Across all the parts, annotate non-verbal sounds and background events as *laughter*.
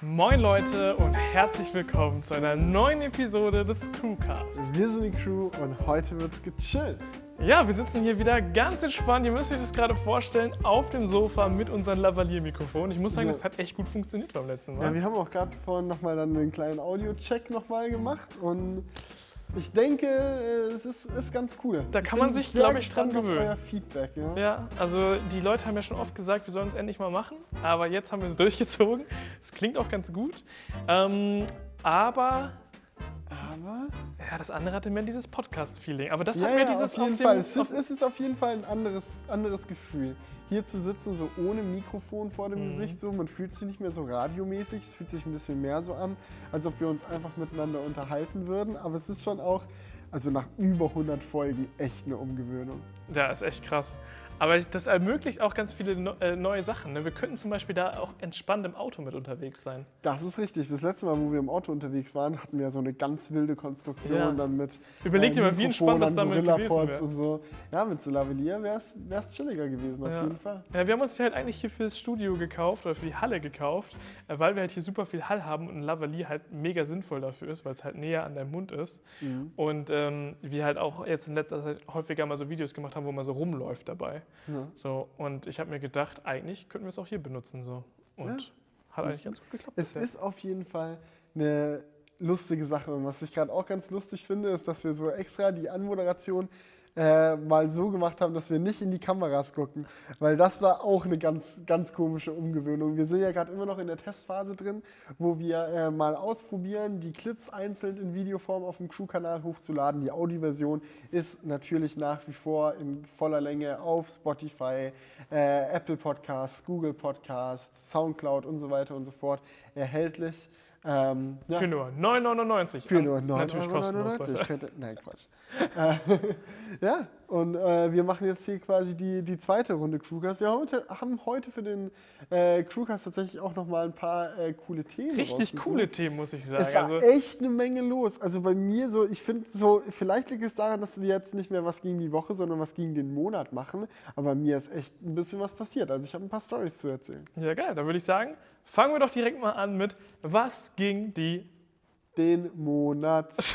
Moin Leute und herzlich willkommen zu einer neuen Episode des Crewcast. Wir sind die Crew und heute wird's gechillt. Ja, wir sitzen hier wieder ganz entspannt. Ihr müsst euch das gerade vorstellen, auf dem Sofa mit unserem Lavalier-Mikrofon. Ich muss sagen, Ja. das hat echt gut funktioniert beim letzten Mal. Ja, wir haben auch gerade vorhin nochmal dann einen kleinen Audio-Check nochmal gemacht und ich denke, äh, es ist, ist ganz cool. Da kann man sich, sehr glaub ich, dran auf gewöhnen. Feedback, ja. Ja, also die Leute haben ja schon oft gesagt, wir sollen es endlich mal machen, aber jetzt haben wir es *laughs* durchgezogen. Es klingt auch ganz gut. Ähm, aber Aber ja, das andere hatte mehr dieses Podcast-Feeling. Aber das ja, hat mir ja, dieses auf jeden dem- Fall. Es auf- ist, es ist auf jeden Fall ein anderes, anderes Gefühl. Hier zu sitzen, so ohne Mikrofon vor dem Mhm. Gesicht, so, man fühlt sich nicht mehr so radiomäßig, es fühlt sich ein bisschen mehr so an, als ob wir uns einfach miteinander unterhalten würden. Aber es ist schon auch, also nach über 100 Folgen, echt eine Umgewöhnung. Ja, ist echt krass. Aber das ermöglicht auch ganz viele äh, neue Sachen. Ne? Wir könnten zum Beispiel da auch entspannt im Auto mit unterwegs sein. Das ist richtig. Das letzte Mal, wo wir im Auto unterwegs waren, hatten wir so eine ganz wilde Konstruktion Ja. dann mit. Überleg dir mal, wie entspannt das damit gewesen wäre. und so. Ja, mit so Lavalier wäre es chilliger gewesen, auf Ja. jeden Fall. Ja, wir haben uns die halt eigentlich hier fürs Studio gekauft oder für die Halle gekauft, äh, weil wir halt hier super viel Hall haben und ein Lavalier halt mega sinnvoll dafür ist, weil es halt näher an deinem Mund ist. Mhm. Und ähm, wir halt auch jetzt in letzter Zeit häufiger mal so Videos gemacht haben, wo man so rumläuft dabei. Ja. So, und ich habe mir gedacht, eigentlich könnten wir es auch hier benutzen. So. Und hat eigentlich ganz gut geklappt. Es bisher. ist auf jeden Fall eine lustige Sache. Und was ich gerade auch ganz lustig finde, ist, dass wir so extra die Anmoderation äh, mal so gemacht haben, dass wir nicht in die Kameras gucken. Weil das war auch eine ganz, ganz komische Umgewöhnung. Wir sind ja gerade immer noch in der Testphase drin, wo wir äh, mal ausprobieren, die Clips einzeln in Videoform auf dem Crew-Kanal hochzuladen. Die Audioversion ist natürlich nach wie vor in voller Länge auf Spotify, äh, Apple Podcasts, Google Podcasts, Soundcloud und so weiter und so fort erhältlich. Ähm, ja. Für nur 9,99. Für nur Natürlich 9,99 kostenlos. Euro. Leute. Könnte, nein, Quatsch. äh, *laughs* ja, und äh, wir machen jetzt hier quasi die, die zweite Runde Crewcast. Wir haben heute, haben heute für den äh, Crewcast tatsächlich auch nochmal ein paar äh, coole Themen Richtig coole Themen, muss ich sagen. Es war Also, echt eine Menge los. Also bei mir so, ich finde so, vielleicht liegt es daran, dass wir jetzt nicht mehr was gegen die Woche, sondern was gegen den Monat machen. Aber mir ist echt ein bisschen was passiert. Also ich habe ein paar Stories zu erzählen. ja, geil. Dann würde ich sagen, fangen wir doch direkt mal an mit Was ging die. Den Monat. *laughs*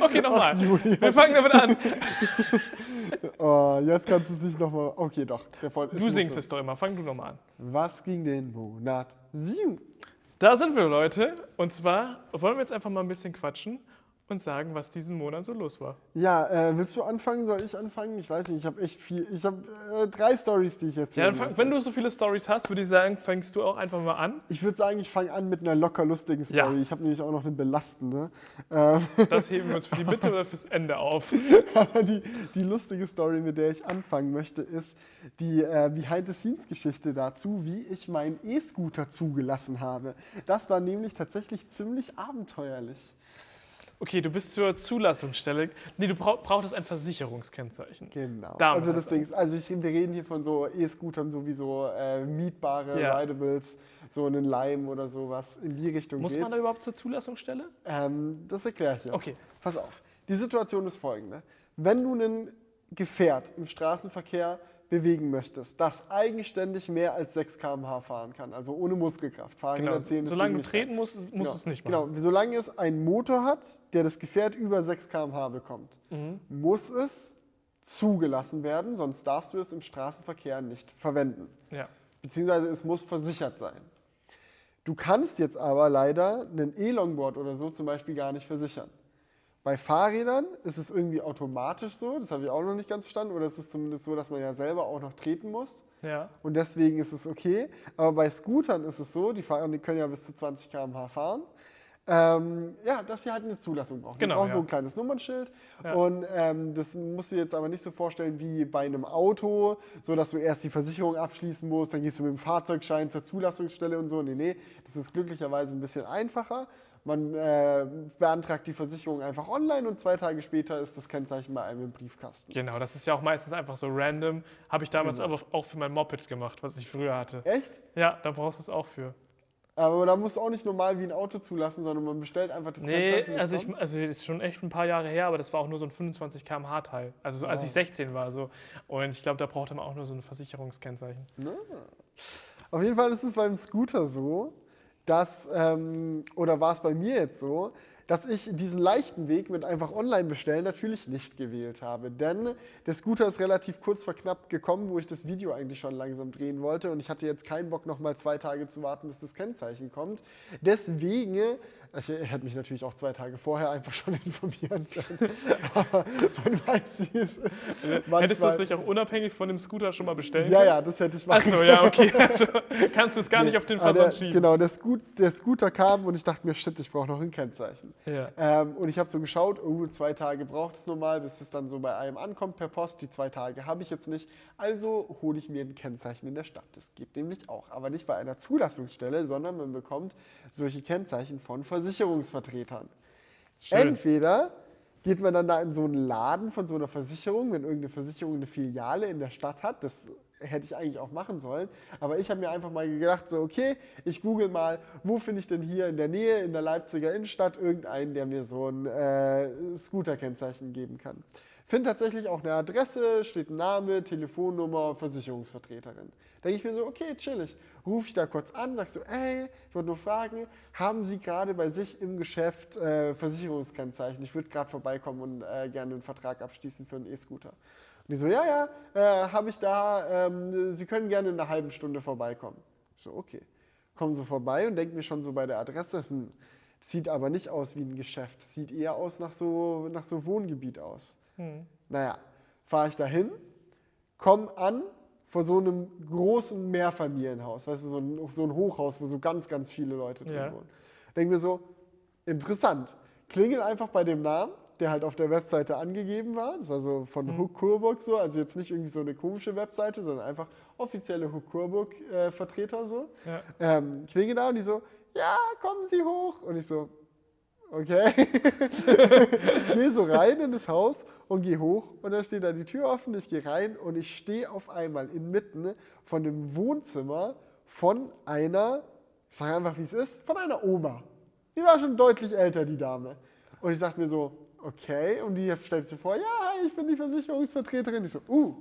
Okay, nochmal. Wir fangen damit an. *laughs* Oh, jetzt kannst du es nicht nochmal. Okay, doch. Du singst es doch immer. Fang du nochmal an. Was ging den Monat? Da sind wir, Leute. Und zwar wollen wir jetzt einfach mal ein bisschen quatschen und sagen, was diesen Monat so los war. Ja, äh, willst du anfangen? Soll ich anfangen? Ich weiß nicht, ich habe echt viel. Ich habe äh, drei Stories, die ich Ja, fang, möchte. wenn du so viele Stories hast, würde ich sagen, fängst du auch einfach mal an. Ich würde sagen, ich fange an mit einer locker lustigen Ja. Story. Ich habe nämlich auch noch eine belastende. Ähm, *laughs* Das heben wir uns für die Mitte oder fürs Ende auf. *laughs* Aber die, die lustige Story, mit der ich anfangen möchte, ist die äh, Behind-the-Scenes-Geschichte dazu, wie ich meinen E-Scooter zugelassen habe. Das war nämlich tatsächlich ziemlich abenteuerlich. Okay, du bist zur Zulassungsstelle. Nee, du brauch, brauchtest ein Versicherungskennzeichen. Genau. Damit also das Ding ist, also ich, wir reden hier von so E-Scootern, sowieso äh, mietbare Ja. Ridables, so einen Lime oder sowas. In die Richtung Muss geht's. man da überhaupt zur Zulassungsstelle? Ähm, das erkläre ich jetzt. Okay. Pass auf. Die Situation ist folgende. Wenn du ein Gefährt im Straßenverkehr bewegen möchtest, das eigenständig mehr als 6 km/h fahren kann, also ohne Muskelkraft. Fahrräder Genau. zählen Solange du treten musst, musst nicht du es nicht Genau, machen. genau. solange es einen Motor hat, der das Gefährt über 6 km/h bekommt, Mhm. muss es zugelassen werden, sonst darfst du es im Straßenverkehr nicht verwenden Ja. beziehungsweise es muss versichert sein. Du kannst jetzt aber leider einen E-Longboard oder so zum Beispiel gar nicht versichern. Bei Fahrrädern ist es irgendwie automatisch so, das habe ich auch noch nicht ganz verstanden, oder es ist zumindest so, dass man ja selber auch noch treten muss Ja. und deswegen ist es okay. Aber bei Scootern ist es so, die, fahren, die können ja bis zu 20 km/h fahren. Ähm, ja, dass sie halt eine Zulassung brauchen. Genau, die brauchen ja. so ein kleines Nummernschild. Ja. Und ähm, das musst du jetzt aber nicht so vorstellen wie bei einem Auto, so dass du erst die Versicherung abschließen musst, dann gehst du mit dem Fahrzeugschein zur Zulassungsstelle und so. Nee, nee, das ist glücklicherweise ein bisschen einfacher. Man äh, beantragt die Versicherung einfach online und zwei Tage später ist das Kennzeichen bei einem im Briefkasten. Genau, das ist ja auch meistens einfach so random. Habe ich damals Genau. aber auch für mein Moped gemacht, was ich früher hatte. Echt? Ja, da brauchst du es auch für. Aber da musst du auch nicht normal wie ein Auto zulassen, sondern man bestellt einfach das Nee, Kennzeichen. also, ich, also das ist schon echt ein paar Jahre her, aber das war auch nur so ein 25 km/h Teil. Also so, als Ah. ich 16 war so. Und ich glaube, da brauchte man auch nur so ein Versicherungskennzeichen. Na. Auf jeden Fall ist es beim Scooter so, dass, ähm, oder war es bei mir jetzt so, dass ich diesen leichten Weg mit einfach online bestellen natürlich nicht gewählt habe. Denn der Scooter ist relativ kurz vor knapp gekommen, wo ich das Video eigentlich schon langsam drehen wollte und ich hatte jetzt keinen Bock, noch mal zwei Tage zu warten, bis das Kennzeichen kommt. Deswegen also er hätte mich natürlich auch zwei Tage vorher einfach schon *laughs* informieren können. Aber man weiß, wie es ist. Manchmal, Hättest du es nicht auch unabhängig von dem Scooter schon mal bestellen Ja, ja, das hätte ich machen Achso, ja, okay. *laughs* Also kannst du es gar nee, nicht auf den Versand der, schieben. Genau, der, Scoot, der, Scooter kam und ich dachte mir, shit, ich brauche noch ein Kennzeichen. Ja. Ähm, und ich habe so geschaut, oh, zwei Tage braucht es normal, bis es dann so bei einem ankommt per Post. Die zwei Tage habe ich jetzt nicht. Also hole ich mir ein Kennzeichen in der Stadt. Das geht nämlich auch. Aber nicht bei einer Zulassungsstelle, sondern man bekommt solche Kennzeichen von Versicherungsvertretern. Vertretern. Schön. Entweder geht man dann da in so einen Laden von so einer Versicherung, wenn irgendeine Versicherung eine Filiale in der Stadt hat, das hätte ich eigentlich auch machen sollen, aber ich habe mir einfach mal gedacht, so okay, ich google mal, wo finde ich denn hier in der Nähe, in der Leipziger Innenstadt, irgendeinen, der mir so ein äh, Scooter-Kennzeichen geben kann. Finde tatsächlich auch eine Adresse, steht ein Name, Telefonnummer, Versicherungsvertreterin. Denke ich mir so, okay, chillig. Rufe ich da kurz an, sag so, ey, ich wollte nur fragen, haben Sie gerade bei sich im Geschäft äh, Versicherungskennzeichen? Ich würde gerade vorbeikommen und äh, gerne einen Vertrag abschließen für einen E-Scooter. Und die so, ja, ja, äh, habe ich da, ähm, Sie können gerne in einer halben Stunde vorbeikommen. Ich so, okay. Kommen so vorbei und denke mir schon so bei der Adresse, hm, sieht aber nicht aus wie ein Geschäft, sieht eher aus nach so, nach so Wohngebiet aus. Hm. Naja, fahre ich dahin, komme an vor so einem großen Mehrfamilienhaus, weißt du, so ein, so ein Hochhaus, wo so ganz, ganz viele Leute drin ja. wohnen. Denke mir so, interessant. Klingel einfach bei dem Namen, der halt auf der Webseite angegeben war. Das war so von mhm. Hook Coburg so, also jetzt nicht irgendwie so eine komische Webseite, sondern einfach offizielle Hook Coburg äh, Vertreter so. Ja. Ähm, klingel da und die so, ja, kommen Sie hoch. Und ich so, okay. *laughs* gehe so rein in das Haus und gehe hoch und dann steht da die Tür offen, ich gehe rein und ich stehe auf einmal inmitten von dem Wohnzimmer von einer, ich sage einfach wie es ist, von einer Oma. Die war schon deutlich älter, die Dame. Und ich dachte mir so, okay, und die stellt sich vor, ja, ich bin die Versicherungsvertreterin. Ich so, uh,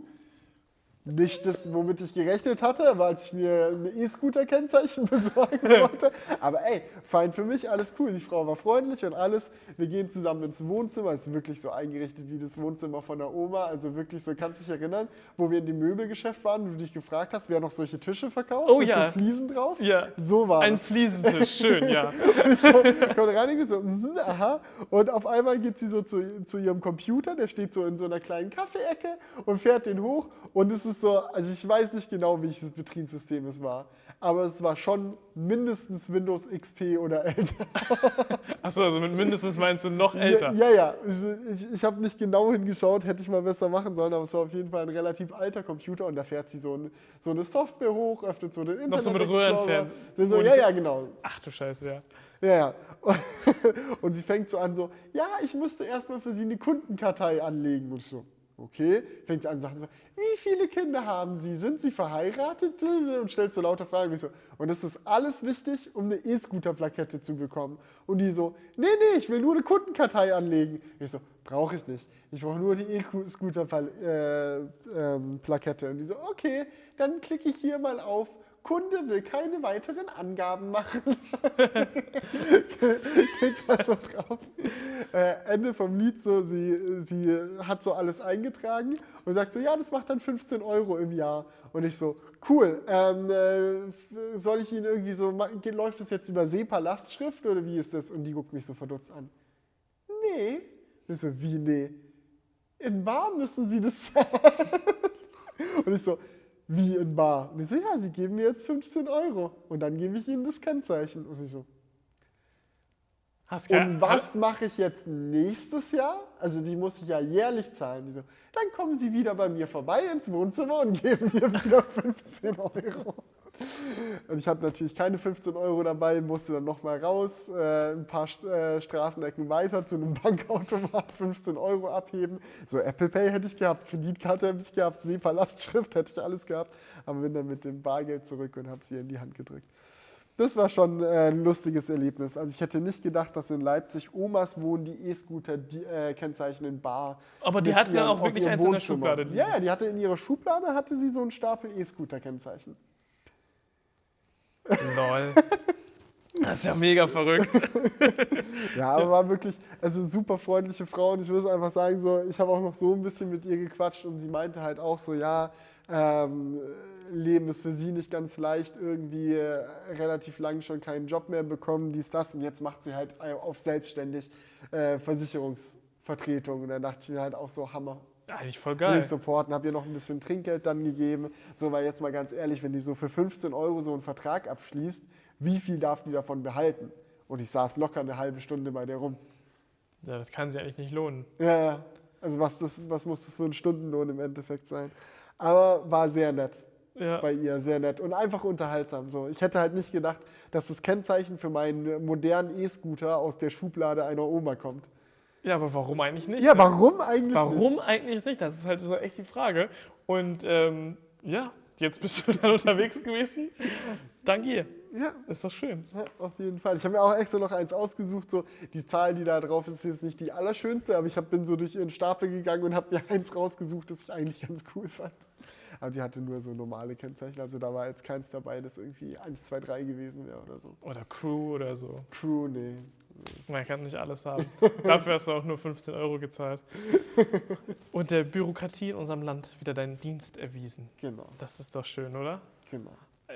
nicht das, womit ich gerechnet hatte, aber als ich mir ein E-Scooter-Kennzeichen *laughs* besorgen wollte. Aber ey, fein für mich, alles cool. Die Frau war freundlich und alles. Wir gehen zusammen ins Wohnzimmer. Es ist wirklich so eingerichtet wie das Wohnzimmer von der Oma. Also wirklich so, kannst du dich erinnern, wo wir in dem Möbelgeschäft waren und du dich gefragt hast, wer noch solche Tische verkauft? Oh mit ja. so Fliesen drauf? Ja. So war Ein das. Fliesentisch, schön, ja. *laughs* ich komme rein und so, mm, aha. Und auf einmal geht sie so zu, zu ihrem Computer, der steht so in so einer kleinen Kaffeeecke und fährt den hoch und es ist ist so, also ich weiß nicht genau, welches Betriebssystem es war, aber es war schon mindestens Windows XP oder älter. *laughs* Achso, also mit mindestens meinst du noch älter? Ja, ja. ja. Ich, ich, ich habe nicht genau hingeschaut, hätte ich mal besser machen sollen, aber es war auf jeden Fall ein relativ alter Computer und da fährt sie so, ein, so eine Software hoch, öffnet so den Internet. Noch so mit Röhrenfernsehen. So, ja, ja, genau. Ach du Scheiße, ja. Ja, ja. *laughs* Und sie fängt so an, so, ja, ich müsste erstmal für sie eine Kundenkartei anlegen und so. Okay, fängt an Sachen so, wie viele Kinder haben Sie? Sind Sie verheiratet? Und stellt so lauter Fragen. Und, so, und das ist alles wichtig, um eine E-Scooter-Plakette zu bekommen. Und die so, nee, nee, ich will nur eine Kundenkartei anlegen. Ich so, brauche ich nicht. Ich brauche nur die E-Scooter-Plakette. Äh, ähm, und die so, okay, dann klicke ich hier mal auf Kunde will keine weiteren Angaben machen. Klickt da so drauf. Äh, Ende vom Lied so, sie, sie hat so alles eingetragen und sagt so, ja, das macht dann 15 Euro im Jahr. Und ich so, cool, ähm, äh, soll ich Ihnen irgendwie so, läuft das jetzt über SEPA-Lastschrift oder wie ist das? Und die guckt mich so verdutzt an. Nee. Ich so, wie nee? In Bar müssen Sie das *laughs* zahlen. Und ich so, wie in Bar? Und ich so, ja, Sie geben mir jetzt 15 Euro und dann gebe ich Ihnen das Kennzeichen. Und ich so, Hast und was mache ich jetzt nächstes Jahr? Also die muss ich ja jährlich zahlen. Die so, dann kommen Sie wieder bei mir vorbei ins Wohnzimmer und geben mir wieder 15 Euro. Und ich hatte natürlich keine 15 Euro dabei, musste dann nochmal raus, äh, ein paar äh, Straßenecken weiter zu einem *laughs* Bankautomat 15 Euro abheben. So Apple Pay hätte ich gehabt, Kreditkarte hätte ich gehabt, SEPA-Lastschrift *laughs* hätte ich alles gehabt, aber bin dann mit dem Bargeld zurück und habe sie in die Hand gedrückt. Das war schon äh, ein lustiges Erlebnis. Also ich hätte nicht gedacht, dass in Leipzig Omas wohnen, die E-Scooter äh, kennzeichnen Bar. Aber die hatten dann auch wirklich eins in der Schublade. Ja, ja, die hatte in ihrer Schublade hatte sie so einen Stapel E-Scooter-Kennzeichen. Lol. Das ist ja mega verrückt. *laughs* Ja, aber war wirklich, also super freundliche Frau und ich muss einfach sagen, so, ich habe auch noch so ein bisschen mit ihr gequatscht und sie meinte halt auch so, ja, ähm, Leben ist für sie nicht ganz leicht, irgendwie äh, relativ lang schon keinen Job mehr bekommen, dies, das und jetzt macht sie halt auf selbstständig äh, Versicherungsvertretung und dann dachte ich mir halt auch so, Hammer, Eigentlich voll geil. ich supporten, habe ihr noch ein bisschen Trinkgeld dann gegeben, so, weil jetzt mal ganz ehrlich, wenn die so für 15 Euro so einen Vertrag abschließt, wie viel darf die davon behalten? Und ich saß locker eine halbe Stunde bei der rum. Ja, das kann sich eigentlich nicht lohnen. Ja, ja. Also was, das, was muss das für ein Stundenlohn im Endeffekt sein? Aber war sehr nett Ja. bei ihr, sehr nett und einfach unterhaltsam. So. Ich hätte halt nicht gedacht, dass das Kennzeichen für meinen modernen E-Scooter aus der Schublade einer Oma kommt. Ja, aber warum eigentlich nicht? Ja, ne? warum eigentlich nicht? Warum eigentlich nicht? Das ist halt so echt die Frage. Und ähm, ja, jetzt bist du *laughs* dann unterwegs gewesen. Dank ihr. Ja, Ist doch schön. ja, auf jeden Fall. Ich habe mir auch extra noch eins ausgesucht. So, die Zahl, die da drauf ist, ist jetzt nicht die allerschönste, aber ich hab, bin so durch ihren Stapel gegangen und habe mir *laughs* eins rausgesucht, das ich eigentlich ganz cool fand. Aber die hatte nur so normale Kennzeichen, also da war jetzt keins dabei, das irgendwie 1, 2, 3 gewesen wäre oder so. Oder Crew oder so. Crew, nee. Man kann nicht alles haben. *laughs* Dafür hast du auch nur 15 Euro gezahlt. Und der Bürokratie in unserem Land wieder deinen Dienst erwiesen. Genau, Das ist doch schön, oder? genau.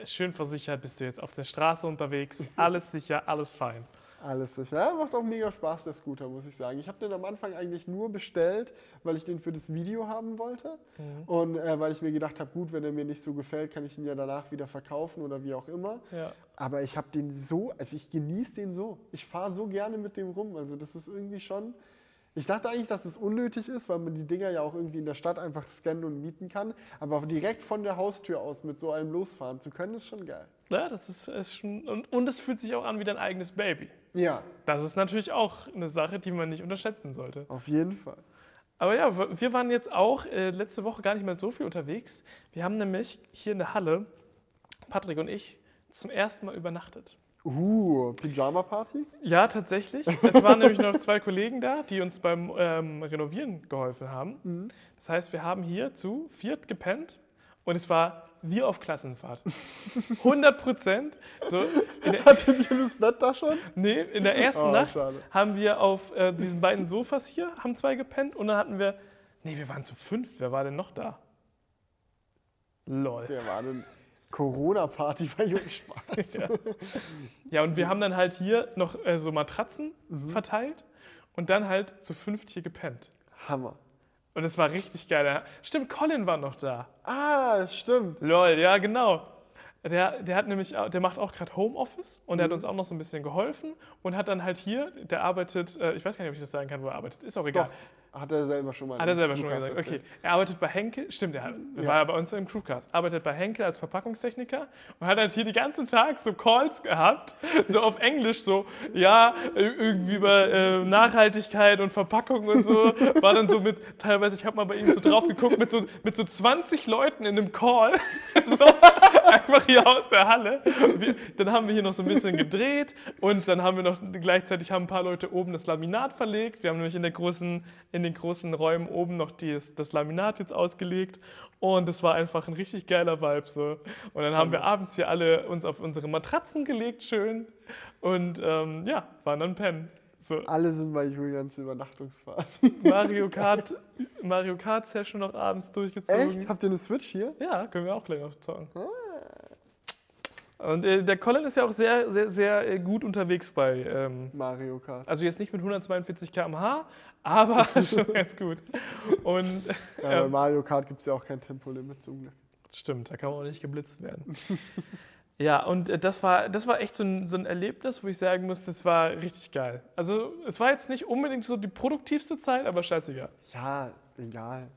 Schön versichert bist du jetzt auf der Straße unterwegs. Alles sicher, alles fein. Alles sicher. Ja, macht auch mega Spaß, der Scooter, muss ich sagen. Ich habe den am Anfang eigentlich nur bestellt, weil ich den für das Video haben wollte. Und äh, weil ich mir gedacht habe, gut, wenn er mir nicht so gefällt, kann ich ihn ja danach wieder verkaufen oder wie auch immer. Ja. Aber ich habe den so, also ich genieße den so. Ich fahre so gerne mit dem rum. Also das ist irgendwie schon. Ich dachte eigentlich, dass es unnötig ist, weil man die Dinger ja auch irgendwie in der Stadt einfach scannen und mieten kann. Aber direkt von der Haustür aus mit so einem losfahren zu können, ist schon geil. Ja, das ist, ist schon. Und, und es fühlt sich auch an wie dein eigenes Baby. Ja, Das ist natürlich auch eine Sache, die man nicht unterschätzen sollte. auf jeden Fall. Aber ja, wir waren jetzt auch äh, letzte Woche gar nicht mehr so viel unterwegs. Wir haben nämlich hier in der Halle, Patrick und ich, zum ersten Mal übernachtet. Uh, Pyjama-Party? Ja, tatsächlich. Es waren nämlich noch zwei Kollegen da, die uns beim ähm, Renovieren geholfen haben. Das heißt, wir haben hier zu viert gepennt und es war wie auf Klassenfahrt. *laughs* 100 Prozent. So, in der, Hattet ihr das Bett da schon? nee, in der ersten Oh, Nacht schade. haben wir auf äh, diesen beiden Sofas hier, haben zwei gepennt und dann hatten wir, nee, wir waren zu fünf. Wer war denn noch da? Lol. Der war eine Corona-Party bei Jungspar. *laughs* Ja. ja, und wir haben dann halt hier noch äh, so Matratzen verteilt und dann halt zu fünft hier gepennt. Hammer. Und es war richtig geil. Stimmt, Colin war noch da. Ah, stimmt. Lol, ja, genau. Der, der hat nämlich, der macht auch gerade Homeoffice und Mhm. der hat uns auch noch so ein bisschen geholfen und hat dann halt hier, der arbeitet, äh, ich weiß gar nicht, ob ich das sagen kann, wo er arbeitet, ist auch egal. Doch, hat er selber schon mal. Hat er selber schon mal gesagt. Okay, erzählt. er arbeitet bei Henkel, stimmt, er Ja. war ja bei uns im Crewcast, arbeitet bei Henkel als Verpackungstechniker und hat halt hier den ganzen Tag so Calls gehabt, *laughs* so auf Englisch, so, ja, irgendwie über äh, Nachhaltigkeit und Verpackung und so, war dann so mit, teilweise, ich habe mal bei ihm so drauf geguckt, mit so, mit so 20 Leuten in einem Call, *laughs* so einfach hier aus der Halle. Wir, dann haben wir hier noch so ein bisschen gedreht und dann haben wir noch gleichzeitig haben ein paar Leute oben das Laminat verlegt. Wir haben nämlich in, der großen, in den großen Räumen oben noch dies, das Laminat jetzt ausgelegt und es war einfach ein richtig geiler Vibe so. Und dann haben wir abends hier alle uns auf unsere Matratzen gelegt, schön und ähm, ja, waren dann pennen. So, Alle sind bei Julians Übernachtungsfahrt. *laughs* Mario *laughs* Kart, Mario Kart Session noch abends durchgezogen. Echt? Habt ihr eine Switch hier? Ja, können wir auch gleich noch zocken. Und äh, der Colin ist ja auch sehr, sehr, sehr äh, gut unterwegs bei, ähm, Mario Kart. also jetzt nicht mit 142 km/h, aber *laughs* schon ganz gut. Und Ja, bei ähm, Mario Kart gibt es ja auch kein Tempolimit zum Glück. stimmt, da kann man auch nicht geblitzt werden. *laughs* ja, und äh, das war, das war echt so ein, so ein Erlebnis, wo ich sagen muss, das war richtig geil. Also es war jetzt nicht unbedingt so die produktivste Zeit, aber scheißegal. Ja, egal.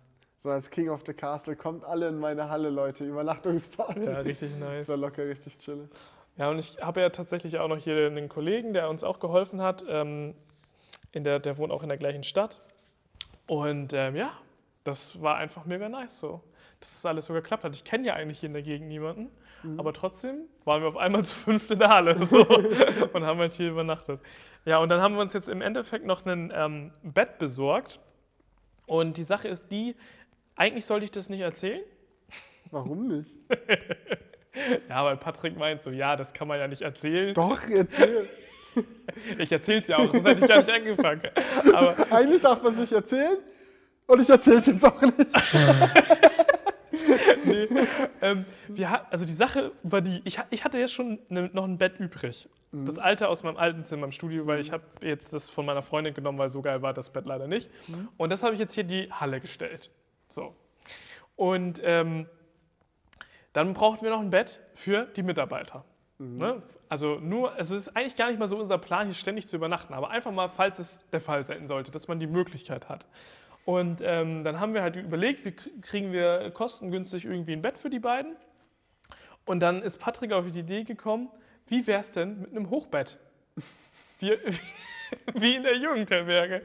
So als King of the Castle kommt alle in meine Halle, Leute. Übernachtungsparty. Ja, richtig nice. Das war locker richtig chillig. Ja, und ich habe ja tatsächlich auch noch hier einen Kollegen, der uns auch geholfen hat. Ähm, in der, der wohnt auch in der gleichen Stadt. Und ähm, ja, das war einfach mega nice so, dass das alles so geklappt hat. Ich kenne ja eigentlich hier in der Gegend niemanden, aber trotzdem waren wir auf einmal *laughs* zu fünft in der Halle so, *laughs* und haben halt hier übernachtet. Ja, und dann haben wir uns jetzt im Endeffekt noch ein ähm, Bett besorgt. Und die Sache ist die, eigentlich sollte ich das nicht erzählen. *laughs* Warum nicht? *laughs* Ja, weil Patrick meint so, ja, das kann man ja nicht erzählen. Doch, erzähl. *laughs* Ich erzähl's ja auch, das hätte ich gar nicht angefangen. Aber Eigentlich darf man sich erzählen und ich erzähl's jetzt auch nicht. nee, ähm, wir also die Sache war die, ich, ich hatte jetzt schon ne, noch ein Bett übrig. Das alte aus meinem alten Zimmer im Studio, weil ich habe jetzt das von meiner Freundin genommen, weil so geil war das Bett leider nicht. Und das habe ich jetzt hier in die Halle gestellt. So. Und ähm, dann brauchten wir noch ein Bett für die Mitarbeiter. Ne? Also nur, also es ist eigentlich gar nicht mal so unser Plan, hier ständig zu übernachten, aber einfach mal, falls es der Fall sein sollte, dass man die Möglichkeit hat. Und ähm, dann haben wir halt überlegt, wie kr- kriegen wir kostengünstig irgendwie ein Bett für die beiden. Und dann ist Patrick auf die Idee gekommen, wie wäre es denn mit einem Hochbett? *laughs* Wie, wie in der Jugendherberge.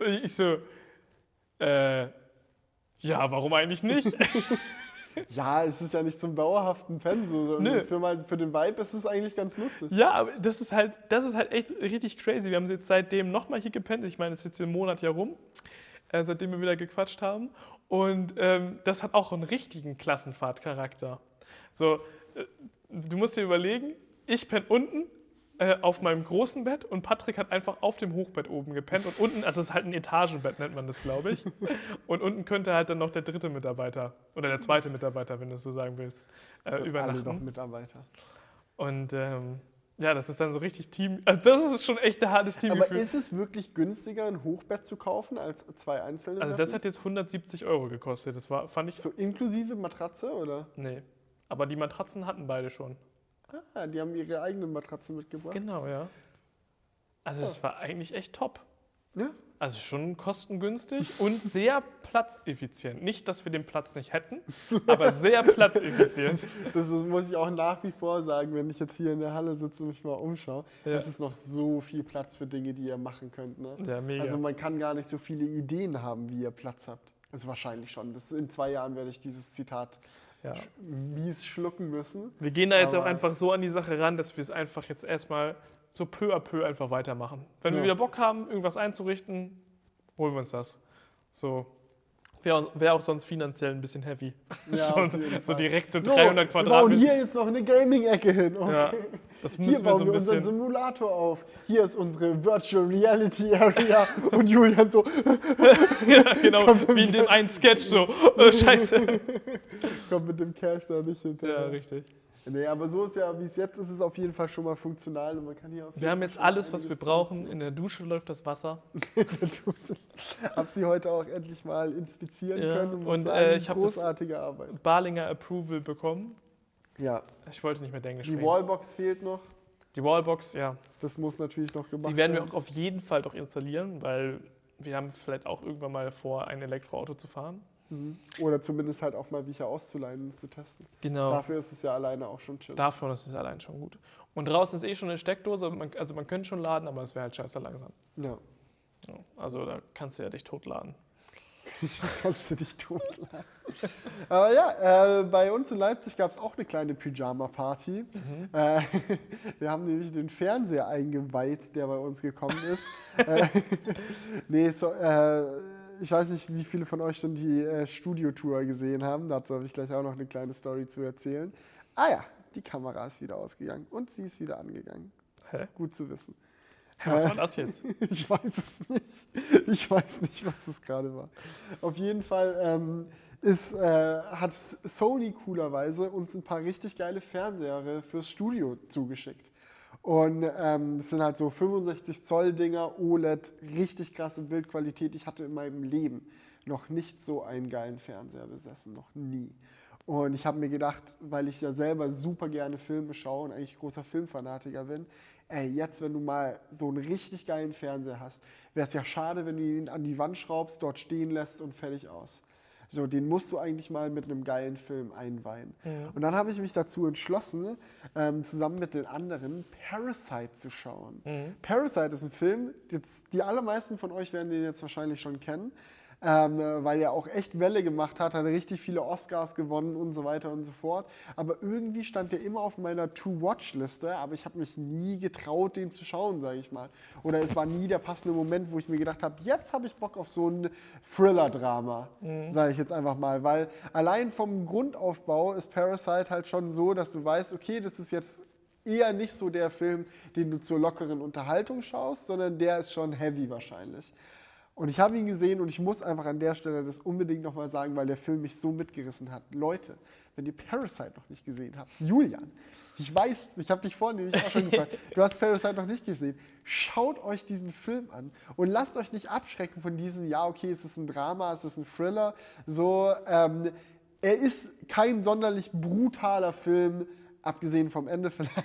Und ich so, äh, ja, warum eigentlich nicht? *laughs* Ja, es ist ja nicht zum dauerhaften Pennen so, Nö. für, mal, für den Vibe ist es eigentlich ganz lustig. Ja, aber das ist halt, das ist halt echt richtig crazy. Wir haben jetzt seitdem nochmal hier gepennt. Ich meine, es ist jetzt ein Monat ja rum, äh, seitdem wir wieder gequatscht haben. Und ähm, das hat auch einen richtigen Klassenfahrtcharakter. So, äh, du musst dir überlegen, ich penne unten äh, auf meinem großen Bett und Patrick hat einfach auf dem Hochbett oben gepennt. Und unten, also es ist halt ein Etagenbett, nennt man das, glaube ich. *laughs* Und unten könnte halt dann noch der dritte Mitarbeiter oder der zweite Mitarbeiter, wenn du es so sagen willst, äh, Also alle übernachten. noch Mitarbeiter. Und ähm, ja, das ist dann so richtig Team. Also das ist schon echt ein hartes Aber Teamgefühl. ist es wirklich günstiger, ein Hochbett zu kaufen als zwei einzelne Also das Betten? hat jetzt 170 Euro gekostet. Das war, fand ich. So inklusive Matratze, oder? Nee. Aber die Matratzen hatten beide schon. Ah, die haben ihre eigene Matratze mitgebracht. Genau, ja. Also es war eigentlich echt top. Ja, Also schon kostengünstig und sehr platzeffizient. Nicht, dass wir den Platz nicht hätten, *laughs* aber sehr platzeffizient. das ist, muss ich auch nach wie vor sagen, wenn ich jetzt hier in der Halle sitze und mich mal umschaue. Ja. Es ist noch so viel Platz für Dinge, die ihr machen könnt. Ne? Ja, mega. Also man kann gar nicht so viele Ideen haben, wie ihr Platz habt. Also wahrscheinlich schon. Das, in zwei Jahren werde ich dieses Zitat ja. mies schlucken müssen. Wir gehen da jetzt auch Aber- einfach so an die Sache ran, dass wir es einfach jetzt erstmal so peu à peu einfach weitermachen. Wenn wir Ja. wieder Bock haben, irgendwas einzurichten, holen wir uns das. So. Wäre wär auch sonst finanziell ein bisschen heavy. Ja, *laughs* so Fall. direkt so So, 300 Wir bauen Quadratmeter. hier jetzt noch eine Gaming-Ecke hin. Okay. Ja, das Hier müssen wir bauen so wir ein unseren bisschen. Simulator auf. Hier ist unsere Virtual Reality Area. *laughs* Und Julian so, *laughs* ja, genau, wie in dem einen Sketch so. Oh, scheiße. kommt mit dem Cash da nicht Ja, hinterher. richtig. Nee, aber so ist ja, wie es jetzt ist, ist es auf jeden Fall schon mal funktional. Und man kann hier auf Wir haben Fall jetzt alles, was wir brauchen. In der Dusche läuft das Wasser. benutzen. *laughs* Hab sie heute auch endlich mal inspizieren Ja, können. muss und, sagen, äh, ich hab das- großartige Arbeit. Barlinger Approval bekommen. Ja, Ich wollte nicht mit Englisch die. Wallbox fehlt noch. Die Wallbox, ja. Das muss natürlich noch gemacht Die werden wir werden. auch auf jeden Fall doch installieren, weil wir haben vielleicht auch irgendwann mal vor, ein Elektroauto zu fahren. Mhm. Oder zumindest halt auch mal welche auszuleihen und zu testen. Genau. Dafür ist es ja alleine auch schon chill. Davon ist es allein schon gut. Und draußen ist eh schon eine Steckdose, man, also man könnte schon laden, aber es wäre halt scheiße langsam. Ja. Ja, Also da kannst du ja dich totladen. *laughs* Kannst du dich totlachen. *laughs* Aber ja, äh, bei uns in Leipzig gab es auch eine kleine Pyjama-Party. Äh, *laughs* wir haben nämlich den Fernseher eingeweiht, der bei uns gekommen ist. äh, nee, so, äh, ich weiß nicht, wie viele von euch schon die äh, Studiotour gesehen haben. Dazu habe ich gleich auch noch eine kleine Story zu erzählen. Ah ja, die Kamera ist wieder ausgegangen und sie ist wieder angegangen. Hä? Gut zu wissen. Hä, was war das jetzt? *laughs* Ich weiß es nicht. Ich weiß nicht, was das gerade war. Auf jeden Fall ähm, ist, äh, hat Sony coolerweise uns ein paar richtig geile Fernseher fürs Studio zugeschickt. Und ähm, das sind halt so 65 Zoll Dinger, OLED, richtig krasse Bildqualität. Ich hatte in meinem Leben noch nicht so einen geilen Fernseher besessen, noch nie. Und ich habe mir gedacht, weil ich ja selber super gerne Filme schaue und eigentlich großer Filmfanatiker bin, ey, jetzt, wenn du mal so einen richtig geilen Fernseher hast, wäre es ja schade, wenn du ihn an die Wand schraubst, dort stehen lässt und fertig aus. So, den musst du eigentlich mal mit einem geilen Film einweihen. Und dann habe ich mich dazu entschlossen, ähm, zusammen mit den anderen Parasite zu schauen. Parasite ist ein Film, jetzt, die allermeisten von euch werden den jetzt wahrscheinlich schon kennen. Ähm, äh, weil er auch echt Welle gemacht hat, hat richtig viele Oscars gewonnen und so weiter und so fort. Aber irgendwie stand der immer auf meiner To-Watch-Liste, aber ich habe mich nie getraut, den zu schauen, sage ich mal. Oder es war nie der passende Moment, wo ich mir gedacht habe, jetzt habe ich Bock auf so ein Thriller-Drama, mhm. sage ich jetzt einfach mal. Weil allein vom Grundaufbau ist Parasite halt schon so, dass du weißt, okay, das ist jetzt eher nicht so der Film, den du zur lockeren Unterhaltung schaust, sondern der ist schon heavy wahrscheinlich. Und ich habe ihn gesehen und ich muss einfach an der Stelle das unbedingt nochmal sagen, weil der Film mich so mitgerissen hat. Leute, wenn ihr Parasite noch nicht gesehen habt, Julian, ich weiß, ich habe dich vorhin nämlich auch schon *laughs* gefragt, du hast Parasite noch nicht gesehen. Schaut euch diesen Film an und lasst euch nicht abschrecken von diesem, ja, okay, es ist ein Drama, es ist ein Thriller. So, ähm, er ist kein sonderlich brutaler Film, abgesehen vom Ende *laughs* vielleicht,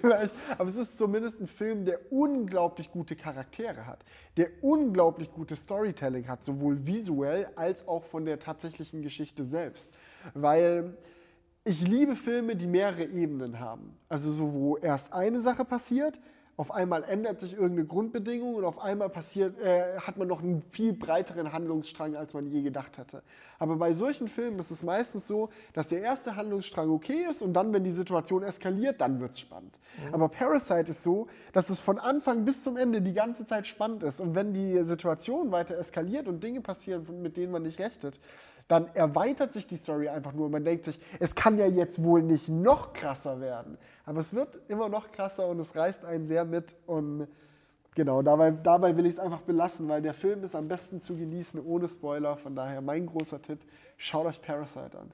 vielleicht, aber es ist zumindest ein Film, der unglaublich gute Charaktere hat, der unglaublich gute Storytelling hat, sowohl visuell als auch von der tatsächlichen Geschichte selbst. Weil ich liebe Filme, die mehrere Ebenen haben. Also so, wo erst eine Sache passiert, auf einmal ändert sich irgendeine Grundbedingung und auf einmal passiert, äh, hat man noch einen viel breiteren Handlungsstrang, als man je gedacht hätte. Aber bei solchen Filmen ist es meistens so, dass der erste Handlungsstrang okay ist und dann, wenn die Situation eskaliert, dann wird es spannend. Mhm. Aber Parasite ist so, dass es von Anfang bis zum Ende die ganze Zeit spannend ist. Und wenn die Situation weiter eskaliert und Dinge passieren, mit denen man nicht rechnet, dann erweitert sich die Story einfach nur. Man denkt sich, es kann ja jetzt wohl nicht noch krasser werden. Aber es wird immer noch krasser und es reißt einen sehr mit. Und genau, dabei, dabei will ich es einfach belassen, weil der Film ist am besten zu genießen ohne Spoiler. Von daher mein großer Tipp, schaut euch Parasite an.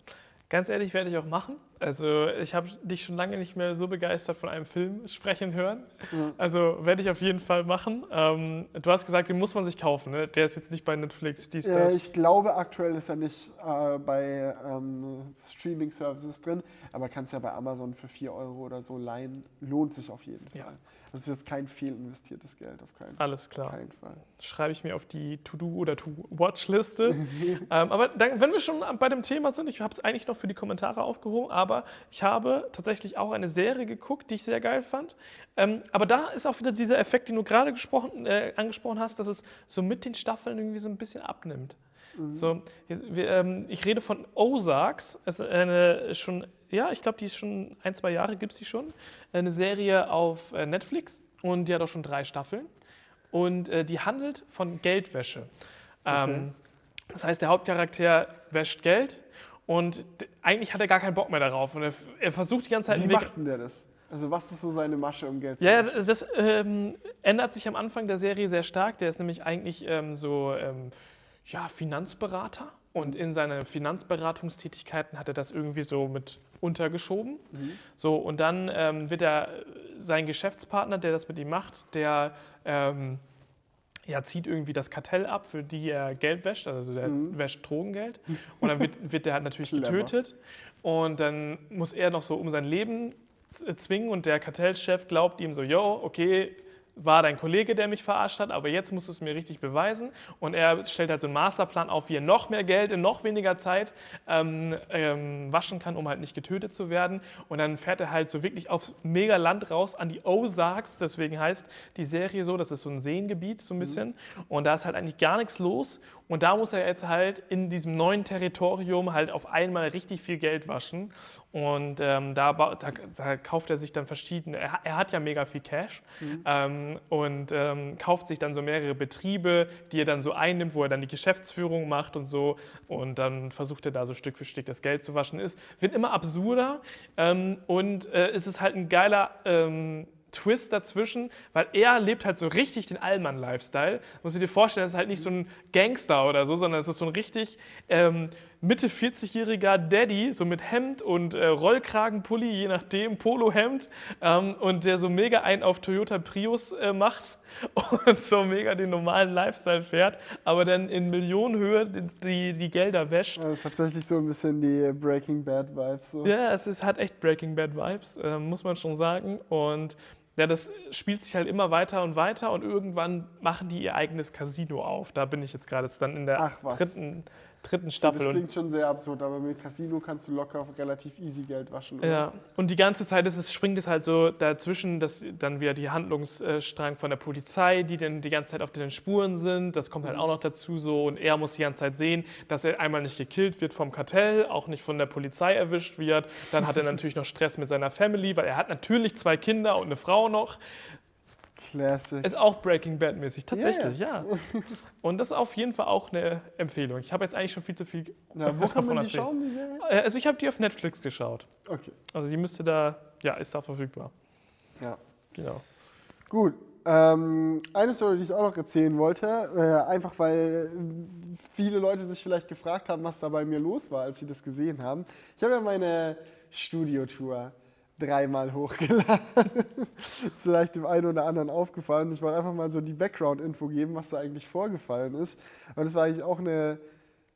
Ganz ehrlich, werde ich auch machen. Also ich habe dich schon lange nicht mehr so begeistert von einem Film sprechen hören. Mhm. Also werde ich auf jeden Fall machen. Ähm, du hast gesagt, den muss man sich kaufen. Ne? Der ist jetzt nicht bei Netflix. Dies, äh, ich glaube, aktuell ist er nicht äh, bei ähm, Streaming-Services drin, aber kannst ja bei Amazon für 4 Euro oder so leihen. Lohnt sich auf jeden Fall. Ja. Das ist jetzt kein fehlinvestiertes Geld, auf keinen, Alles klar. keinen Fall. Schreibe ich mir auf die To-Do- oder To-Watch-Liste. *laughs* ähm, aber dann, wenn wir schon bei dem Thema sind, ich habe es eigentlich noch für die Kommentare aufgehoben, aber ich habe tatsächlich auch eine Serie geguckt, die ich sehr geil fand. Ähm, aber da ist auch wieder dieser Effekt, den du gerade äh, angesprochen hast, dass es so mit den Staffeln irgendwie so ein bisschen abnimmt. Mhm. So, wir, ähm, ich rede von Ozarks, es ist eine schon ja, ich glaube, die ist schon ein, zwei Jahre, gibt es die schon. Eine Serie auf äh, Netflix und die hat auch schon drei Staffeln. Und äh, die handelt von Geldwäsche. Okay. Ähm, das heißt, der Hauptcharakter wäscht Geld und eigentlich hat er gar keinen Bock mehr darauf. Und er, er versucht die ganze Zeit. Wie macht denn der das? Also was ist so seine Masche, um Geld zu Ja, das ähm, ändert sich am Anfang der Serie sehr stark. Der ist nämlich eigentlich ähm, so ähm, ja, Finanzberater. Und in seine Finanzberatungstätigkeiten hat er das irgendwie so mit untergeschoben. Mhm. So, und dann ähm, wird er, sein Geschäftspartner, der das mit ihm macht, der ähm, ja, zieht irgendwie das Kartell ab, für die er Geld wäscht, also der mhm. wäscht Drogengeld. *laughs* Und dann wird, wird der halt natürlich getötet. Und dann muss er noch so um sein Leben zwingen und der Kartellchef glaubt ihm so, yo, okay, war dein Kollege, der mich verarscht hat, aber jetzt musst du es mir richtig beweisen. Und er stellt halt so einen Masterplan auf, wie er noch mehr Geld in noch weniger Zeit ähm, ähm, waschen kann, um halt nicht getötet zu werden. Und dann fährt er halt so wirklich aufs mega Land raus an die Ozarks, deswegen heißt die Serie so, das ist so ein Seengebiet so ein mhm. bisschen. Mhm. Und da ist halt eigentlich gar nichts los. Und da muss er jetzt halt in diesem neuen Territorium halt auf einmal richtig viel Geld waschen. Und ähm, da, da, da, kauft er sich dann verschiedene, er, er hat ja mega viel Cash mhm. ähm, und ähm, kauft sich dann so mehrere Betriebe, die er dann so einnimmt, wo er dann die Geschäftsführung macht und so. Und dann versucht er da so Stück für Stück das Geld zu waschen. Es wird immer absurder ähm, und äh, es ist halt ein geiler ähm, Twist dazwischen, weil er lebt halt so richtig den Allmann-Lifestyle. Muss du dir vorstellen, das ist halt nicht so ein Gangster oder so, sondern es ist so ein richtig ähm, Mitte 40-jähriger Daddy, so mit Hemd und äh, Rollkragenpulli, je nachdem, Polohemd, ähm, und der so mega einen auf Toyota Prius äh, macht *laughs* und so mega den normalen Lifestyle fährt, aber dann in Millionenhöhe die, die, die Gelder wäscht. Also tatsächlich so ein bisschen die Breaking Bad Vibes. So. Ja, es ist, hat echt Breaking Bad Vibes, äh, muss man schon sagen. Und ja, das spielt sich halt immer weiter und weiter und irgendwann machen die ihr eigenes Casino auf. Da bin ich jetzt gerade dann in der dritten dritten Das Staffel. Und, klingt schon sehr absurd, aber mit Casino kannst du locker relativ easy Geld waschen. oder? ja. und die ganze Zeit ist es, springt es halt so dazwischen, dass dann wieder die Handlungsstrang von der Polizei, die dann die ganze Zeit auf den Spuren sind. Das kommt halt auch noch dazu so. Und er muss die ganze Zeit sehen, dass er einmal nicht gekillt wird vom Kartell, auch nicht von der Polizei erwischt wird. Dann hat er *laughs* natürlich noch Stress mit seiner Family, weil er hat natürlich zwei Kinder und eine Frau noch. Classic. Ist auch Breaking Bad mäßig, tatsächlich, ja. Und das ist auf jeden Fall auch eine Empfehlung. Ich habe jetzt eigentlich schon viel zu viel Na, wo kann man die erzählt. schauen, die Serie? Äh, Also ich habe die auf Netflix geschaut. Okay. Also die müsste da, ja, ist da verfügbar. Ja. Genau. Gut. Ähm, eine Story, die ich auch noch erzählen wollte, äh, einfach weil viele Leute sich vielleicht gefragt haben, was da bei mir los war, als sie das gesehen haben. Ich habe ja meine Studiotour dreimal hochgeladen. *laughs* ist vielleicht dem einen oder anderen aufgefallen. Ich wollte einfach mal so die Background-Info geben, was da eigentlich vorgefallen ist. Aber das war eigentlich auch eine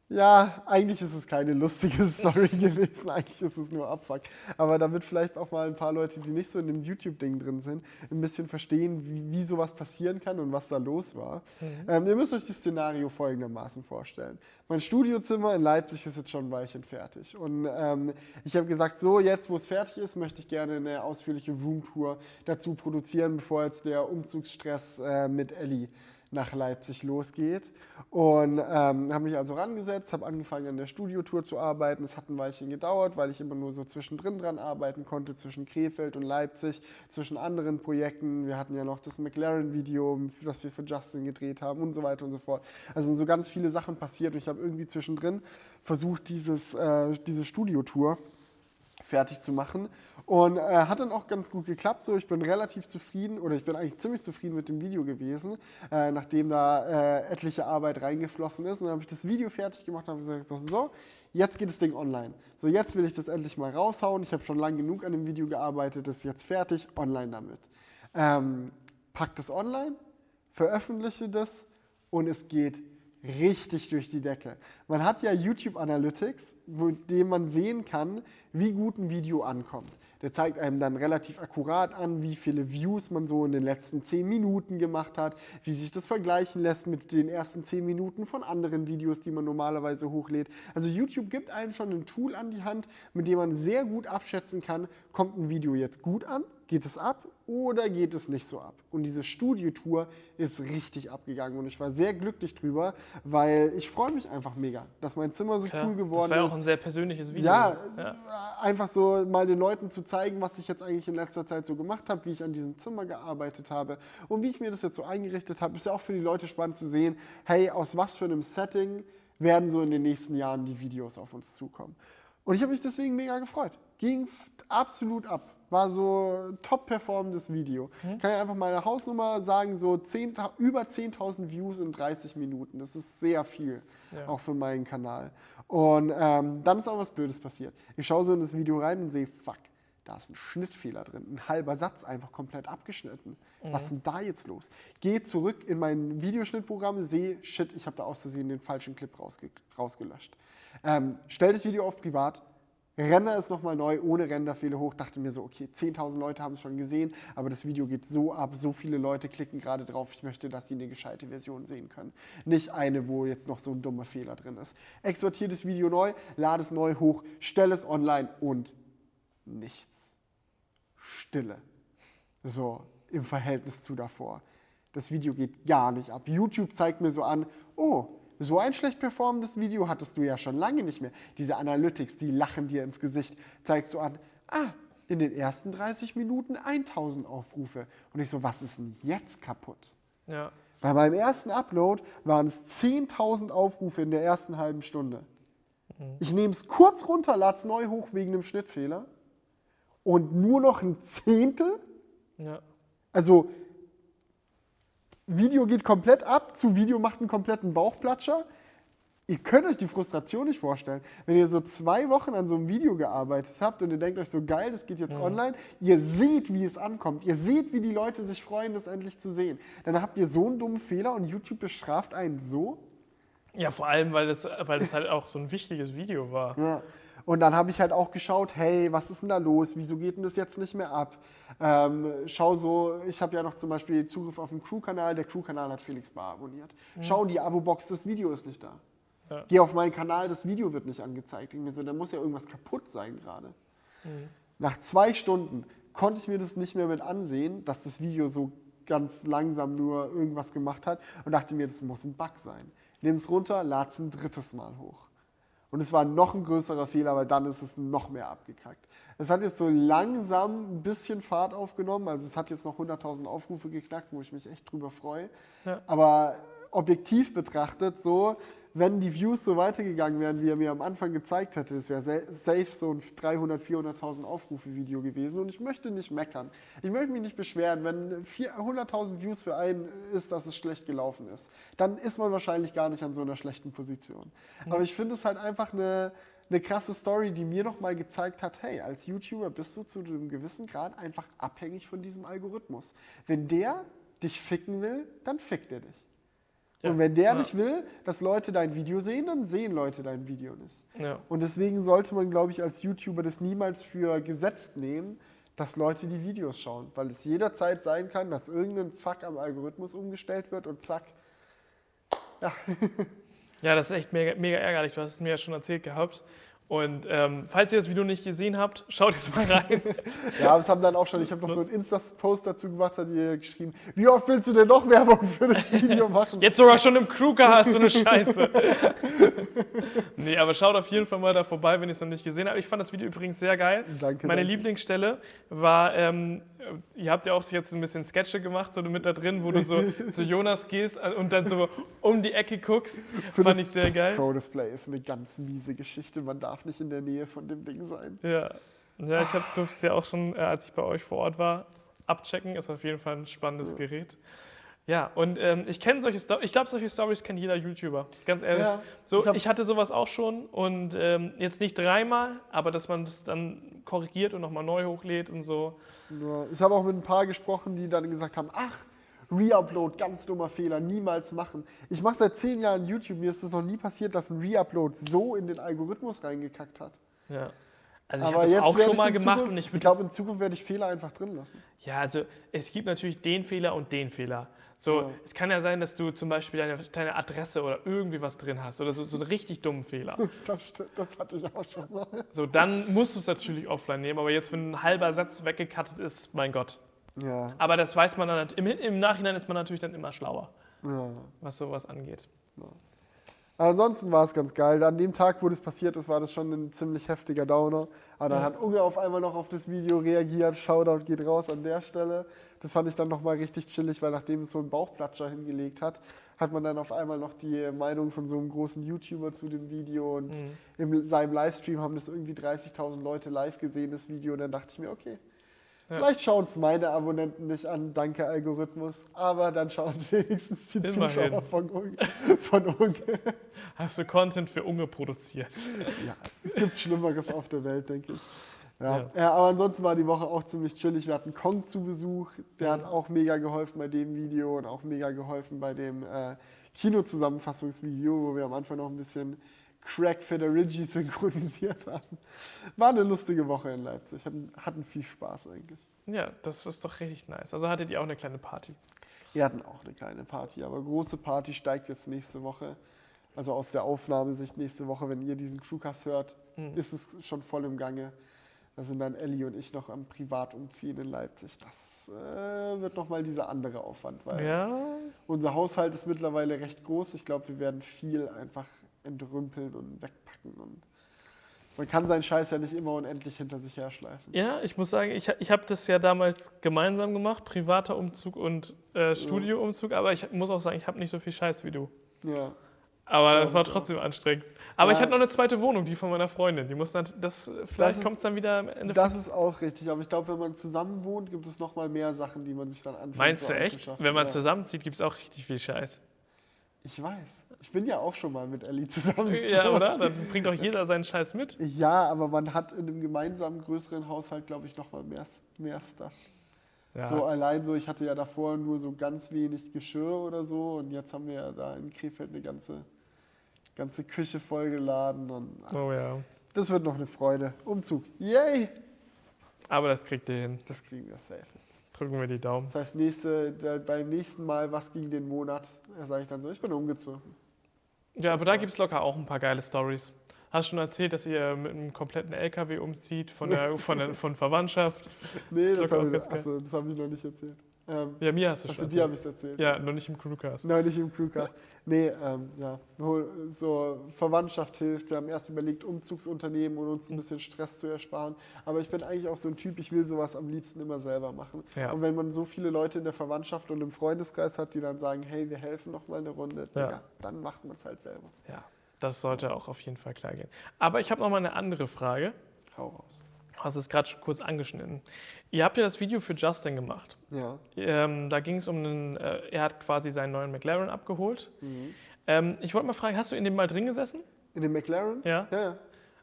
ja, eigentlich ist es keine lustige *laughs* Story gewesen, eigentlich ist es nur Abfuck. Aber damit vielleicht auch mal ein paar Leute, die nicht so in dem YouTube-Ding drin sind, ein bisschen verstehen, wie, wie sowas passieren kann und was da los war. Ähm, ihr müsst euch das Szenario folgendermaßen vorstellen. Mein Studiozimmer in Leipzig ist jetzt schon ein Weilchen fertig. Und ähm, ich habe gesagt, so jetzt, wo es fertig ist, möchte ich gerne eine ausführliche Roomtour dazu produzieren, bevor jetzt der Umzugsstress äh, mit Ellie nach Leipzig losgeht. Und ähm, habe mich also rangesetzt, habe angefangen an der Studiotour zu arbeiten. Es hat ein Weilchen gedauert, weil ich immer nur so zwischendrin dran arbeiten konnte, zwischen Krefeld und Leipzig, zwischen anderen Projekten. Wir hatten ja noch das McLaren-Video, das wir für Justin gedreht haben und so weiter und so fort. Also sind so ganz viele Sachen passiert und ich habe irgendwie zwischendrin versucht, dieses, äh, diese Studiotour fertig zu machen. Und äh, hat dann auch ganz gut geklappt. So, ich bin relativ zufrieden oder ich bin eigentlich ziemlich zufrieden mit dem Video gewesen, äh, nachdem da äh, etliche Arbeit reingeflossen ist. Und dann habe ich das Video fertig gemacht und habe gesagt, so, so, jetzt geht das Ding online. So, jetzt will ich das endlich mal raushauen. Ich habe schon lange genug an dem Video gearbeitet, ist jetzt fertig, online damit. Ähm, pack das online, veröffentliche das und es geht richtig durch die Decke. Man hat ja YouTube Analytics, wo dem man sehen kann, wie gut ein Video ankommt. Der zeigt einem dann relativ akkurat an, wie viele Views man so in den letzten 10 Minuten gemacht hat, wie sich das vergleichen lässt mit den ersten 10 Minuten von anderen Videos, die man normalerweise hochlädt. Also YouTube gibt einem schon ein Tool an die Hand, mit dem man sehr gut abschätzen kann, kommt ein Video jetzt gut an, geht es ab oder geht es nicht so ab. Und diese Studiotour ist richtig abgegangen und ich war sehr glücklich drüber, weil ich freue mich einfach mega, dass mein Zimmer so Klar. cool geworden das war ja ist. auch ein sehr persönliches Video. Ja, ja. einfach so mal den Leuten zu zeigen, was ich jetzt eigentlich in letzter Zeit so gemacht habe, wie ich an diesem Zimmer gearbeitet habe und wie ich mir das jetzt so eingerichtet habe. Ist ja auch für die Leute spannend zu sehen, hey, aus was für einem Setting werden so in den nächsten Jahren die Videos auf uns zukommen. Und ich habe mich deswegen mega gefreut. Ging absolut ab. War so top performendes Video. Kann ja einfach meine Hausnummer sagen, so 10, über 10.000 Views in 30 Minuten. Das ist sehr viel, Ja. auch für meinen Kanal. Und ähm, dann ist auch was Blödes passiert. Ich schaue so in das Video rein und sehe, fuck, da ist ein Schnittfehler drin. Ein halber Satz einfach komplett abgeschnitten. Was ist denn da jetzt los? Gehe zurück in mein Videoschnittprogramm, sehe, shit, ich habe da aus Versehen den falschen Clip rausge rausgelöscht. Ähm, stell das Video auf privat, render es nochmal neu, ohne Renderfehler hoch. Dachte mir so, okay, 10.000 Leute haben es schon gesehen, aber das Video geht so ab, so viele Leute klicken gerade drauf. Ich möchte, dass sie eine gescheite Version sehen können. Nicht eine, wo jetzt noch so ein dummer Fehler drin ist. Exportiere das Video neu, lade es neu hoch, stelle es online und nichts. Stille. So, im Verhältnis zu davor. Das Video geht gar nicht ab. YouTube zeigt mir so an, oh, so ein schlecht performendes Video hattest du ja schon lange nicht mehr. Diese Analytics, die lachen dir ins Gesicht, zeigst du an, ah, in den ersten 30 Minuten 1000 Aufrufe. Und ich so, was ist denn jetzt kaputt? Ja. Bei meinem ersten Upload waren es 10.000 Aufrufe in der ersten halben Stunde. Ich nehme es kurz runter, lade es neu hoch wegen einem Schnittfehler und nur noch ein Zehntel. ja. Also Video geht komplett ab, zu Video macht einen kompletten Bauchplatscher. Ihr könnt euch die Frustration nicht vorstellen, wenn ihr so zwei Wochen an so einem Video gearbeitet habt und ihr denkt euch so geil, das geht jetzt online. Ihr seht, wie es ankommt. Ihr seht, wie die Leute sich freuen, das endlich zu sehen. Dann habt ihr so einen dummen Fehler und YouTube bestraft einen so. Ja, vor allem, weil das, weil das halt auch so ein wichtiges Video war. Ja. Und dann habe ich halt auch geschaut, hey, was ist denn da los? Wieso geht denn das jetzt nicht mehr ab? Ähm, schau so, ich habe ja noch zum Beispiel Zugriff auf den Crew-Kanal. Der Crew-Kanal hat Felix Bar abonniert. Schau, die Abo-Box, das Video ist nicht da. Ja. Geh auf meinen Kanal, das Video wird nicht angezeigt. Ich mir so, da muss ja irgendwas kaputt sein gerade. Mhm. Nach zwei Stunden konnte ich mir das nicht mehr mit ansehen, dass das Video so ganz langsam nur irgendwas gemacht hat und dachte mir, das muss ein Bug sein. Nimm es runter, lad es ein drittes Mal hoch. Und es war noch ein größerer Fehler, weil dann ist es noch mehr abgekackt. Es hat jetzt so langsam ein bisschen Fahrt aufgenommen. Also es hat jetzt noch 100.000 Aufrufe geknackt, wo ich mich echt drüber freue. Ja. Aber objektiv betrachtet, so, wenn die Views so weitergegangen wären, wie er mir am Anfang gezeigt hätte, es wäre sa- safe so ein 300.000, 400.000 Aufrufe-Video gewesen. Und ich möchte nicht meckern. Ich möchte mich nicht beschweren, wenn 400.000 Views für einen ist, dass es schlecht gelaufen ist. Dann ist man wahrscheinlich gar nicht an so einer schlechten Position. Aber ich finde es halt einfach eine, eine krasse Story, die mir nochmal gezeigt hat, hey, als YouTuber bist du zu einem gewissen Grad einfach abhängig von diesem Algorithmus. Wenn der dich ficken will, dann fickt er dich. Ja. Und wenn der Ja. nicht will, dass Leute dein Video sehen, dann sehen Leute dein Video nicht. Ja. Und deswegen sollte man, glaube ich, als YouTuber das niemals für gesetzt nehmen, dass Leute die Videos schauen. Weil es jederzeit sein kann, dass irgendein Fuck am Algorithmus umgestellt wird und zack. Ja, *laughs* Ja, das ist echt mega, mega ärgerlich. Du hast es mir ja schon erzählt gehabt. Und ähm, falls ihr das Video nicht gesehen habt, schaut jetzt mal rein. *laughs* ja es haben dann auch schon, ich habe noch so einen Insta-Post dazu gemacht, hat ihr geschrieben, wie oft willst du denn noch Werbung für das Video *laughs* machen? Jetzt sogar schon im Crewcast, so eine Scheiße. *laughs* nee, aber schaut auf jeden Fall mal da vorbei, wenn ihr es noch nicht gesehen habt. Ich fand das Video übrigens sehr geil. Danke, Meine danke. Lieblingsstelle war, ähm, ihr habt ja auch jetzt ein bisschen Sketche gemacht, so mit da drin, wo du so *laughs* zu Jonas gehst und dann so um die Ecke guckst. Für fand das, ich sehr das geil. Pro-Display ist eine ganz miese Geschichte. Man darf nicht in der Nähe von dem Ding sein. Ja, ja ich durfte es ja auch schon, äh, als ich bei euch vor Ort war, abchecken. Ist auf jeden Fall ein spannendes Gerät. Ja, und ähm, ich kenne solche Stories, ich glaube, solche Stories kennt jeder YouTuber, ganz ehrlich. Ja, so, ich ich hatte sowas auch schon und ähm, jetzt nicht dreimal, aber dass man das dann korrigiert und nochmal neu hochlädt und so. Ja, ich habe auch mit ein paar gesprochen, die dann gesagt haben, ach, Reupload, ganz dummer Fehler, niemals machen. Ich mache seit zehn Jahren YouTube, mir ist es noch nie passiert, dass ein Reupload so in den Algorithmus reingekackt hat. Ja. Also ich habe das jetzt auch schon mal gemacht Zukunft, und ich ich glaube, in Zukunft werde ich Fehler einfach drin lassen. Ja, also es gibt natürlich den Fehler und den Fehler. So, Ja. es kann ja sein, dass du zum Beispiel deine, deine Adresse oder irgendwie was drin hast oder so, so einen richtig dummen Fehler. *laughs* Das, st- das hatte ich auch schon mal. So, dann musst du es natürlich offline nehmen, aber jetzt, wenn ein halber Satz weggekattet ist, mein Gott. Ja, Aber das weiß man dann, im, im Nachhinein ist man natürlich dann immer schlauer, ja. was sowas angeht. Aber ansonsten war es ganz geil. An dem Tag, wo das passiert ist, war das schon ein ziemlich heftiger Downer. Aber dann Ja. hat Unge auf einmal noch auf das Video reagiert. Shoutout geht raus an der Stelle. Das fand ich dann nochmal richtig chillig, weil nachdem es so einen Bauchplatscher hingelegt hat, hat man dann auf einmal noch die Meinung von so einem großen YouTuber zu dem Video. Und Mhm. in seinem Livestream haben das irgendwie 30.000 Leute live gesehen, das Video. Und dann dachte ich mir, okay, Ja. vielleicht schauen es meine Abonnenten nicht an, danke Algorithmus. Aber dann schauen es *laughs* wenigstens die Immerhin. Zuschauer von Unge. Von Unge. Hast du Content für Unge produziert? Ja, es gibt Schlimmeres auf der Welt, denke ich. Ja. Ja. Ja. aber ansonsten war die Woche auch ziemlich chillig. Wir hatten Kong zu Besuch, der hat auch mega geholfen bei dem Video und auch mega geholfen bei dem äh, Kino-Zusammenfassungsvideo, wo wir am Anfang noch ein bisschen Crack Federici synchronisiert haben. War eine lustige Woche in Leipzig, hatten, hatten viel Spaß eigentlich. Ja, das ist doch richtig nice. Also hattet ihr auch eine kleine Party. Wir hatten auch eine kleine Party, aber große Party steigt jetzt nächste Woche. Also aus der Aufnahmesicht nächste Woche, wenn ihr diesen Crewcast hört, Mhm. ist es schon voll im Gange. Da sind dann Ellie und ich noch am Privatumziehen in Leipzig. Das äh, wird nochmal dieser andere Aufwand, weil Ja, unser Haushalt ist mittlerweile recht groß. Ich glaube, wir werden viel einfach entrümpeln und wegpacken. Und man kann seinen Scheiß ja nicht immer unendlich hinter sich herschleifen. Ja, ich muss sagen, ich, ich habe das ja damals gemeinsam gemacht, privater Umzug und äh, Studioumzug, aber ich muss auch sagen, ich habe nicht so viel Scheiß wie du. Ja. Aber das war ich trotzdem anstrengend. Aber ich Ja. hatte noch eine zweite Wohnung, die von meiner Freundin. Die muss dann, das, vielleicht kommt es dann wieder am Ende. Das ist auch richtig, aber ich glaube, wenn man zusammen wohnt, gibt es noch mal mehr Sachen, die man sich dann anfängt Meinst so du echt? Wenn man ja. zusammenzieht, gibt es auch richtig viel Scheiß. Ich weiß. Ich bin ja auch schon mal mit Ellie zusammen. Ja, *laughs* oder? Dann bringt auch jeder seinen Scheiß mit. Ja, aber man hat in einem gemeinsamen größeren Haushalt, glaube ich, noch mal mehr, mehr Stuff. Ja. So allein so, ich hatte ja davor nur so ganz wenig Geschirr oder so und jetzt haben wir ja da in Krefeld eine ganze, ganze Küche vollgeladen und Oh ja. das wird noch eine Freude. Umzug. Yay! Aber das kriegt ihr hin. Das kriegen wir safe. Drücken wir die Daumen. Das heißt, nächste, der, beim nächsten Mal, was ging den Monat, da sage ich dann so, ich bin umgezogen. Ja, aber Das da war- gibt es locker auch ein paar geile Stories. Hast schon erzählt, dass ihr mit einem kompletten LKW umzieht von, *laughs* der, von, der, von Verwandtschaft? Nee, Das das, habe ich, hab ich noch nicht erzählt. Ähm, Ja, mir hast du achso, schon dir habe ich es erzählt. Ja, noch nicht im Crewcast. Nein, nicht im Crewcast. Nee, ähm, ja, so Verwandtschaft hilft. Wir haben erst überlegt, Umzugsunternehmen und uns ein bisschen Stress zu ersparen. Aber ich bin eigentlich auch so ein Typ, ich will sowas am liebsten immer selber machen. Ja. Und wenn man so viele Leute in der Verwandtschaft und im Freundeskreis hat, die dann sagen, hey, wir helfen noch mal eine Runde, Ja. Digga, dann macht man es halt selber. Ja, das sollte auch auf jeden Fall klar gehen. Aber ich habe noch mal eine andere Frage. Hau raus. Du hast es gerade schon kurz angeschnitten. Ihr habt ja das Video für Justin gemacht. Ja. Ähm, da ging es um einen, äh, er hat quasi seinen neuen McLaren abgeholt. Ähm, ich wollte mal fragen, hast du in dem mal drin gesessen? In dem McLaren? Ja. Ja, ja.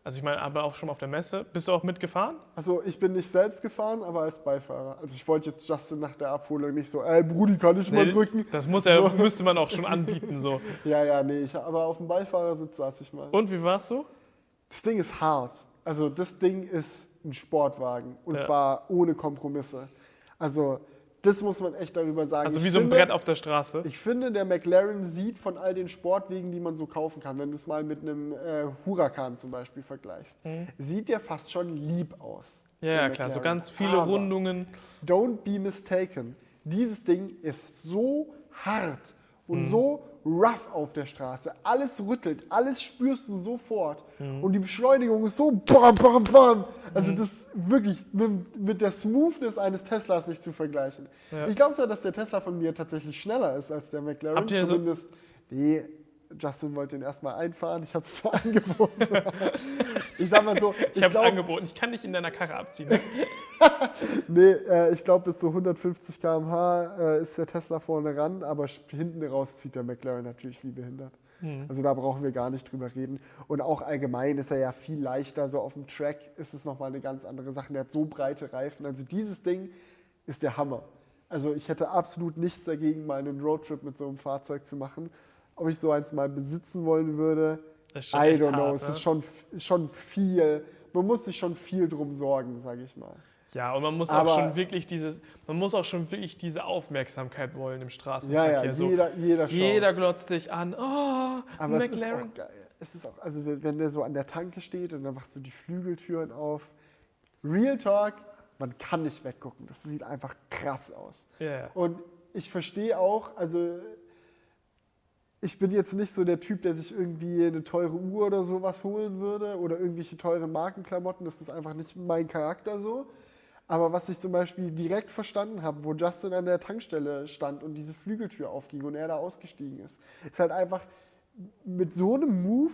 Also ich meine, aber auch schon mal auf der Messe. Bist du auch mitgefahren? Also ich bin nicht selbst gefahren, aber als Beifahrer. Also ich wollte jetzt Justin nach der Abholung nicht so, ey Brudi, kann ich mal Nee, drücken? Das muss er, So. *laughs* müsste man auch schon anbieten. So. Ja, ja, nee, ich, aber auf dem Beifahrersitz saß ich mal. Und wie warst du? Das Ding ist hart. Also das Ding ist ein Sportwagen und Ja. zwar ohne Kompromisse. Also das muss man echt darüber sagen. Also Ich wie so ein finde, Brett auf der Straße. Ich finde, der McLaren sieht von all den Sportwegen, die man so kaufen kann, wenn du es mal mit einem äh, Huracan zum Beispiel vergleichst, sieht der fast schon lieb aus. Mhm. Ja, ja, klar, so ganz viele Aber Rundungen. Don't be mistaken. Dieses Ding ist so hart und Mhm. so rough auf der Straße. Alles rüttelt, alles spürst du sofort. Mhm. Und die Beschleunigung ist so bam, bam, bam. Also das ist wirklich mit, mit der Smoothness eines Teslas nicht zu vergleichen. Ja. Ich glaube zwar, dass der Tesla von mir tatsächlich schneller ist als der McLaren. Habt ihr so- Zumindest, nee, Justin wollte ihn erstmal einfahren. Ich habe es zwar *laughs* angeboten. ich sag mal so, Ich habe es angeboten. Ich kann dich in deiner Karre abziehen. Ne? *laughs* Nee, äh, ich glaube, bis zu 150 km/h äh, ist der Tesla vorne ran, aber hinten raus zieht der McLaren natürlich wie behindert. Also da brauchen wir gar nicht drüber reden. Und auch allgemein ist er ja viel leichter. So auf dem Track ist es nochmal eine ganz andere Sache. Der hat so breite Reifen. Also dieses Ding ist der Hammer. Also ich hätte absolut nichts dagegen, mal einen Roadtrip mit so einem Fahrzeug zu machen. Ob ich so eins mal besitzen wollen würde, Das ist schon I don't know. hart, es ne? ist schon, schon viel. Man muss sich schon viel drum sorgen, sage ich mal. Ja, und man muss Aber- auch schon wirklich dieses, man muss auch schon wirklich diese Aufmerksamkeit wollen im Ja, Straßenverkehr. ja, so, jeder, jeder jeder glotzt dich an. Oh, Aber es ist McLaren. auch geil. Es ist auch, also wenn der so an der Tanke steht und dann machst du die Flügeltüren auf. Real Talk, man kann nicht weggucken. Das sieht einfach krass aus. Ja, ja. Und ich verstehe auch, also ich bin jetzt nicht so der Typ, der sich irgendwie eine teure Uhr oder sowas holen würde oder irgendwelche teuren Markenklamotten. Das ist einfach nicht mein Charakter so. Aber was ich zum Beispiel direkt verstanden habe, wo Justin an der Tankstelle stand und diese Flügeltür aufging und er da ausgestiegen ist, ist halt einfach, mit so einem Move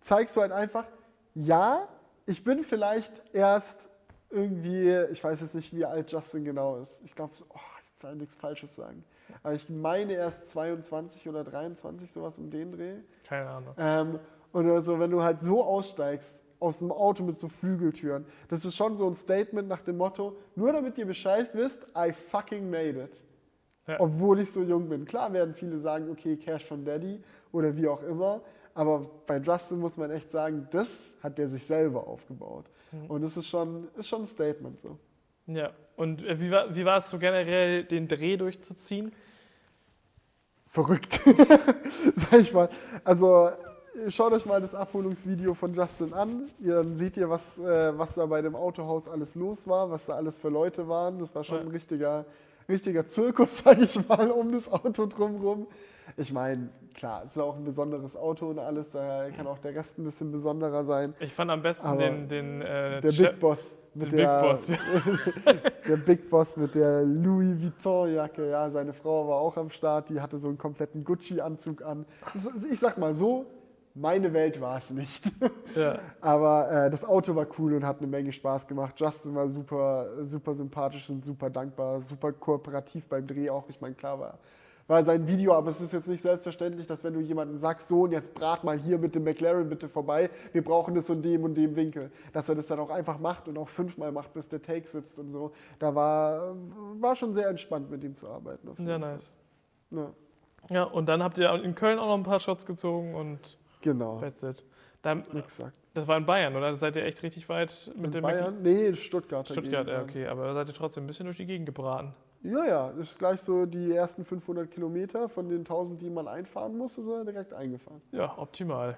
zeigst du halt einfach, ja, ich bin vielleicht erst irgendwie, ich weiß jetzt nicht, wie alt Justin genau ist. Ich glaube, oh, jetzt soll ich nichts Falsches sagen. Aber ich meine erst 22 oder 23, sowas um den Dreh. Keine Ahnung. Ähm, und also, wenn du halt so aussteigst aus einem Auto mit so Flügeltüren, das ist schon so ein Statement nach dem Motto, nur damit ihr Bescheid wisst, I fucking made it. Ja. Obwohl ich so jung bin. Klar werden viele sagen, okay, Cash von Daddy oder wie auch immer. Aber bei Justin muss man echt sagen, das hat der sich selber aufgebaut. Und das ist schon, ist schon ein Statement so. Ja. Und äh, wie war, wie war es so generell, den Dreh durchzuziehen? verrückt, *laughs* sag ich mal. Also schaut euch mal das Abholungsvideo von Justin an. Ihr, dann seht ihr, was, äh, was da bei dem Autohaus alles los war, was da alles für Leute waren. Das war schon Ja. ein richtiger, richtiger Zirkus, *laughs* sag ich mal, um das Auto drumherum. Ich meine, klar, es ist auch ein besonderes Auto und alles, da kann auch der Rest ein bisschen besonderer sein. Ich fand am besten Aber den, den, äh, Der Big Boss mit der, Big Boss. *laughs* der Big Boss mit der Louis Vuitton Jacke. Ja, seine Frau war auch am Start. Die hatte so einen kompletten Gucci Anzug an. Ich sag mal so, meine Welt war es nicht. *laughs* Ja. Aber äh, das Auto war cool und hat eine Menge Spaß gemacht. Justin war super, super sympathisch und super dankbar, super kooperativ beim Dreh auch. Ich meine, klar war, war sein Video, aber es ist jetzt nicht selbstverständlich, dass wenn du jemandem sagst, so und jetzt brat mal hier mit dem McLaren bitte vorbei, wir brauchen das in dem und dem Winkel, dass er das dann auch einfach macht und auch fünfmal macht, bis der Take sitzt und so. Da war, war schon sehr entspannt mit ihm zu arbeiten. ja, nice. Ja, Ja, und dann habt ihr in Köln auch noch ein paar Shots gezogen und genau, that's it. Dann, exakt. das war in Bayern, oder? Da seid ihr echt richtig weit mit In dem Bayern? Nee, Stuttgart. Stuttgart, ja, okay. Aber da seid ihr trotzdem ein bisschen durch die Gegend gebraten. Ja, ja, ist gleich so die ersten 500 Kilometer von den 1000, die man einfahren muss, ist er direkt eingefahren. Ja, optimal.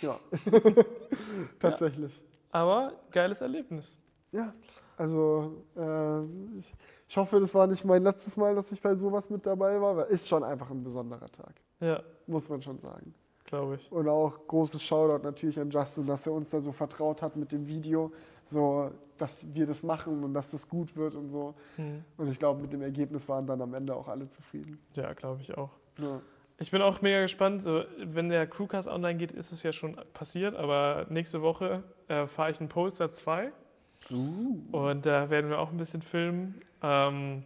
Ja, *laughs* *laughs* tatsächlich. Aber geiles Erlebnis. Ja, also äh, ich, ich hoffe, das war nicht mein letztes Mal, dass ich bei sowas mit dabei war, weil ist schon einfach ein besonderer Tag, Ja, muss man schon sagen. Glaube ich. Und auch großes Shoutout natürlich an Justin, dass er uns da so vertraut hat mit dem Video, so dass wir das machen und dass das gut wird und so. Hm. Und ich glaube, mit dem Ergebnis waren dann am Ende auch alle zufrieden. Ja, glaube ich auch. Ja. Ich bin auch mega gespannt. So, wenn der Crewcast online geht, ist es ja schon passiert, aber nächste Woche äh, fahre ich einen Polestar 2 und da werden wir auch ein bisschen filmen. Ähm,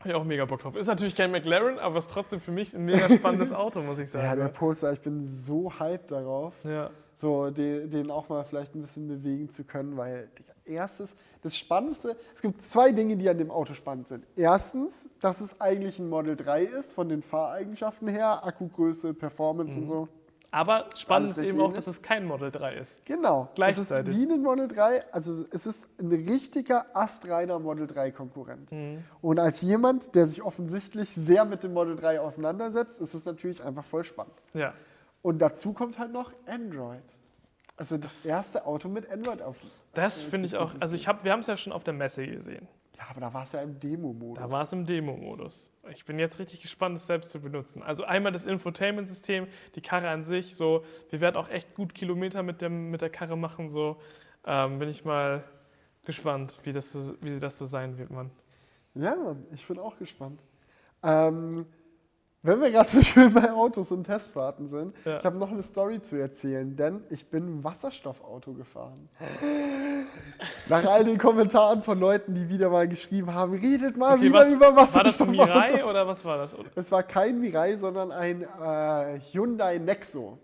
habe ich auch mega Bock drauf. Ist natürlich kein McLaren, aber ist trotzdem für mich ein mega *laughs* spannendes Auto, muss ich Ja, der sagen. Polestar, ich bin so hyped darauf, Ja, so den, den auch mal vielleicht ein bisschen bewegen zu können, weil erstes, das Spannendste, es gibt zwei Dinge, die an dem Auto spannend sind. Erstens, dass es eigentlich ein Model 3 ist, von den Fahreigenschaften her, Akkugröße, Performance und so. Aber spannend ist eben auch, dass es kein Model 3 ist. Genau. Gleichzeitig. Es ist wie ein Model 3, also es ist ein richtiger astreiner Model 3 Konkurrent. Mhm. Und als jemand, der sich offensichtlich sehr mit dem Model 3 auseinandersetzt, ist es natürlich einfach voll spannend. Ja, Und dazu kommt halt noch Android. Also das erste Auto mit Android auf. das finde ich auch. Also ich hab, wir haben es ja schon auf der Messe gesehen. Ja, aber da war es ja im Demo-Modus. Da war es im Demo-Modus. Ich bin jetzt richtig gespannt, es selbst zu benutzen. Also einmal das Infotainment-System, die Karre an sich, so, wir werden auch echt gut Kilometer mit, dem, mit der Karre machen, so. Ähm, bin ich mal gespannt, wie das, so, wie das so sein wird, Mann. Ja, Mann, ich bin auch gespannt. Ähm, wenn wir gerade so *laughs* schön bei Autos und Testfahrten sind, Ja. ich habe noch eine Story zu erzählen, denn ich bin ein Wasserstoffauto gefahren. *laughs* Nach all den Kommentaren von Leuten, die wieder mal geschrieben haben, redet mal Okay, wieder was, über war das ein Wasserstoffautos. Mirai oder was war das? *laughs* Es war kein Mirai, sondern ein äh, Hyundai Nexo.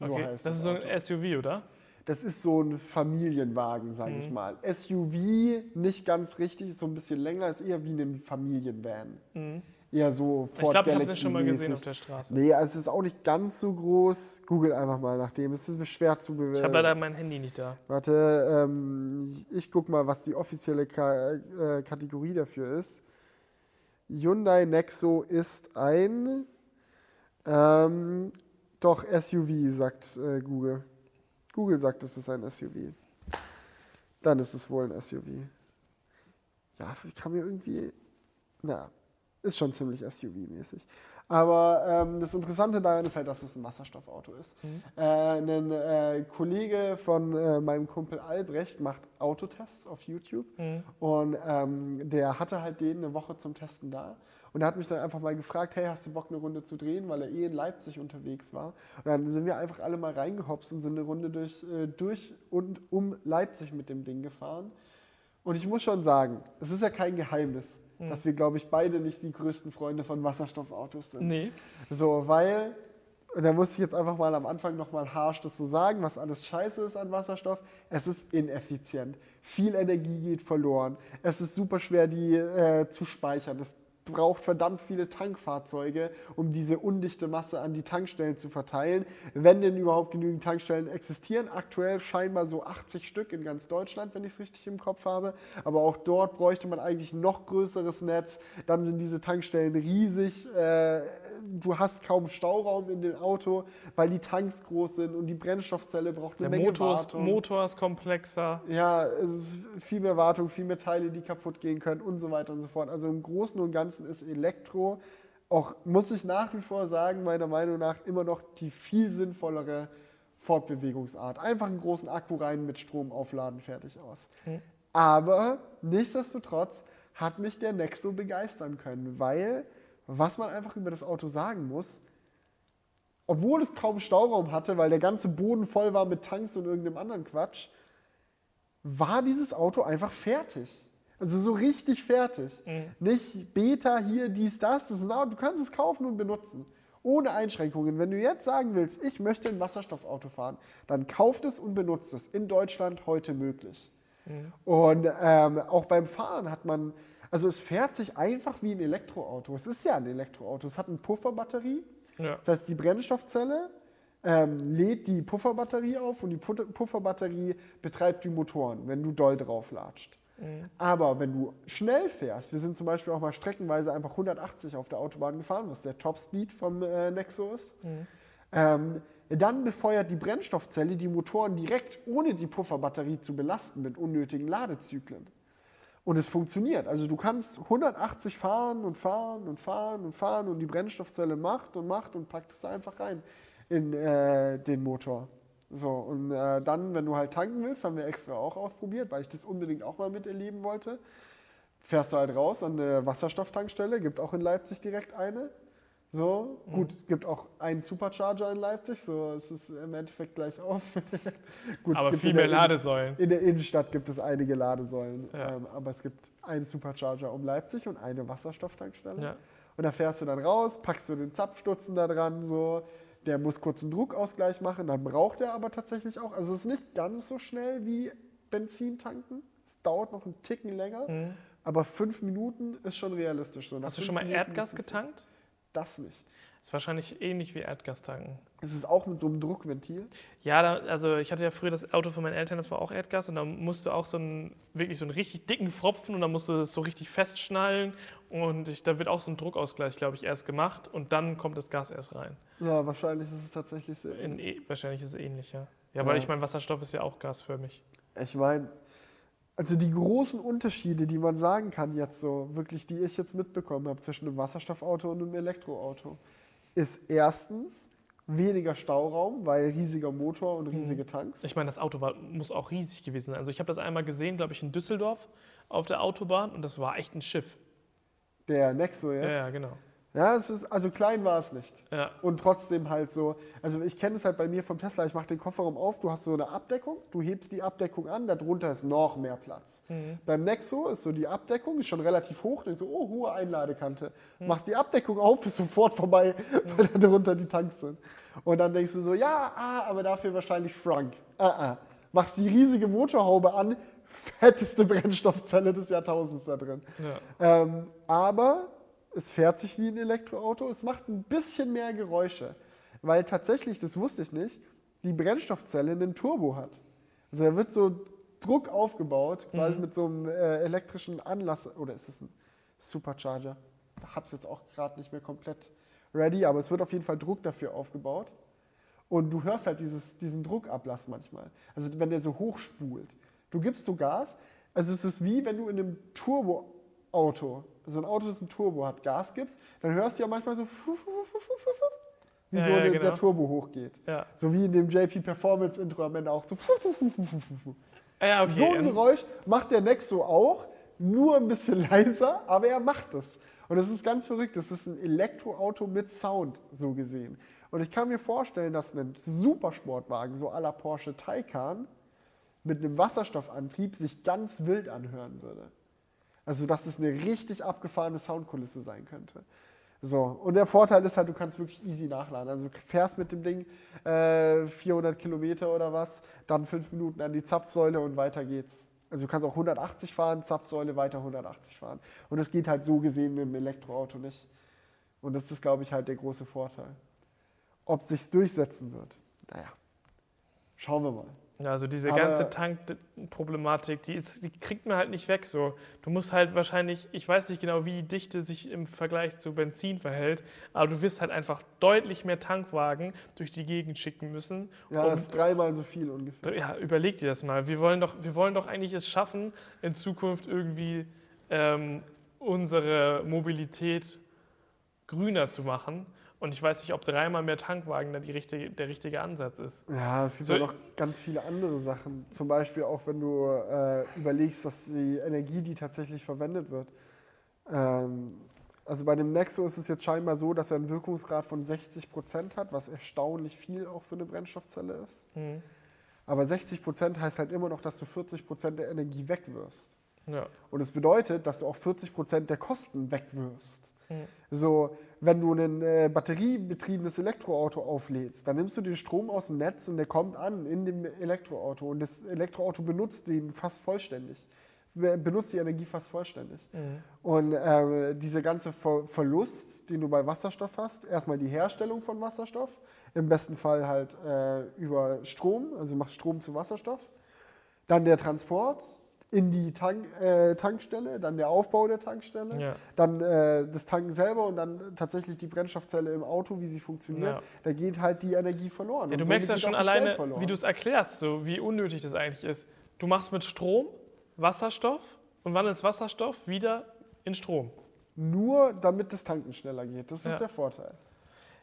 So Okay, heißt das ist so Auto. ein SUV, oder? Das ist so ein Familienwagen, sage Mhm. ich mal. SUV nicht ganz richtig, ist so ein bisschen länger, ist eher wie ein Familienvan. Eher so Mhm. Ich Ford glaube, ich habe den schon mal gesehen auf der Straße. Nee, also es ist auch nicht ganz so groß. Google einfach mal nach dem. Es ist schwer zu Ich habe bewerten. leider mein Handy nicht da. Warte, ähm, ich guck mal, was die offizielle Ka äh, Kategorie dafür ist. Hyundai Nexo ist ein ähm, doch SUV, sagt äh, Google. Google sagt, es ist ein SUV. Dann ist es wohl ein SUV. Ja, ich kann mir irgendwie. Na, ist schon ziemlich SUV-mäßig. Aber ähm, das Interessante daran ist halt, dass es ein Wasserstoffauto ist. Äh, ein äh, Kollege von äh, meinem Kumpel Albrecht macht Autotests auf YouTube. Und ähm, der hatte halt den eine Woche zum Testen da. Und er hat mich dann einfach mal gefragt, hey, hast du Bock, eine Runde zu drehen, weil er eh in Leipzig unterwegs war. Und dann sind wir einfach alle mal reingehopst und sind eine Runde durch, äh, durch und um Leipzig mit dem Ding gefahren. Und ich muss schon sagen, es ist ja kein Geheimnis, dass wir, glaube ich, beide nicht die größten Freunde von Wasserstoffautos sind. Nee. So, weil, da muss ich jetzt einfach mal am Anfang nochmal harsch das so sagen, was alles scheiße ist an Wasserstoff. Es ist ineffizient. Viel Energie geht verloren. Es ist super schwer, die äh, zu speichern. Es braucht verdammt viele Tankfahrzeuge, um diese undichte Masse an die Tankstellen zu verteilen. Wenn denn überhaupt genügend Tankstellen existieren. Aktuell scheinbar so 80 Stück in ganz Deutschland, wenn ich es richtig im Kopf habe. Aber auch dort bräuchte man eigentlich noch größeres Netz. Dann sind diese Tankstellen riesig. Äh, du hast kaum Stauraum in dem Auto, weil die Tanks groß sind und die Brennstoffzelle braucht eine Der Menge Motor ist, Wartung. Motor ist komplexer. Ja, es ist viel mehr Wartung, viel mehr Teile, die kaputt gehen können und so weiter und so fort. Also im Großen und Ganzen ist Elektro auch, muss ich nach wie vor sagen, meiner Meinung nach immer noch die viel sinnvollere Fortbewegungsart. Einfach einen großen Akku rein mit Strom aufladen, fertig aus. Aber nichtsdestotrotz hat mich der Nexo begeistern können, weil was man einfach über das Auto sagen muss, obwohl es kaum Stauraum hatte, weil der ganze Boden voll war mit Tanks und irgendeinem anderen Quatsch, war dieses Auto einfach fertig. Also so richtig fertig. Nicht Beta hier, dies, das. das ist ein Auto, du kannst es kaufen und benutzen. Ohne Einschränkungen. Wenn du jetzt sagen willst, ich möchte ein Wasserstoffauto fahren, dann kauft es und benutzt es. In Deutschland heute möglich. Und ähm, auch beim Fahren hat man, also es fährt sich einfach wie ein Elektroauto. Es ist ja ein Elektroauto. Es hat eine Pufferbatterie. Ja. Das heißt, die Brennstoffzelle ähm, lädt die Pufferbatterie auf und die Pufferbatterie betreibt die Motoren, wenn du doll drauf latscht. Aber wenn du schnell fährst, wir sind zum Beispiel auch mal streckenweise einfach 180 auf der Autobahn gefahren, was der Topspeed vom äh, Nexo ist, ähm, dann befeuert die Brennstoffzelle die Motoren direkt, ohne die Pufferbatterie zu belasten mit unnötigen Ladezyklen. Und es funktioniert. Also du kannst 180 fahren und fahren und fahren und fahren und die Brennstoffzelle macht und macht und packt es einfach rein in äh, den Motor. So, und äh, dann, wenn du halt tanken willst, haben wir extra auch ausprobiert, weil ich das unbedingt auch mal miterleben wollte. Fährst du halt raus an eine Wasserstofftankstelle, gibt auch in Leipzig direkt eine. So, gut, gibt auch einen Supercharger in Leipzig, so es ist im Endeffekt gleich auf. *laughs* gut, es Aber gibt viel mehr Ladesäulen. In der Innenstadt gibt es einige Ladesäulen, Ja. ähm, aber es gibt einen Supercharger um Leipzig und eine Wasserstofftankstelle. Ja. Und da fährst du dann raus, packst du den Zapfstutzen da dran, so. Der muss kurz einen Druckausgleich machen, dann braucht er aber tatsächlich auch. Also es ist nicht ganz so schnell wie Benzin tanken. Es dauert noch einen Ticken länger, aber fünf Minuten ist schon realistisch. So Mhm. Hast du schon mal Minuten Erdgas getankt? Das nicht. Ist wahrscheinlich ähnlich wie Erdgas tanken. Es ist auch mit so einem Druckventil. Ja, da, also ich hatte ja früher das Auto von meinen Eltern, das war auch Erdgas und da musst du auch so einen, wirklich so einen richtig dicken Pfropfen und dann musst du das so richtig festschnallen und ich, da wird auch so ein Druckausgleich, glaube ich, erst gemacht und dann kommt das Gas erst rein. Ja, wahrscheinlich ist es tatsächlich so. In, e- wahrscheinlich ist es ähnlich, ja. Ja, weil Ja. ich meine, Wasserstoff ist ja auch gasförmig. Ich meine, also die großen Unterschiede, die man sagen kann jetzt so, wirklich, die ich jetzt mitbekommen habe zwischen einem Wasserstoffauto und einem Elektroauto, ist erstens weniger Stauraum, weil riesiger Motor und riesige Tanks. Ich meine, das Auto war, muss auch riesig gewesen sein. Also ich habe das einmal gesehen, glaube ich, in Düsseldorf auf der Autobahn und das war echt ein Schiff. Der Nexo jetzt. Ja, ja, genau. Ja, es ist, also klein war es nicht. Ja. Und trotzdem halt so, also ich kenne es halt bei mir vom Tesla, ich mache den Kofferraum auf, du hast so eine Abdeckung, du hebst die Abdeckung an, darunter ist noch mehr Platz. Beim Nexo ist so die Abdeckung, ist schon relativ hoch, denkst so, oh, hohe Einladekante. Machst die Abdeckung auf, ist sofort vorbei, weil da drunter die Tanks sind. Und dann denkst du so, ja, ah, aber dafür wahrscheinlich Frunk. Ah, ah. Machst die riesige Motorhaube an, fetteste Brennstoffzelle des Jahrtausends da drin. Ja. Ähm, aber es fährt sich wie ein Elektroauto. Es macht ein bisschen mehr Geräusche, weil tatsächlich, das wusste ich nicht, die Brennstoffzelle einen Turbo hat. Also da wird so Druck aufgebaut, quasi mit so einem äh, elektrischen Anlass. Oder ist es ein Supercharger? Ich habe es jetzt auch gerade nicht mehr komplett ready, aber es wird auf jeden Fall Druck dafür aufgebaut. Und du hörst halt dieses, diesen Druckablass manchmal. Also wenn der so hoch spult. Du gibst so Gas. Also es ist wie wenn du in einem Turboauto, also ein Auto, das ein Turbo hat, Gas gibst, dann hörst du ja manchmal so, wie Ja, so ja, der- genau. der Turbo hochgeht. Ja. So wie in dem JP Performance Intro am Ende auch so. Ah, ja, okay. So ein Geräusch macht der Nexo auch, nur ein bisschen *laughs* leiser, aber er macht es. Und das ist ganz verrückt. Das ist ein Elektroauto mit Sound, so gesehen. Und ich kann mir vorstellen, dass ein Supersportwagen, so à la Porsche Taycan, mit einem Wasserstoffantrieb sich ganz wild anhören würde. Also, dass es eine richtig abgefahrene Soundkulisse sein könnte. So, und der Vorteil ist halt, du kannst wirklich easy nachladen. Also, du fährst mit dem Ding äh, 400 Kilometer oder was, dann fünf Minuten an die Zapfsäule und weiter geht's. Also, du kannst auch 180 fahren, Zapfsäule weiter 180 fahren. Und das geht halt so gesehen mit dem Elektroauto nicht. Und das ist, glaube ich, halt der große Vorteil. Ob sich's durchsetzen wird, naja, schauen wir mal. Also diese Aber- ganze Tankproblematik, die, ist- die kriegt man halt nicht weg. So. Du musst halt wahrscheinlich, ich weiß nicht genau, wie die Dichte sich im Vergleich zu Benzin verhält, aber du wirst halt einfach deutlich mehr Tankwagen durch die Gegend schicken müssen. Ja, um- das ist dreimal so viel ungefähr. ja, überleg dir das mal. Wir wollen doch, wir wollen doch eigentlich es schaffen, in Zukunft irgendwie ähm, unsere Mobilität grüner zu machen. Und ich weiß nicht, ob dreimal mehr Tankwagen da die richtige, der richtige Ansatz ist. Ja, es gibt So- ja noch ganz viele andere Sachen. Zum Beispiel auch, wenn du äh, überlegst, dass die Energie, die tatsächlich verwendet wird. Ähm, also bei dem Nexo ist es jetzt scheinbar so, dass er einen Wirkungsgrad von 60 Prozent hat, was erstaunlich viel auch für eine Brennstoffzelle ist. Mhm. Aber 60 Prozent heißt halt immer noch, dass du 40 Prozent der Energie wegwirfst. Ja. Und es bedeutet, dass du auch 40 Prozent der Kosten wegwirfst. Mhm. So, wenn du ein äh, batteriebetriebenes Elektroauto auflädst, dann nimmst du den Strom aus dem Netz und der kommt an in dem Elektroauto und das Elektroauto benutzt den fast vollständig, be- benutzt die Energie fast vollständig. Mhm. Und äh, dieser ganze Ver Verlust, den du bei Wasserstoff hast, erstmal die Herstellung von Wasserstoff, im besten Fall halt äh, über Strom, also du machst Strom zu Wasserstoff, dann der Transport, in die Tank, äh, Tankstelle, dann der Aufbau der Tankstelle, Ja. dann äh, das Tanken selber und dann tatsächlich die Brennstoffzelle im Auto, wie sie funktioniert. Ja. Da geht halt die Energie verloren. Ja, du somit merkst ja geht schon alleine, verloren. wie du es erklärst, so wie unnötig das eigentlich ist. Du machst mit Strom Wasserstoff und wandelst Wasserstoff wieder in Strom. Nur damit das Tanken schneller geht. Das ist der Vorteil.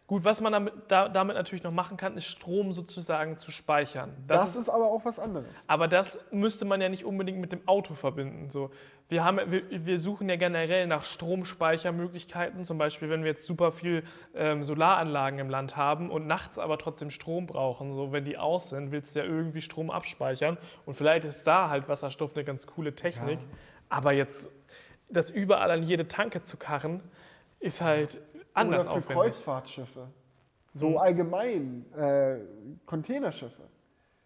Gut, was man damit, da, damit natürlich noch machen kann, ist Strom sozusagen zu speichern. Das, ist aber auch was anderes. Aber das müsste man ja nicht unbedingt mit dem Auto verbinden. So, wir, haben, wir, wir suchen ja generell nach Stromspeichermöglichkeiten. Zum Beispiel, wenn wir jetzt super viel ähm, Solaranlagen im Land haben und nachts aber trotzdem Strom brauchen. So, wenn die aus sind, willst du ja irgendwie Strom abspeichern. Und vielleicht ist da halt Wasserstoff eine ganz coole Technik. Aber jetzt das überall an jede Tanke zu karren, ist halt anders Oder für aufwendig. Kreuzfahrtschiffe. So Mhm. allgemein, äh, Containerschiffe.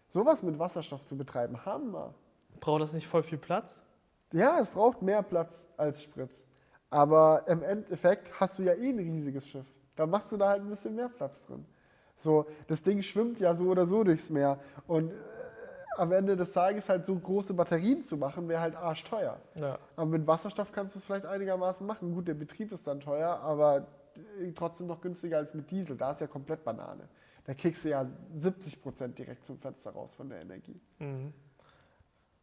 Sowas mit Wasserstoff zu betreiben, Hammer. Braucht das nicht voll viel Platz? Ja, es braucht mehr Platz als Sprit. Aber im Endeffekt hast du ja eh ein riesiges Schiff. Da machst du da halt ein bisschen mehr Platz drin. So, das Ding schwimmt ja so oder so durchs Meer. Und äh, am Ende des Tages halt so große Batterien zu machen, wäre halt arschteuer. Ja. Aber mit Wasserstoff kannst du es vielleicht einigermaßen machen. Gut, der Betrieb ist dann teuer, aber trotzdem noch günstiger als mit Diesel. Da ist ja komplett Banane. Da kriegst du ja 70 Prozent direkt zum Fenster raus von der Energie. Mhm.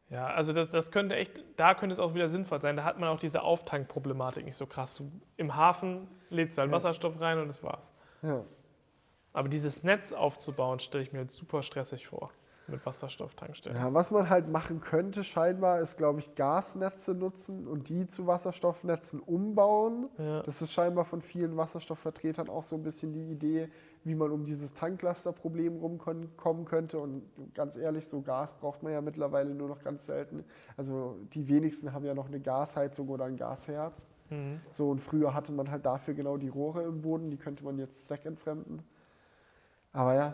Ja, also das, das könnte echt, da könnte es auch wieder sinnvoll sein. Da hat man auch diese Auftankproblematik nicht so krass. Im Hafen lädst du halt Ja. Wasserstoff rein und das war's. Ja. Aber dieses Netz aufzubauen, stelle ich mir jetzt super stressig vor. Mit Wasserstofftankstellen. Ja, was man halt machen könnte, scheinbar, ist, glaube ich, Gasnetze nutzen und die zu Wasserstoffnetzen umbauen. Ja. Das ist scheinbar von vielen Wasserstoffvertretern auch so ein bisschen die Idee, wie man um dieses Tanklasterproblem rumkommen könnte. Und ganz ehrlich, so Gas braucht man ja mittlerweile nur noch ganz selten. Also die wenigsten haben ja noch eine Gasheizung oder ein Gasherd. Mhm. So, und früher hatte man halt dafür genau die Rohre im Boden, die könnte man jetzt zweckentfremden. Aber ja,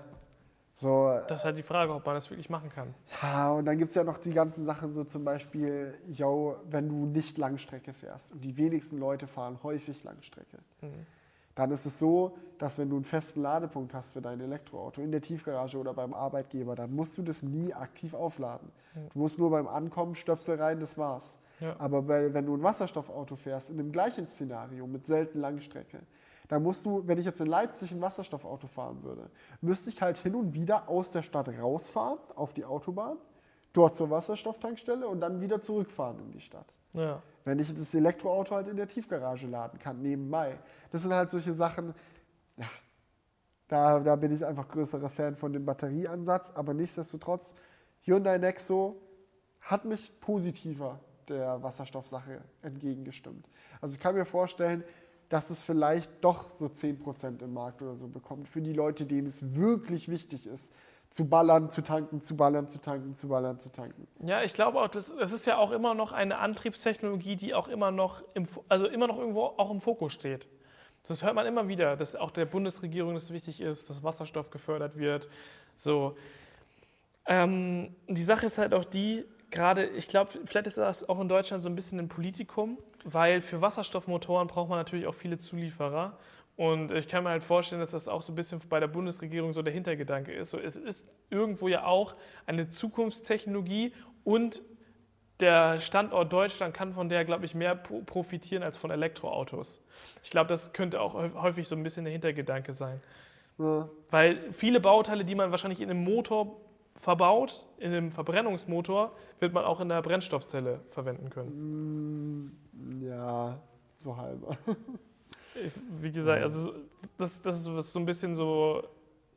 so, Das ist halt die Frage, ob man das wirklich machen kann. ja, und dann gibt es ja noch die ganzen Sachen, so zum Beispiel, yo, wenn du nicht Langstrecke fährst und die wenigsten Leute fahren häufig Langstrecke, Mhm. dann ist es so, dass wenn du einen festen Ladepunkt hast für dein Elektroauto in der Tiefgarage oder beim Arbeitgeber, dann musst du das nie aktiv aufladen. Du musst nur beim Ankommen Stöpsel rein, das war's. Ja. Aber bei, wenn du ein Wasserstoffauto fährst, in dem gleichen Szenario mit selten Langstrecke, dann musst du, wenn ich jetzt in Leipzig ein Wasserstoffauto fahren würde, müsste ich halt hin und wieder aus der Stadt rausfahren auf die Autobahn, dort zur Wasserstofftankstelle und dann wieder zurückfahren in die Stadt. Ja. Wenn ich das Elektroauto halt in der Tiefgarage laden kann, nebenbei. Das sind halt solche Sachen, ja, da, da bin ich einfach größerer Fan von dem Batterieansatz, aber nichtsdestotrotz, Hyundai Nexo hat mich positiver der Wasserstoffsache entgegengestimmt. Also ich kann mir vorstellen, dass es vielleicht doch so 10% im Markt oder so bekommt für die Leute, denen es wirklich wichtig ist, zu ballern, zu tanken, zu ballern, zu tanken, zu ballern, zu tanken. Ja, ich glaube auch, das, das ist ja auch immer noch eine Antriebstechnologie, die auch immer noch im, also immer noch irgendwo auch im Fokus steht. Das hört man immer wieder, dass auch der Bundesregierung das wichtig ist, dass Wasserstoff gefördert wird. So. Ähm, die Sache ist halt auch die, gerade, ich glaube, vielleicht ist das auch in Deutschland so ein bisschen ein Politikum, weil für Wasserstoffmotoren braucht man natürlich auch viele Zulieferer. Und ich kann mir halt vorstellen, dass das auch so ein bisschen bei der Bundesregierung so der Hintergedanke ist. So, es ist irgendwo ja auch eine Zukunftstechnologie und der Standort Deutschland kann von der, glaube ich, mehr pro- profitieren als von Elektroautos. Ich glaube, das könnte auch häu- häufig so ein bisschen der Hintergedanke sein. Ja. Weil viele Bauteile, die man wahrscheinlich in einem Motor verbaut, in einem Verbrennungsmotor, wird man auch in der Brennstoffzelle verwenden können. Mm, Ja, so halber. *laughs* Wie gesagt, also so- das, das ist so ein bisschen so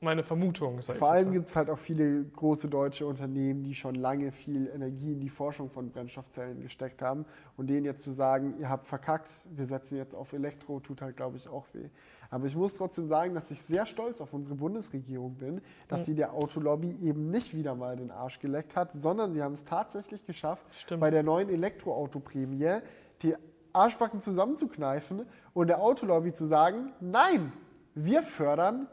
meine Vermutung. Vor allem gibt es halt auch viele große deutsche Unternehmen, die schon lange viel Energie in die Forschung von Brennstoffzellen gesteckt haben. Und denen jetzt zu sagen, ihr habt verkackt, wir setzen jetzt auf Elektro, tut halt, glaube ich, auch weh. Aber ich muss trotzdem sagen, dass ich sehr stolz auf unsere Bundesregierung bin, dass Mhm. sie der Autolobby eben nicht wieder mal den Arsch geleckt hat, sondern sie haben es tatsächlich geschafft, Stimmt. bei der neuen Elektroautoprämie die Arschbacken zusammenzukneifen und der Autolobby zu sagen, nein, wir fördern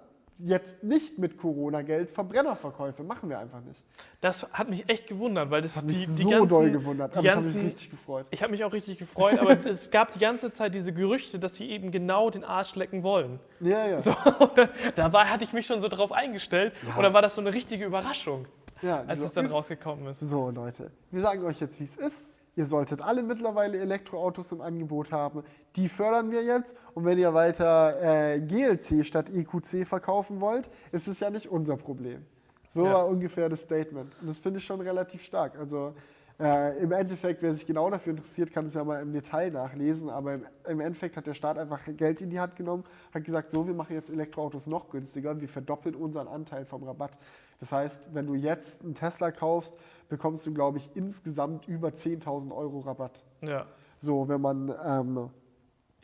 jetzt nicht mit Corona-Geld Verbrennerverkäufe. Machen wir einfach nicht. Das hat mich echt gewundert, weil das Hat die, mich die so ganzen, doll gewundert. Die Aber ich habe mich ganzen, richtig gefreut. ich habe mich auch richtig gefreut, aber *laughs* es gab die ganze Zeit diese Gerüchte, dass sie eben genau den Arsch lecken wollen. Ja, ja. So, *laughs* dabei hatte ich mich schon so drauf eingestellt Ja. und dann war das so eine richtige Überraschung. Ja, als so- es dann rausgekommen ist. So, Leute, wir sagen euch jetzt, wie es ist. Ihr solltet alle mittlerweile Elektroautos im Angebot haben. Die fördern wir jetzt. Und wenn ihr weiter äh, GLC statt EQC verkaufen wollt, ist es ja nicht unser Problem. So Ja. war ungefähr das Statement. Und das finde ich schon relativ stark. Also äh, im Endeffekt, wer sich genau dafür interessiert, kann es ja mal im Detail nachlesen. Aber im, im Endeffekt hat der Staat einfach Geld in die Hand genommen, hat gesagt, so, wir machen jetzt Elektroautos noch günstiger. Wir verdoppeln unseren Anteil vom Rabatt. Das heißt, wenn du jetzt einen Tesla kaufst, bekommst du, glaube ich, insgesamt über 10.000 Euro Rabatt. Ja. So, wenn man ähm,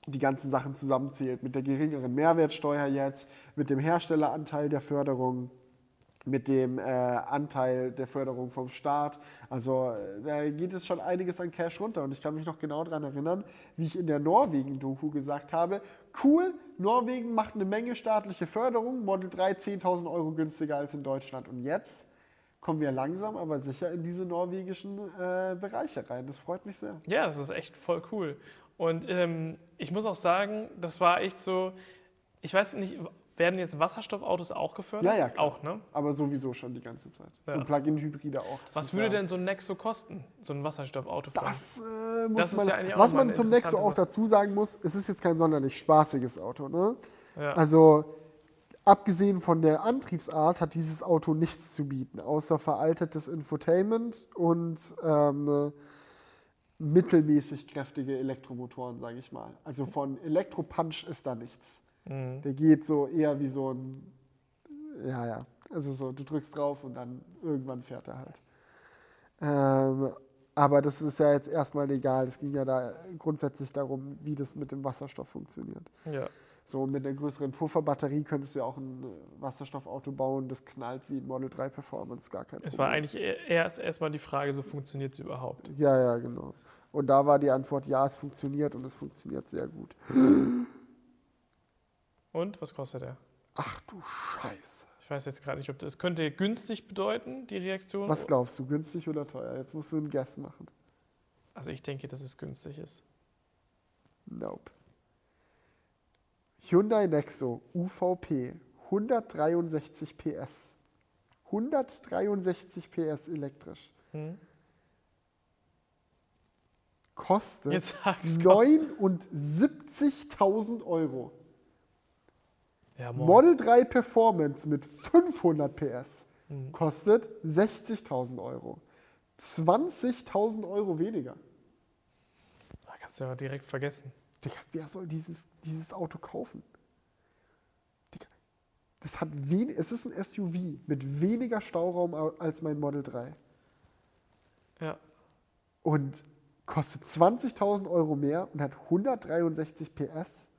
die ganzen Sachen zusammenzählt, mit der geringeren Mehrwertsteuer jetzt, mit dem Herstelleranteil der Förderung, mit dem äh, Anteil der Förderung vom Staat. Also äh, da geht es schon einiges an Cash runter. Und ich kann mich noch genau daran erinnern, wie ich in der Norwegen-Doku gesagt habe, cool, Norwegen macht eine Menge staatliche Förderung, Model 3 10.000 Euro günstiger als in Deutschland. Und jetzt kommen wir langsam, aber sicher in diese norwegischen äh, Bereiche rein. Das freut mich sehr. Ja, das ist echt voll cool. Und ähm, ich muss auch sagen, das war echt so, ich weiß nicht, werden jetzt Wasserstoffautos auch gefördert? Ja, ja, klar. Auch, ne? Aber sowieso schon die ganze Zeit. Ja. Und Plug-in-Hybride auch. Das Was würde ja, denn so ein Nexo kosten, so ein Wasserstoffauto? Das äh, muss Das man. ja auch was man zum Nexo auch dazu sagen muss, es ist jetzt kein sonderlich spaßiges Auto. Ne? Ja. Also, abgesehen von der Antriebsart hat dieses Auto nichts zu bieten, außer veraltetes Infotainment und ähm, mittelmäßig kräftige Elektromotoren, sage ich mal. Also von Elektropunch ist da nichts. Mhm. Der geht so eher wie so ein, ja, ja, also so, du drückst drauf und dann irgendwann fährt er halt. Ähm, aber das ist ja jetzt erstmal egal. Es ging ja da grundsätzlich darum, wie das mit dem Wasserstoff funktioniert. ja. So mit einer größeren Pufferbatterie könntest du ja auch ein äh, Wasserstoffauto bauen, das knallt wie ein Model 3 Performance, gar kein Es Problem. war eigentlich eher- erst erstmal die Frage, so funktioniert es überhaupt. ja, ja, genau. Und da war die Antwort, ja, es funktioniert und es funktioniert sehr gut. Und was kostet er? Ach du Scheiße. Ich weiß jetzt gerade nicht, ob das, es könnte günstig bedeuten, die Reaktion. Was glaubst du, günstig oder teuer? Jetzt musst du einen Guess machen. Also ich denke, dass es günstig ist. Nope. Hyundai Nexo UVP 163 PS. 163 PS elektrisch. Hm? Kostet Jetzt sag's komm. 79.000 Euro. Ja. Model 3 Performance mit 500 PS Hm. kostet 60.000 Euro. 20.000 Euro weniger. Da kannst du ja direkt vergessen. Digga, wer soll dieses, dieses Auto kaufen? Digga, das hat wen, es ist ein SUV mit weniger Stauraum au- als mein Model 3 Ja. und kostet 20.000 Euro mehr und hat 163 PS.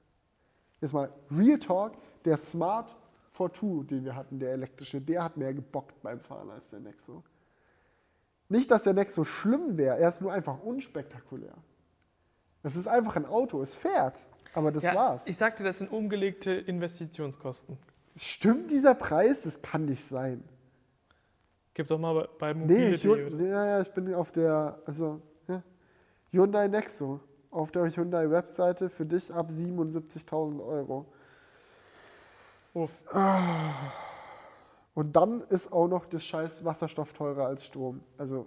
Jetzt mal Real Talk, der Smart Fortwo, den wir hatten, der elektrische, der hat mehr gebockt beim Fahren als der Nexo. Nicht, dass der Nexo schlimm wäre, er ist nur einfach unspektakulär. Das ist einfach ein Auto, es fährt, aber das ja, war's. Ich sagte, das sind umgelegte Investitionskosten. Stimmt dieser Preis? Das kann nicht sein. Gib doch mal bei- bei Nee, ich, ja, ja, ich bin auf der, also, ja. Hyundai Nexo, auf der Hyundai-Webseite für dich ab 77.000 Euro. Uff. Und dann ist auch noch das scheiß Wasserstoff teurer als Strom. Also,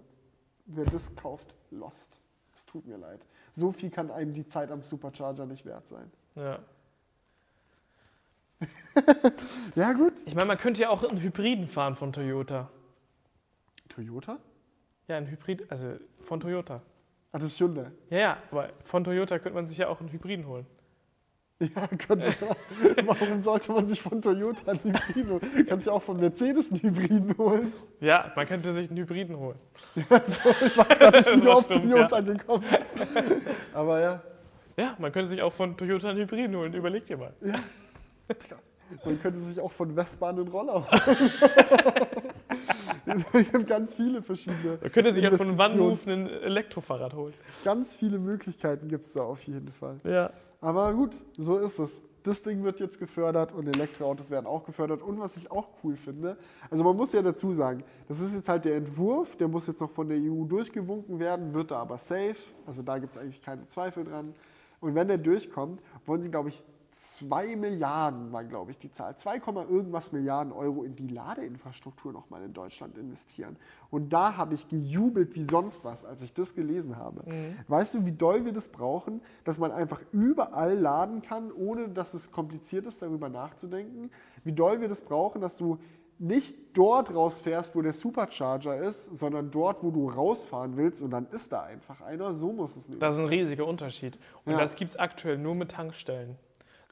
wer das kauft, lost. Es tut mir leid. So viel kann einem die Zeit am Supercharger nicht wert sein. Ja. *laughs* Ja, gut. Ich meine, man könnte ja auch einen Hybriden fahren von Toyota. Toyota? Ja, ein Hybrid, also von Toyota. Ah, das ist Hyundai. Ja, ja, aber von Toyota könnte man sich ja auch einen Hybriden holen. Ja, könnte man. Warum sollte man sich von Toyota einen Hybriden holen? Kannst ja auch von Mercedes einen Hybriden holen. Ja, man könnte sich einen Hybriden holen. *laughs* Also, ich weiß gar nicht, *laughs* wie auf Toyota gekommen bist. Aber ja, Ja, man könnte sich auch von Toyota einen Hybriden holen. Überleg dir mal. man könnte sich auch von Vespa einen Roller holen. *laughs* es gibt ganz viele verschiedene. Man könnte sich auch von OneMove ein Elektrofahrrad holen. Ganz viele Möglichkeiten gibt es da auf jeden Fall. Ja. Aber gut, so ist es. Das Ding wird jetzt gefördert und Elektroautos werden auch gefördert. Und was ich auch cool finde, also man muss ja dazu sagen, das ist jetzt halt der Entwurf, der muss jetzt noch von der EU durchgewunken werden, wird da aber safe. Also da gibt es eigentlich keine Zweifel dran. Und wenn der durchkommt, wollen sie, glaube ich, 2 Milliarden, war glaube ich die Zahl, 2, irgendwas Milliarden Euro in die Ladeinfrastruktur nochmal in Deutschland investieren. Und da habe ich gejubelt wie sonst was, als ich das gelesen habe. Mhm. Weißt du, wie doll wir das brauchen, dass man einfach überall laden kann, ohne dass es kompliziert ist, darüber nachzudenken? Wie doll wir das brauchen, dass du nicht dort rausfährst, wo der Supercharger ist, sondern dort, wo du rausfahren willst und dann ist da einfach einer. So muss es nicht. Das ist ein riesiger Unterschied. Und Ja. das gibt es aktuell nur mit Tankstellen.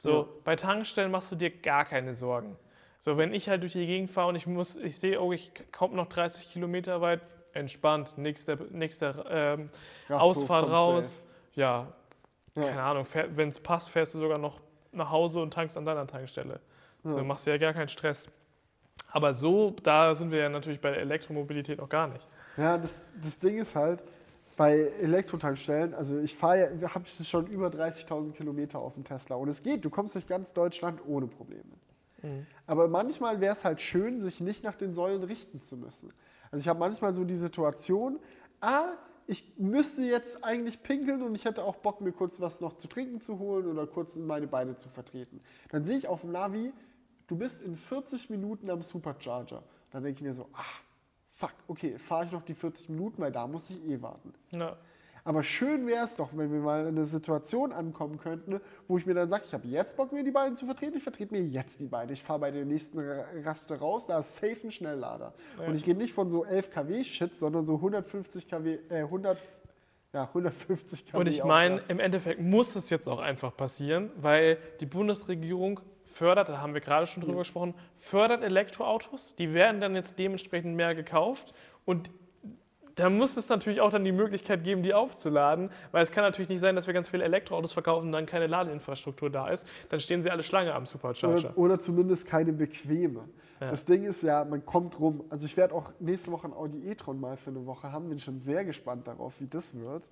So, Ja. bei Tankstellen machst du dir gar keine Sorgen. So, wenn ich halt durch die Gegend fahre und ich muss, ich sehe, oh, ich komme noch 30 Kilometer weit, entspannt, nächster, nächster ähm, Ausfahrt raus. Ja, Ja. keine Ahnung, wenn es passt, fährst du sogar noch nach Hause und tankst an deiner Tankstelle. So, Ja. machst dir ja gar keinen Stress. Aber so, da sind wir ja natürlich bei der Elektromobilität noch gar nicht. Ja, das, das Ding ist halt, bei Elektrotankstellen, also ich fahre wir haben schon über 30.000 Kilometer auf dem Tesla und es geht, du kommst durch ganz Deutschland ohne Probleme. Aber manchmal wäre es halt schön, sich nicht nach den Säulen richten zu müssen. Also ich habe manchmal so die Situation, ah, ich müsste jetzt eigentlich pinkeln und ich hätte auch Bock, mir kurz was noch zu trinken zu holen oder kurz meine Beine zu vertreten. Dann sehe ich auf dem Navi, du bist in 40 Minuten am Supercharger. Dann denke ich mir so, ach, fuck, okay, fahre ich noch die 40 Minuten, weil da muss ich eh warten. Ja. Aber schön wäre es doch, wenn wir mal in eine Situation ankommen könnten, wo ich mir dann sage, ich habe jetzt Bock, mir die Beine zu vertreten, ich vertrete mir jetzt die Beine. Ich fahre bei der nächsten Ra- Raste raus, da ist safe ein Schnelllader. Und ich gehe nicht von so 11 kW Shit, sondern so 150 kW, äh, 100, ja, 150 kW. Und ich meine, im Endeffekt muss es jetzt auch einfach passieren, weil die Bundesregierung fördert, da haben wir gerade schon drüber gesprochen, fördert Elektroautos. Die werden dann jetzt dementsprechend mehr gekauft und da muss es natürlich auch dann die Möglichkeit geben, die aufzuladen, weil es kann natürlich nicht sein, dass wir ganz viele Elektroautos verkaufen und dann keine Ladeinfrastruktur da ist. Dann stehen sie alle Schlange am Supercharger. Oder, oder zumindest keine bequeme. Ja. Das Ding ist ja, man kommt rum. Also ich werde auch nächste Woche ein Audi e-tron mal für eine Woche haben. Bin schon sehr gespannt darauf, wie das wird.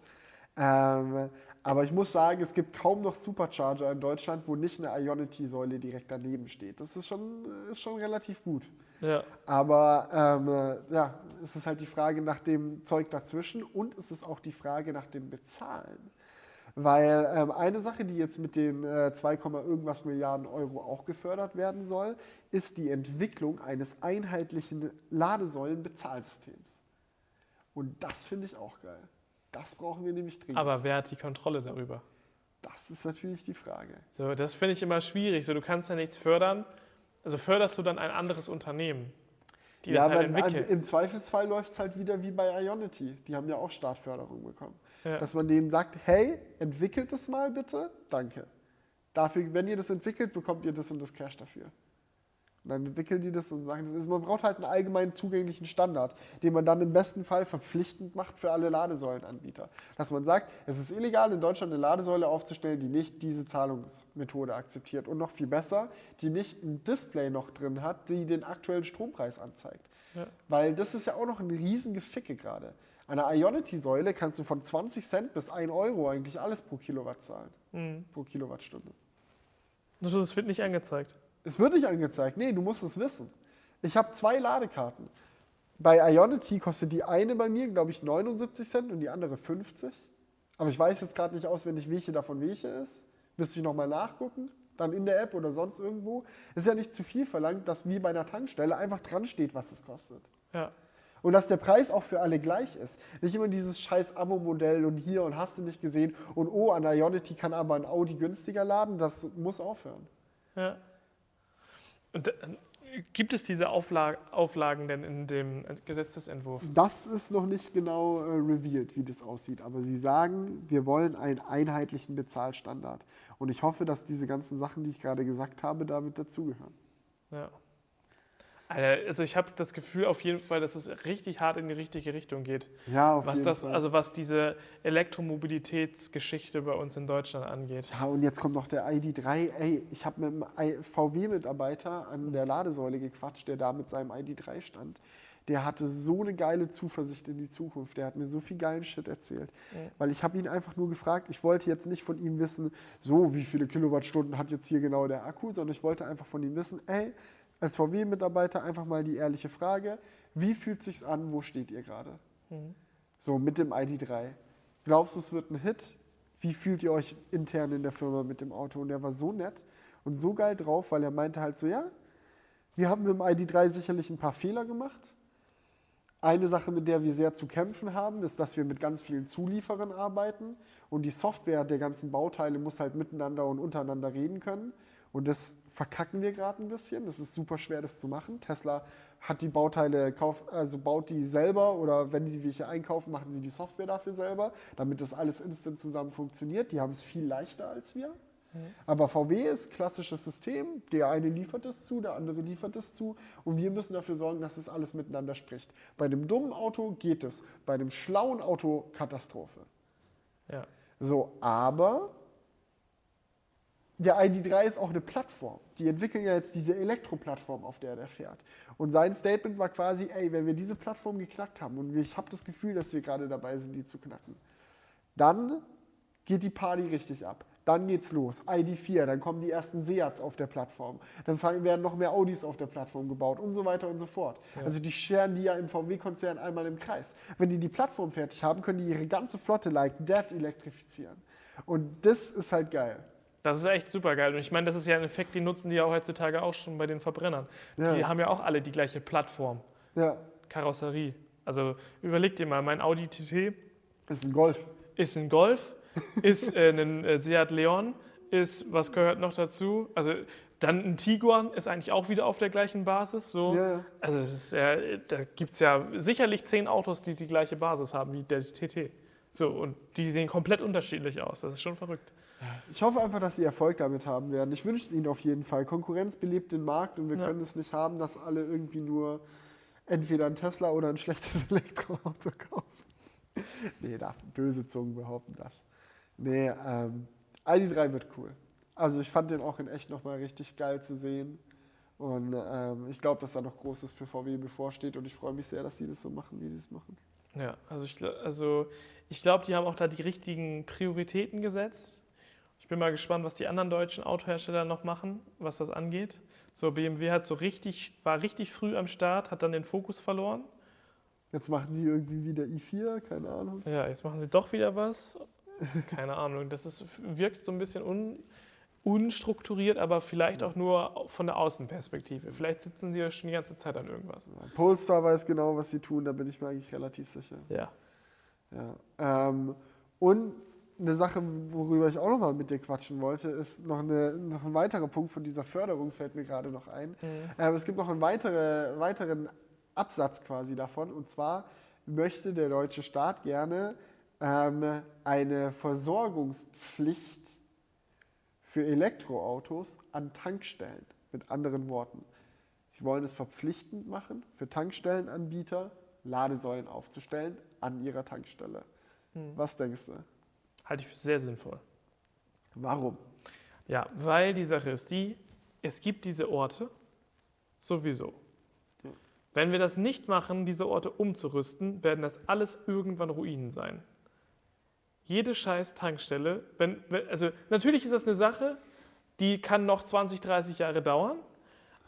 Ähm, aber ich muss sagen, es gibt kaum noch Supercharger in Deutschland, wo nicht eine Ionity-Säule direkt daneben steht. Das ist schon, ist schon relativ gut. Ja. Aber ähm, äh, ja, es ist halt die Frage nach dem Zeug dazwischen und es ist auch die Frage nach dem Bezahlen. Weil ähm, eine Sache, die jetzt mit den äh, 2, irgendwas Milliarden Euro auch gefördert werden soll, ist die Entwicklung eines einheitlichen Ladesäulen-Bezahlsystems. Und das finde ich auch geil. Das brauchen wir nämlich dringend. Aber wer hat die Kontrolle darüber? das ist natürlich die Frage. So, das finde ich immer schwierig. So, du kannst ja nichts fördern. Also förderst du dann ein anderes Unternehmen, die ja, das halt aber entwickeln. im Zweifelsfall läuft es halt wieder wie bei Ionity. Die haben ja auch Startförderung bekommen. Ja. Dass man denen sagt, hey, entwickelt es mal bitte, danke. Dafür, wenn ihr das entwickelt, bekommt ihr das und das Cash dafür. Und dann entwickeln die das und sagen, das ist, man braucht halt einen allgemein zugänglichen Standard, den man dann im besten Fall verpflichtend macht für alle Ladesäulenanbieter. Dass man sagt, es ist illegal, in Deutschland eine Ladesäule aufzustellen, die nicht diese Zahlungsmethode akzeptiert. Und noch viel besser, die nicht ein Display noch drin hat, die den aktuellen Strompreis anzeigt. Ja. Weil das ist ja auch noch ein riesen Geficke gerade. An einer Ionity-Säule kannst du von 20 Cent bis 1 Euro eigentlich alles pro Kilowatt zahlen, Mhm. pro Kilowattstunde. Das wird nicht angezeigt. Es wird nicht angezeigt. Nee, du musst es wissen. Ich habe zwei Ladekarten. Bei Ionity kostet die eine bei mir, glaube ich, 79 Cent und die andere 50. Aber ich weiß jetzt gerade nicht auswendig, welche davon welche ist. Müsste ich nochmal nachgucken. Dann in der App oder sonst irgendwo. Es ist ja nicht zu viel verlangt, dass wie bei einer Tankstelle einfach dran steht, was es kostet. Ja. Und dass der Preis auch für alle gleich ist. Nicht immer dieses scheiß Abo-Modell und hier und hast du nicht gesehen und oh, an Ionity kann aber ein Audi günstiger laden. Das muss aufhören. Ja. Und äh, gibt es diese Aufla Auflagen denn in dem Gesetzesentwurf? Das ist noch nicht genau äh, revealed, wie das aussieht. Aber sie sagen, wir wollen einen einheitlichen Bezahlstandard. Und ich hoffe, dass diese ganzen Sachen, die ich gerade gesagt habe, damit dazugehören. Ja. Also ich habe das Gefühl auf jeden Fall, dass es richtig hart in die richtige Richtung geht. Ja, auf Was jeden das, Fall. also was diese Elektromobilitätsgeschichte bei uns in Deutschland angeht. ja, und jetzt kommt noch der ID3. Ey, ich habe mit einem VW-Mitarbeiter an der Ladesäule gequatscht, der da mit seinem ID3 stand. Der hatte so eine geile Zuversicht in die Zukunft. Der hat mir so viel geilen Shit erzählt. Ja. Weil ich habe ihn einfach nur gefragt, ich wollte jetzt nicht von ihm wissen, so wie viele Kilowattstunden hat jetzt hier genau der Akku, sondern ich wollte einfach von ihm wissen, ey, als VW-Mitarbeiter einfach mal die ehrliche Frage, wie fühlt sich's an, wo steht ihr gerade? Mhm. So mit dem ID3. Glaubst du, es wird ein Hit? Wie fühlt ihr euch intern in der Firma mit dem Auto? Und der war so nett und so geil drauf, weil er meinte halt so, ja, wir haben im ID3 sicherlich ein paar Fehler gemacht. Eine Sache, mit der wir sehr zu kämpfen haben, ist, dass wir mit ganz vielen Zulieferern arbeiten und die Software der ganzen Bauteile muss halt miteinander und untereinander reden können. Und das verkacken wir gerade ein bisschen. Das ist super schwer, das zu machen. Tesla hat die Bauteile, also baut die selber oder wenn sie welche einkaufen, machen sie die Software dafür selber, damit das alles instant zusammen funktioniert. Die haben es viel leichter als wir. Aber VW ist klassisches System. Der eine liefert es zu, der andere liefert es zu. Und wir müssen dafür sorgen, dass es alles miteinander spricht. Bei einem dummen Auto geht es. Bei einem schlauen Auto Katastrophe. Ja. So, aber der ID3 ist auch eine Plattform. Die entwickeln ja jetzt diese Elektroplattform, auf der der fährt. Und sein Statement war quasi, ey, wenn wir diese Plattform geknackt haben und ich habe das Gefühl, dass wir gerade dabei sind, die zu knacken, dann geht die Party richtig ab. Dann geht's los. ID4, dann kommen die ersten Seats auf der Plattform. Dann werden noch mehr Audis auf der Plattform gebaut und so weiter und so fort. Ja. Also die scheren die ja im VW-Konzern einmal im Kreis. Wenn die die Plattform fertig haben, können die ihre ganze Flotte like that elektrifizieren. Und das ist halt geil. Das ist echt super geil. Und ich meine, das ist ja ein Effekt, den nutzen die ja auch heutzutage auch schon bei den Verbrennern. Ja. Die haben ja auch alle die gleiche Plattform. Ja. Karosserie. Also überleg dir mal, mein Audi TT ist ein Golf. Ist ein Golf ist äh, ein äh, Seat Leon, ist, was gehört noch dazu? Also dann ein Tiguan ist eigentlich auch wieder auf der gleichen Basis. So. Ja. Also ist, äh, da gibt es ja sicherlich zehn Autos, die die gleiche Basis haben wie der TT. So, und die sehen komplett unterschiedlich aus. Das ist schon verrückt. Ich hoffe einfach, dass sie Erfolg damit haben werden. Ich wünsche es ihnen auf jeden Fall. Konkurrenz belebt den Markt und wir ja. können es nicht haben, dass alle irgendwie nur entweder ein Tesla oder ein schlechtes *laughs* Elektroauto kaufen. nee, darf böse Zungen behaupten das. Nee, ähm, ID3 wird cool. Also ich fand den auch in echt nochmal richtig geil zu sehen. Und ähm, ich glaube, dass da noch Großes für VW bevorsteht und ich freue mich sehr, dass sie das so machen, wie sie es machen. Ja, also ich, also ich glaube, die haben auch da die richtigen Prioritäten gesetzt. Ich bin mal gespannt, was die anderen deutschen Autohersteller noch machen, was das angeht. So, BMW hat so richtig, war richtig früh am Start, hat dann den Fokus verloren. Jetzt machen sie irgendwie wieder i4, keine Ahnung. Ja, jetzt machen sie doch wieder was. Keine Ahnung. Das ist, wirkt so ein bisschen un, unstrukturiert, aber vielleicht auch nur von der Außenperspektive. Vielleicht sitzen sie ja schon die ganze Zeit an irgendwas. Polestar weiß genau, was sie tun, da bin ich mir eigentlich relativ sicher. Ja. ja. Ähm, und eine Sache, worüber ich auch noch mal mit dir quatschen wollte, ist noch, eine, noch ein weiterer Punkt von dieser Förderung, fällt mir gerade noch ein. Mhm. Ähm, es gibt noch einen weitere, weiteren Absatz quasi davon, und zwar möchte der deutsche Staat gerne ähm, eine Versorgungspflicht für Elektroautos an Tankstellen. Mit anderen Worten, sie wollen es verpflichtend machen, für Tankstellenanbieter Ladesäulen aufzustellen an ihrer Tankstelle. Hm. Was denkst du? Halte ich für sehr sinnvoll. Warum? Ja, weil die Sache ist die, es gibt diese Orte sowieso. Ja. Wenn wir das nicht machen, diese Orte umzurüsten, werden das alles irgendwann Ruinen sein jede scheiß Tankstelle, wenn, also natürlich ist das eine Sache, die kann noch 20, 30 Jahre dauern,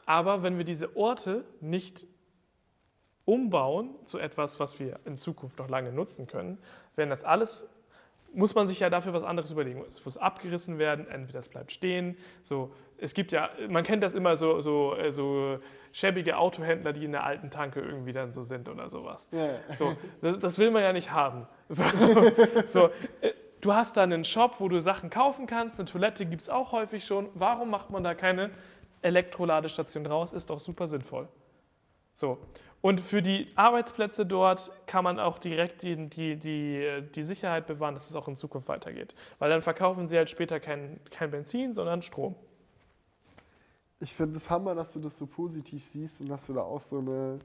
aber wenn wir diese Orte nicht umbauen zu etwas, was wir in Zukunft noch lange nutzen können, werden das alles muss man sich ja dafür was anderes überlegen. Es muss abgerissen werden, entweder es bleibt stehen. So, es gibt ja, man kennt das immer so, so, äh, so schäbige Autohändler, die in der alten Tanke irgendwie dann so sind oder sowas. Ja. So, das, das, will man ja nicht haben. *laughs* So, so, äh, du hast da einen Shop, wo du Sachen kaufen kannst, eine Toilette gibt es auch häufig schon. Warum macht man da keine Elektroladestation draus? Ist doch super sinnvoll. So. Und für die Arbeitsplätze dort kann man auch direkt die, die, die, die Sicherheit bewahren, dass es auch in Zukunft weitergeht. Weil dann verkaufen sie halt später kein, kein Benzin, sondern Strom. Ich finde es Hammer, dass du das so positiv siehst und dass du da auch so, eine,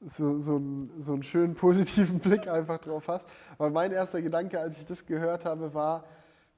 so, so, einen, so einen schönen positiven *laughs* Blick einfach drauf hast. Weil mein erster Gedanke, als ich das gehört habe, war,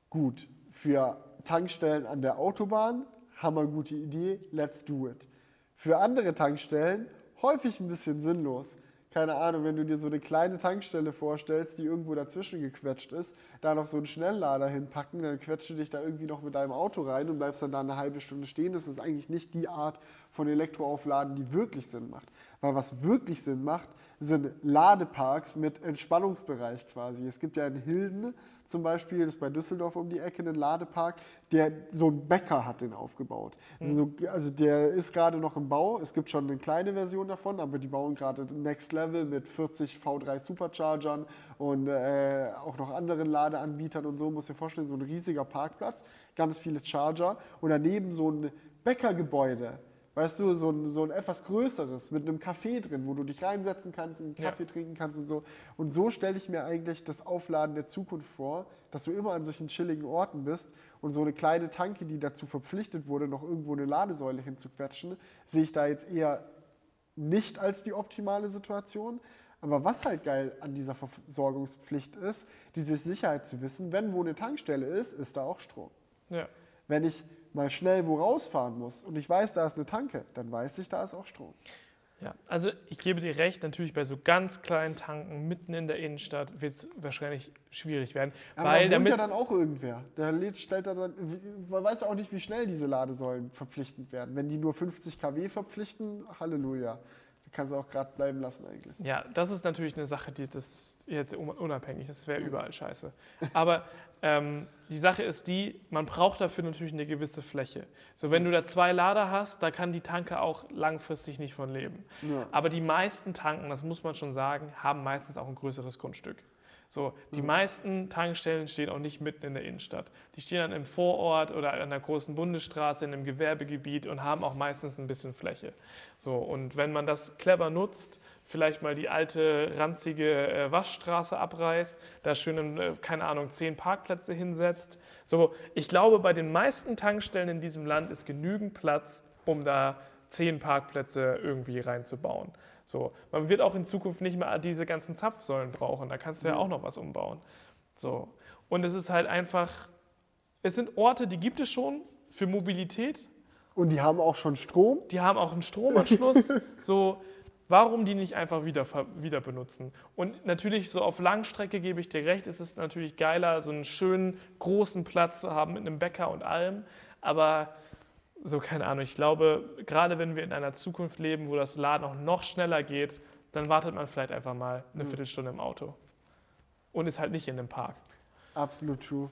gut, für Tankstellen an der Autobahn, hammer gute Idee, let's do it. Für andere Tankstellen häufig ein bisschen sinnlos. Keine Ahnung, wenn du dir so eine kleine Tankstelle vorstellst, die irgendwo dazwischen gequetscht ist, da noch so einen Schnelllader hinpacken, dann quetscht du dich da irgendwie noch mit deinem Auto rein und bleibst dann da eine halbe Stunde stehen. Das ist eigentlich nicht die Art von Elektroaufladen, die wirklich Sinn macht. Weil was wirklich Sinn macht, sind Ladeparks mit Entspannungsbereich quasi. Es gibt ja in Hilden zum Beispiel, das ist bei Düsseldorf um die Ecke, einen Ladepark, der so einen Bäcker hat den aufgebaut. Also, so, also der ist gerade noch im Bau. Es gibt schon eine kleine Version davon, aber die bauen gerade Next Level mit 40 V3 Superchargern und äh, auch noch anderen Ladeanbietern und so. Muss dir vorstellen, so ein riesiger Parkplatz, ganz viele Charger und daneben so ein Bäckergebäude. Weißt du, so ein, so ein etwas größeres mit einem Café drin, wo du dich reinsetzen kannst, einen Kaffee Ja. trinken kannst und so. Und so stelle ich mir eigentlich das Aufladen der Zukunft vor, dass du immer an solchen chilligen Orten bist und so eine kleine Tanke, die dazu verpflichtet wurde, noch irgendwo eine Ladesäule hinzuquetschen, sehe ich da jetzt eher nicht als die optimale Situation. Aber was halt geil an dieser Versorgungspflicht ist, diese Sicherheit zu wissen, wenn wo eine Tankstelle ist, ist da auch Strom. Ja. Wenn ich mal schnell wo rausfahren muss und ich weiß, da ist eine Tanke, dann weiß ich, da ist auch Strom. Ja, also ich gebe dir recht, natürlich bei so ganz kleinen Tanken mitten in der Innenstadt wird es wahrscheinlich schwierig werden. Aber weil da wohnt ja dann auch irgendwer. Der lädt, stellt da dann, man weiß ja auch nicht, wie schnell diese Ladesäulen verpflichtend werden. Wenn die nur 50 kW verpflichten, Halleluja. Da kannst du auch gerade bleiben lassen eigentlich. Ja, das ist natürlich eine Sache, die das jetzt un- unabhängig, das wäre überall scheiße. Aber ähm, die Sache ist die, man braucht dafür natürlich eine gewisse Fläche. So, wenn du da zwei Lader hast, da kann die Tanke auch langfristig nicht von leben. Ja. Aber die meisten Tanken, das muss man schon sagen, haben meistens auch ein größeres Grundstück. So, die Mhm. meisten Tankstellen stehen auch nicht mitten in der Innenstadt. Die stehen dann im Vorort oder an der großen Bundesstraße, in einem Gewerbegebiet und haben auch meistens ein bisschen Fläche. So, und wenn man das clever nutzt, vielleicht mal die alte, ranzige äh, Waschstraße abreißt, da schön, äh, keine Ahnung, zehn Parkplätze hinsetzt. So, ich glaube, bei den meisten Tankstellen in diesem Land ist genügend Platz, um da zehn Parkplätze irgendwie reinzubauen. So, man wird auch in Zukunft nicht mehr diese ganzen Zapfsäulen brauchen. Da kannst du ja auch noch was umbauen. So. Und es ist halt einfach, es sind Orte, die gibt es schon für Mobilität. Und die haben auch schon Strom. Die haben auch einen Stromanschluss. *laughs* so, warum die nicht einfach wieder, wieder benutzen? Und natürlich, so auf Langstrecke gebe ich dir recht, ist es natürlich geiler, so einen schönen großen Platz zu haben mit einem Bäcker und allem. Aber so, keine Ahnung, ich glaube, gerade wenn wir in einer Zukunft leben, wo das Laden auch noch schneller geht, dann wartet man vielleicht einfach mal eine Mhm. Viertelstunde im Auto. Und ist halt nicht in einem Park. Absolut true.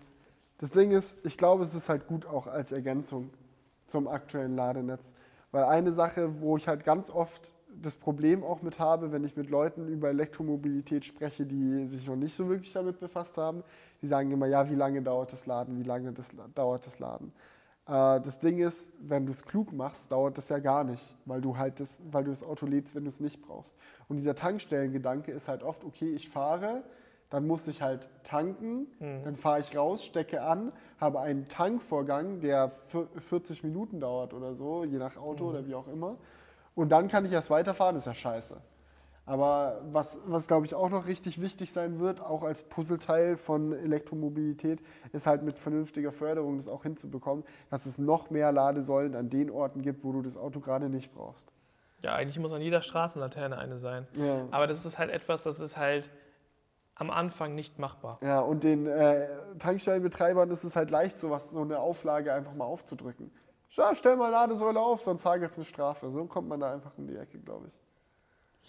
Das Ding ist, ich glaube, es ist halt gut auch als Ergänzung zum aktuellen Ladenetz. Weil eine Sache, wo ich halt ganz oft das Problem auch mit habe, wenn ich mit Leuten über Elektromobilität spreche, die sich noch nicht so wirklich damit befasst haben, die sagen immer, ja, wie lange dauert das Laden, wie lange das, dauert das Laden. Äh, das Ding ist, wenn du es klug machst, dauert das ja gar nicht, weil du halt das, weil du das Auto lädst, wenn du es nicht brauchst. Und dieser Tankstellengedanke ist halt oft, okay, ich fahre, dann muss ich halt tanken, dann fahre ich raus, stecke an, habe einen Tankvorgang, der vier- 40 Minuten dauert oder so, je nach Auto oder wie auch immer. Und dann kann ich erst weiterfahren, ist ja scheiße. Aber was, was glaube ich auch noch richtig wichtig sein wird, auch als Puzzleteil von Elektromobilität, ist halt mit vernünftiger Förderung das auch hinzubekommen, dass es noch mehr Ladesäulen an den Orten gibt, wo du das Auto gerade nicht brauchst. Ja, eigentlich muss an jeder Straßenlaterne eine sein. Ja. Aber das ist halt etwas, das ist halt am Anfang nicht machbar. Ja, und den äh, Tankstellenbetreibern ist es halt leicht, sowas, so eine Auflage einfach mal aufzudrücken. Ja, stell mal Ladesäule auf, sonst hagelt es eine Strafe. So kommt man da einfach um die Ecke, glaube ich.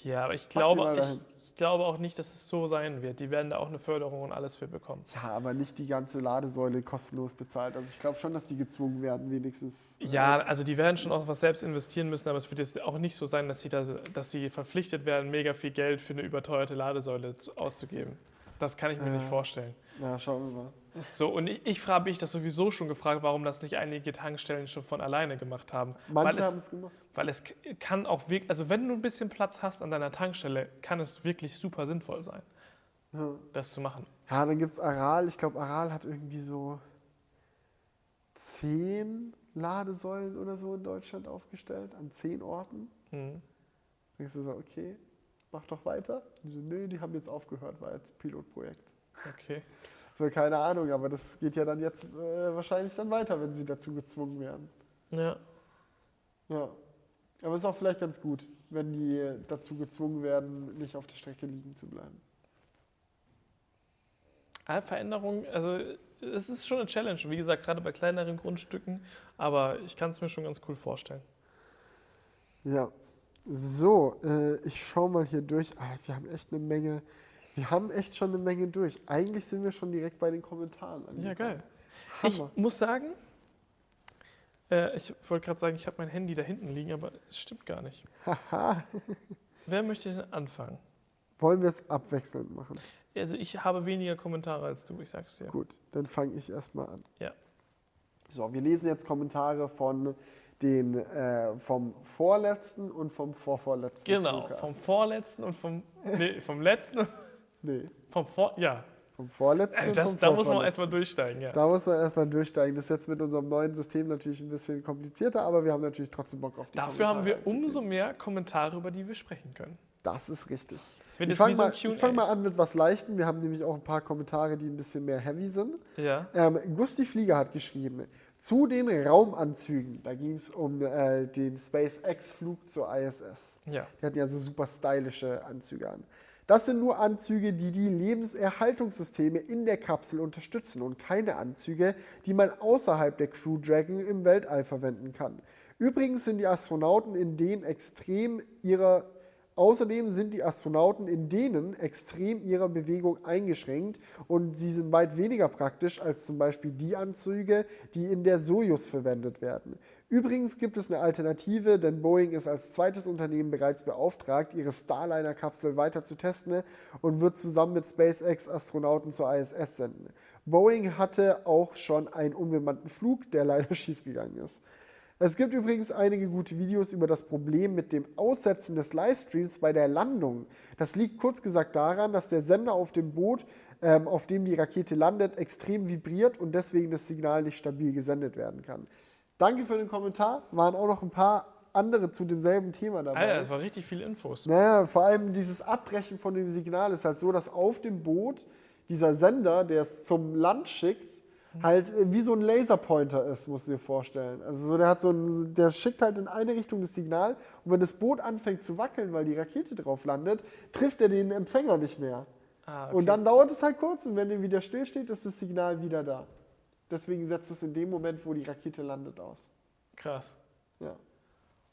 Ja, aber ich glaube, ich, ich glaube auch nicht, dass es so sein wird. Die werden da auch eine Förderung und alles für bekommen. Ja, aber nicht die ganze Ladesäule kostenlos bezahlt. Also ich glaube schon, dass die gezwungen werden, wenigstens. äh, Ja, also die werden schon auch was selbst investieren müssen, aber es wird jetzt auch nicht so sein, dass sie, da, dass sie verpflichtet werden, mega viel Geld für eine überteuerte Ladesäule zu- auszugeben. Das kann ich mir Ja. nicht vorstellen. Ja, schauen wir mal. So, und ich, ich frage mich das sowieso schon gefragt, warum das nicht einige Tankstellen schon von alleine gemacht haben. Manche weil haben es, gemacht. weil es kann auch wirklich, also wenn du ein bisschen Platz hast an deiner Tankstelle, kann es wirklich super sinnvoll sein, Ja, das zu machen. ja dann gibt es Aral. Ich glaube, Aral hat irgendwie so zehn Ladesäulen oder so in Deutschland aufgestellt, an zehn Orten. Mhm. Denkst du so, okay, mach doch weiter. Die so, nö, die haben jetzt aufgehört, war jetzt Pilotprojekt. Okay. *laughs* *laughs* So, keine Ahnung, aber das geht ja dann jetzt äh, wahrscheinlich dann weiter, wenn sie dazu gezwungen werden. Ja. Ja. Aber ist auch vielleicht ganz gut, wenn die dazu gezwungen werden, nicht auf der Strecke liegen zu bleiben. Ah, Veränderung, also es ist schon eine Challenge, wie gesagt, gerade bei kleineren Grundstücken, aber ich kann es mir schon ganz cool vorstellen. Ja. So, äh, ich schaue mal hier durch. Ah, wir haben echt eine Menge. Wir haben echt schon eine Menge durch. Eigentlich sind wir schon direkt bei den Kommentaren. Ja, angekommen. geil. Hammer. Ich muss sagen, äh, ich wollte gerade sagen, ich habe mein Handy da hinten liegen, aber es stimmt gar nicht. Haha. *laughs* Wer möchte denn anfangen? Wollen wir es abwechselnd machen? Also ich habe weniger Kommentare als du, ich sag's dir. Gut, dann fange ich erstmal an. Ja. So, wir lesen jetzt Kommentare von den äh, vom vorletzten und vom vorvorletzten. Genau, Crewcast. vom vorletzten und vom, nee, vom letzten *laughs* nee, vom vor, ja. vom vorletzten und das, vom da muss man erstmal durchsteigen, ja. Da muss man erstmal durchsteigen. Das ist jetzt mit unserem neuen System natürlich ein bisschen komplizierter, aber wir haben natürlich trotzdem Bock auf die Dafür haben wir Kommentare umso mehr Kommentare, über die wir sprechen können. Das ist richtig. Das Ich fange so mal, ich Q&A. fang mal an mit was Leichtem. Wir haben nämlich auch ein paar Kommentare, die ein bisschen mehr heavy sind. Ja. Ähm, Gusti Flieger hat geschrieben, zu den Raumanzügen, da ging es um äh, den SpaceX-Flug zur ISS. Ja. Die hatten ja so super stylische Anzüge an. Das sind nur Anzüge, die die Lebenserhaltungssysteme in der Kapsel unterstützen und keine Anzüge, die man außerhalb der Crew Dragon im Weltall verwenden kann. Übrigens sind die Astronauten in denen extrem ihrer Außerdem sind die Astronauten in denen extrem ihrer Bewegung eingeschränkt und sie sind weit weniger praktisch als zum Beispiel die Anzüge, die in der Sojus verwendet werden. Übrigens gibt es eine Alternative, denn Boeing ist als zweites Unternehmen bereits beauftragt, ihre Starliner-Kapsel weiter zu testen und wird zusammen mit SpaceX Astronauten zur ISS senden. Boeing hatte auch schon einen unbemannten Flug, der leider *laughs* schiefgegangen ist. Es gibt übrigens einige gute Videos über das Problem mit dem Aussetzen des Livestreams bei der Landung. Das liegt kurz gesagt daran, dass der Sender auf dem Boot, ähm, auf dem die Rakete landet, extrem vibriert und deswegen das Signal nicht stabil gesendet werden kann. Danke für den Kommentar. Waren auch noch ein paar andere zu demselben Thema dabei. Alter, das war richtig viel Infos. Naja, vor allem dieses Abbrechen von dem Signal ist halt so, dass auf dem Boot dieser Sender, der es zum Land schickt, halt äh, wie so ein Laserpointer ist, musst du dir vorstellen. Also so, der hat so ein, der schickt halt in eine Richtung das Signal und wenn das Boot anfängt zu wackeln, weil die Rakete drauf landet, trifft er den Empfänger nicht mehr. Ah, okay. Und dann dauert es halt kurz und wenn der wieder stillsteht, ist das Signal wieder da. Deswegen setzt es in dem Moment, wo die Rakete landet, aus. Krass. Ja.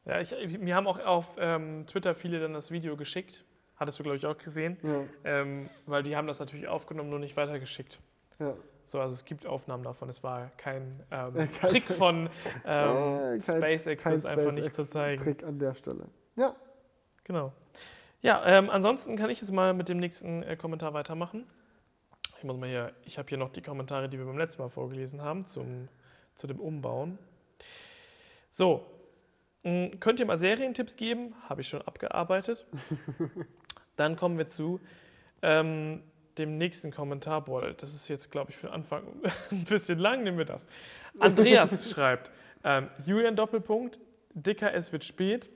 Ja, ich, ich- mir haben auch auf ähm, Twitter viele dann das Video geschickt. Hattest du, glaube ich, auch gesehen. Ja, Ähm, weil die haben das natürlich aufgenommen, nur nicht weitergeschickt. ja. So, also es gibt Aufnahmen davon. Es war kein, ähm, Äh, *laughs* kein- Trick von ähm, Äh, kein- SpaceX, kein das einfach nicht zu zeigen. Trick an der Stelle. Ja, Genau. Ja, ähm, ansonsten kann ich jetzt mal mit dem nächsten äh, Kommentar weitermachen. Ich muss mal hier, ich habe hier noch die Kommentare, die wir beim letzten Mal vorgelesen haben, zum, zu dem Umbauen. So, mh, könnt ihr mal Serientipps geben? Habe ich schon abgearbeitet. *laughs* Dann kommen wir zu ähm, dem nächsten Kommentar. Boah, das ist jetzt, glaube ich, für den Anfang *laughs* ein bisschen lang, nehmen wir das. *laughs* Andreas schreibt, ähm, Julian Doppelpunkt, Dicker, es wird spät.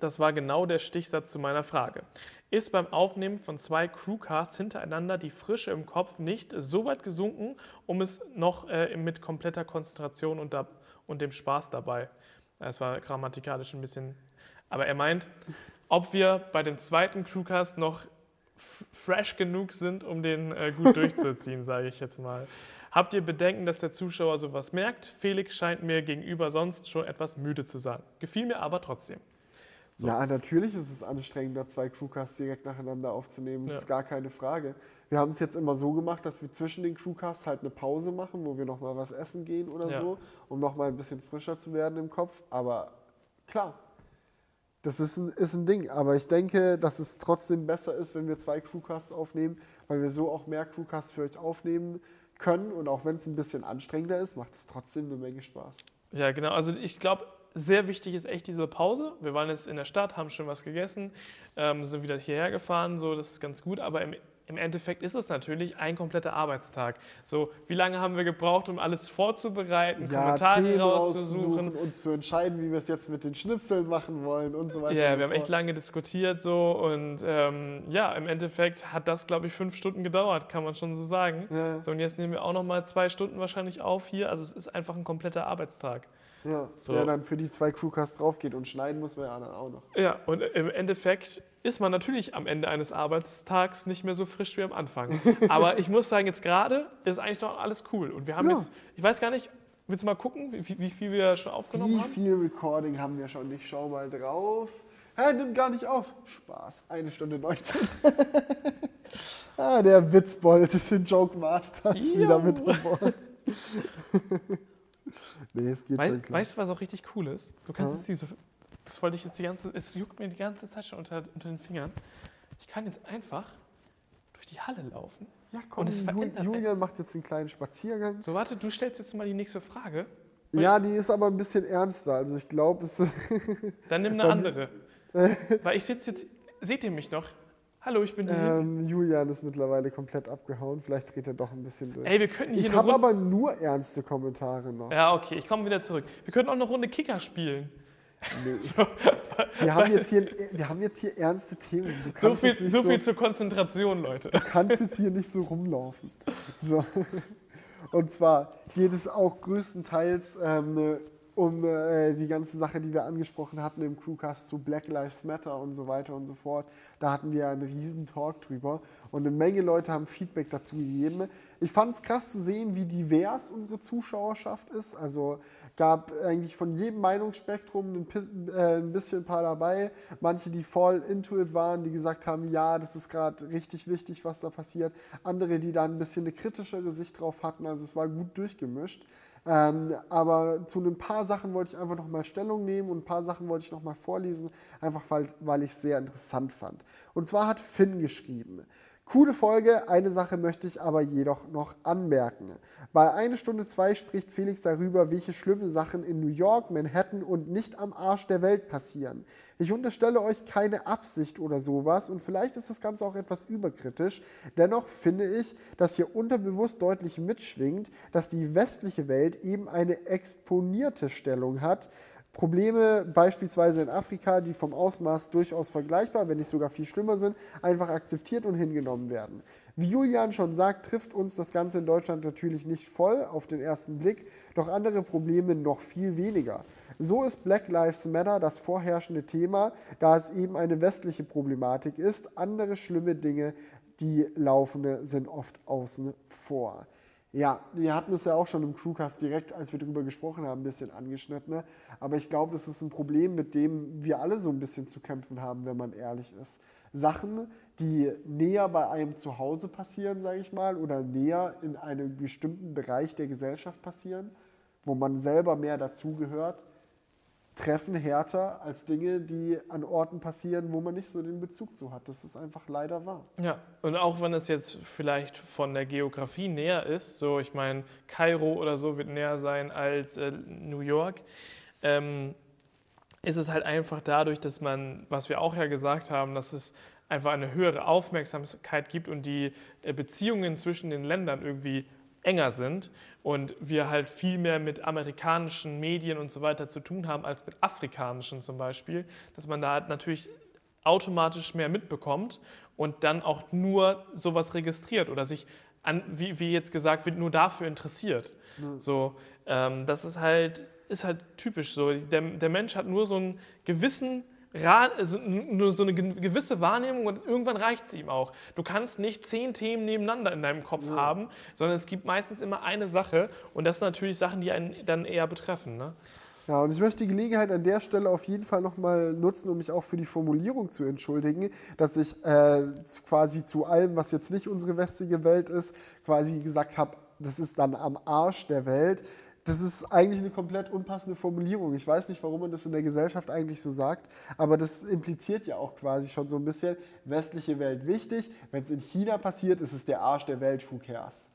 Das war genau der Stichsatz zu meiner Frage. Ist beim Aufnehmen von zwei Crewcasts hintereinander die Frische im Kopf nicht so weit gesunken, um es noch äh, mit kompletter Konzentration und, da, und dem Spaß dabei? Es war grammatikalisch ein bisschen. Aber er meint, ob wir bei dem zweiten Crewcast noch fresh genug sind, um den äh, gut *laughs* durchzuziehen, sage ich jetzt mal. Habt ihr Bedenken, dass der Zuschauer sowas merkt? Felix scheint mir gegenüber sonst schon etwas müde zu sein. Gefiel mir aber trotzdem. So. Ja, natürlich ist es anstrengender, zwei Crewcasts direkt nacheinander aufzunehmen. Das Ja. ist gar keine Frage. Wir haben es jetzt immer so gemacht, dass wir zwischen den Crewcasts halt eine Pause machen, wo wir nochmal was essen gehen oder Ja. so, um nochmal ein bisschen frischer zu werden im Kopf. Aber klar, das ist ein, ist ein Ding. Aber ich denke, dass es trotzdem besser ist, wenn wir zwei Crewcasts aufnehmen, weil wir so auch mehr Crewcasts für euch aufnehmen können. Und auch wenn es ein bisschen anstrengender ist, macht es trotzdem eine Menge Spaß. Ja, genau. Also ich glaube, sehr wichtig ist echt diese Pause. Wir waren jetzt in der Stadt, haben schon was gegessen, ähm, sind wieder hierher gefahren, so, das ist ganz gut. Aber im, im Endeffekt ist es natürlich ein kompletter Arbeitstag. So, wie lange haben wir gebraucht, um alles vorzubereiten, Kommentare Themen rauszusuchen? uns zu entscheiden, wie wir es jetzt mit den Schnipseln machen wollen und so weiter. Ja, so wir haben echt lange diskutiert so und ähm, ja, im Endeffekt hat das, glaube ich, fünf Stunden gedauert, kann man schon so sagen. Ja, So, und jetzt nehmen wir auch noch mal zwei Stunden wahrscheinlich auf hier. Also es ist einfach ein kompletter Arbeitstag. ja. So. Der dann für die zwei Crewcasts drauf geht und schneiden muss man ja dann auch noch. Ja, und im Endeffekt ist man natürlich am Ende eines Arbeitstags nicht mehr so frisch wie am Anfang. Aber ich muss sagen, jetzt gerade ist eigentlich doch alles cool. Und wir haben Ja. jetzt, ich weiß gar nicht, willst du mal gucken, wie, wie viel wir schon aufgenommen Wie haben? viel Recording haben wir schon? Ich schau mal drauf. Hä, nimmt gar nicht auf. Spaß, eine Stunde 19. *laughs* ah, der Witzbold ist in Joke Masters Jo. wieder mit an Bord. *laughs* nee, es geht schon Wei klar. weißt du, was auch richtig cool ist? Du kannst Ja. jetzt diese, das wollte ich jetzt die ganze, es juckt mir die ganze Zeit schon unter, unter den Fingern. Ich kann jetzt einfach durch die Halle laufen. ja, komm, und es verändert Julian macht jetzt einen kleinen Spaziergang. So, warte, du stellst jetzt mal die nächste Frage. Ja, die ist aber ein bisschen ernster. Also ich glaube, es *laughs* Dann nimm eine andere. *laughs* Weil ich sitze jetzt, seht ihr mich noch? Hallo, ich bin hier. ähm, Julian ist mittlerweile komplett abgehauen. Vielleicht dreht er doch ein bisschen durch. Ey, wir könnten hier ich habe aber nur ernste Kommentare noch. Ja, okay, ich komme wieder zurück. Wir könnten auch eine Runde Kicker spielen. Nee. *laughs* Wir, haben jetzt hier, wir haben jetzt hier ernste Themen. So viel, so so, viel zur Konzentration, Leute. du kannst jetzt hier nicht so rumlaufen. So. Und zwar geht es auch größtenteils ähm, um äh, die ganze Sache, die wir angesprochen hatten im Crewcast zu Black Lives Matter und so weiter und so fort. Da hatten wir einen riesen Talk drüber und eine Menge Leute haben Feedback dazu gegeben. Ich fand es krass zu sehen, wie divers unsere Zuschauerschaft ist. Also gab eigentlich von jedem Meinungsspektrum ein, pis- äh, ein bisschen ein paar dabei. Manche, die voll into it waren, die gesagt haben, ja, das ist gerade richtig wichtig, was da passiert. Andere, die da ein bisschen eine kritischere Sicht drauf hatten. Also es war gut durchgemischt. Ähm, aber zu ein paar Sachen wollte ich einfach noch mal Stellung nehmen und ein paar Sachen wollte ich noch mal vorlesen, einfach weil, weil ich es sehr interessant fand. Und zwar hat Finn geschrieben. Coole Folge, eine Sache möchte ich aber jedoch noch anmerken. Bei 1 Stunde 2 spricht Felix darüber, welche schlimme Sachen in New York, Manhattan und nicht am Arsch der Welt passieren. Ich unterstelle euch keine Absicht oder sowas und vielleicht ist das Ganze auch etwas überkritisch. Dennoch finde ich, dass hier unterbewusst deutlich mitschwingt, dass die westliche Welt eben eine exponierte Stellung hat. Probleme beispielsweise in Afrika, die vom Ausmaß durchaus vergleichbar, wenn nicht sogar viel schlimmer sind, einfach akzeptiert und hingenommen werden. Wie Julian schon sagt, trifft uns das Ganze in Deutschland natürlich nicht voll auf den ersten Blick, doch andere Probleme noch viel weniger. So ist Black Lives Matter das vorherrschende Thema, da es eben eine westliche Problematik ist. Andere schlimme Dinge, die laufende, sind oft außen vor. Ja, wir hatten es ja auch schon im Crewcast direkt, als wir darüber gesprochen haben, ein bisschen angeschnitten. Ne? Aber ich glaube, das ist ein Problem, mit dem wir alle so ein bisschen zu kämpfen haben, wenn man ehrlich ist. Sachen, die näher bei einem zu Hause passieren, sage ich mal, oder näher in einem bestimmten Bereich der Gesellschaft passieren, wo man selber mehr dazugehört, treffen härter als Dinge, die an Orten passieren, wo man nicht so den Bezug zu hat. Das ist einfach leider wahr. Ja, und auch wenn es jetzt vielleicht von der Geografie näher ist, so ich meine, Kairo oder so wird näher sein als äh, New York, ähm, ist es halt einfach dadurch, dass man, was wir auch ja gesagt haben, dass es einfach eine höhere Aufmerksamkeit gibt und die äh, Beziehungen zwischen den Ländern irgendwie enger sind und wir halt viel mehr mit amerikanischen Medien und so weiter zu tun haben als mit afrikanischen zum Beispiel, dass man da halt natürlich automatisch mehr mitbekommt und dann auch nur sowas registriert oder sich, an, wie, wie jetzt gesagt wird, nur dafür interessiert. So, ähm, das ist halt, ist halt typisch so. Der, der Mensch hat nur so einen gewissen also nur so eine ge- gewisse Wahrnehmung und irgendwann reicht es ihm auch. Du kannst nicht zehn Themen nebeneinander in deinem Kopf haben, sondern es gibt meistens immer eine Sache und das sind natürlich Sachen, die einen dann eher betreffen. Ne? Ja, und ich möchte die Gelegenheit an der Stelle auf jeden Fall nochmal nutzen, um mich auch für die Formulierung zu entschuldigen, dass ich äh, quasi zu allem, was jetzt nicht unsere westliche Welt ist, quasi gesagt habe, das ist dann am Arsch der Welt. Das ist eigentlich eine komplett unpassende Formulierung. Ich weiß nicht, warum man das in der Gesellschaft eigentlich so sagt, aber das impliziert ja auch quasi schon so ein bisschen, westliche Welt wichtig. Wenn es in China passiert, ist es der Arsch der Welt, who cares?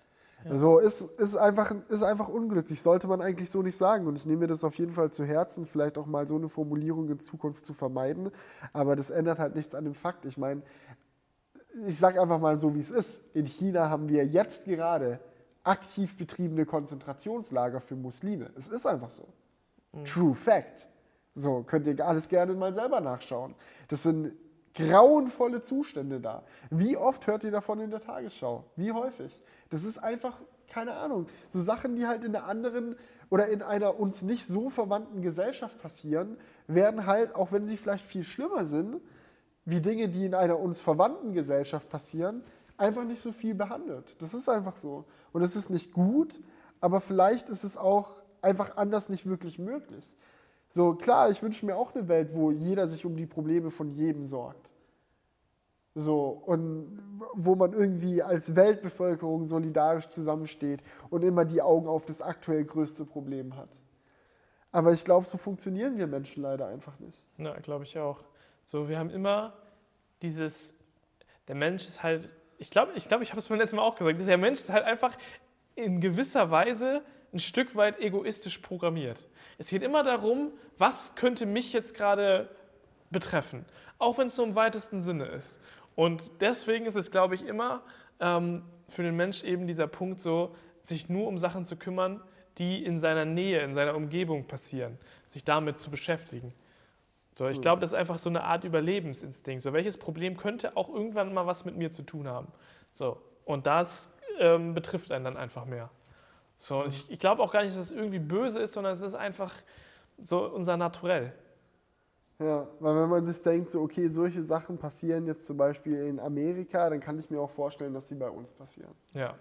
Also ist, ist, einfach, ist einfach unglücklich, sollte man eigentlich so nicht sagen. Und ich nehme mir das auf jeden Fall zu Herzen, vielleicht auch mal so eine Formulierung in Zukunft zu vermeiden. Aber das ändert halt nichts an dem Fakt. Ich meine, ich sage einfach mal so, wie es ist. In China haben wir jetzt gerade aktiv betriebene Konzentrationslager für Muslime. Es ist einfach so. True Fact. So, könnt ihr alles gerne mal selber nachschauen. Das sind grauenvolle Zustände da. Wie oft hört ihr davon in der Tagesschau? Wie häufig? Das ist einfach, keine Ahnung, so Sachen, die halt in einer anderen oder in einer uns nicht so verwandten Gesellschaft passieren, werden halt, auch wenn sie vielleicht viel schlimmer sind, wie Dinge, die in einer uns verwandten Gesellschaft passieren, einfach nicht so viel behandelt. Das ist einfach so. Und es ist nicht gut, aber vielleicht ist es auch einfach anders nicht wirklich möglich. So, klar, ich wünsche mir auch eine Welt, wo jeder sich um die Probleme von jedem sorgt. So, und wo man irgendwie als Weltbevölkerung solidarisch zusammensteht und immer die Augen auf das aktuell größte Problem hat. Aber ich glaube, so funktionieren wir Menschen leider einfach nicht. Ja, glaube ich auch. So, wir haben immer dieses, der Mensch ist halt, ich glaube, ich, glaub, ich habe es beim letzten Mal auch gesagt, der Mensch ist halt einfach in gewisser Weise ein Stück weit egoistisch programmiert. Es geht immer darum, was könnte mich jetzt gerade betreffen, auch wenn es so im weitesten Sinne ist. Und deswegen ist es, glaube ich, immer ähm, für den Mensch eben dieser Punkt so, sich nur um Sachen zu kümmern, die in seiner Nähe, in seiner Umgebung passieren, sich damit zu beschäftigen. So, ich glaube, das ist einfach so eine Art Überlebensinstinkt. So, welches Problem könnte auch irgendwann mal was mit mir zu tun haben? So, und das ähm, betrifft einen dann einfach mehr. So, ich, ich glaube auch gar nicht, dass es irgendwie böse ist, sondern es ist einfach so unser Naturell. Ja, weil wenn man sich denkt, so, okay, solche Sachen passieren jetzt zum Beispiel in Amerika, dann kann ich mir auch vorstellen, dass sie bei uns passieren. Ja.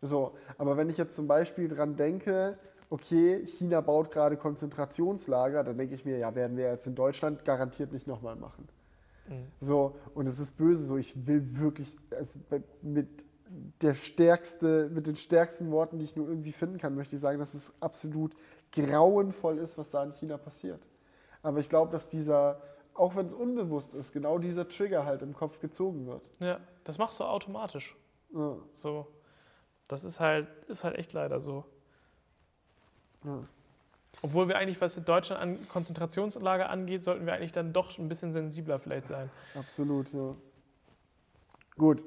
So, aber wenn ich jetzt zum Beispiel dran denke, okay, China baut gerade Konzentrationslager, dann denke ich mir, ja, werden wir jetzt in Deutschland garantiert nicht nochmal machen. Mhm. So, und es ist böse so, ich will wirklich, also mit der stärkste, mit den stärksten Worten, die ich nur irgendwie finden kann, möchte ich sagen, dass es absolut grauenvoll ist, was da in China passiert. Aber ich glaube, dass dieser, auch wenn es unbewusst ist, genau dieser Trigger halt im Kopf gezogen wird. Ja, das machst du automatisch. Ja. So, das ist halt, ist halt echt leider so. Ja. Obwohl wir eigentlich, was Deutschland an Konzentrationslager angeht, sollten wir eigentlich dann doch ein bisschen sensibler vielleicht sein. Absolut, ja. Gut.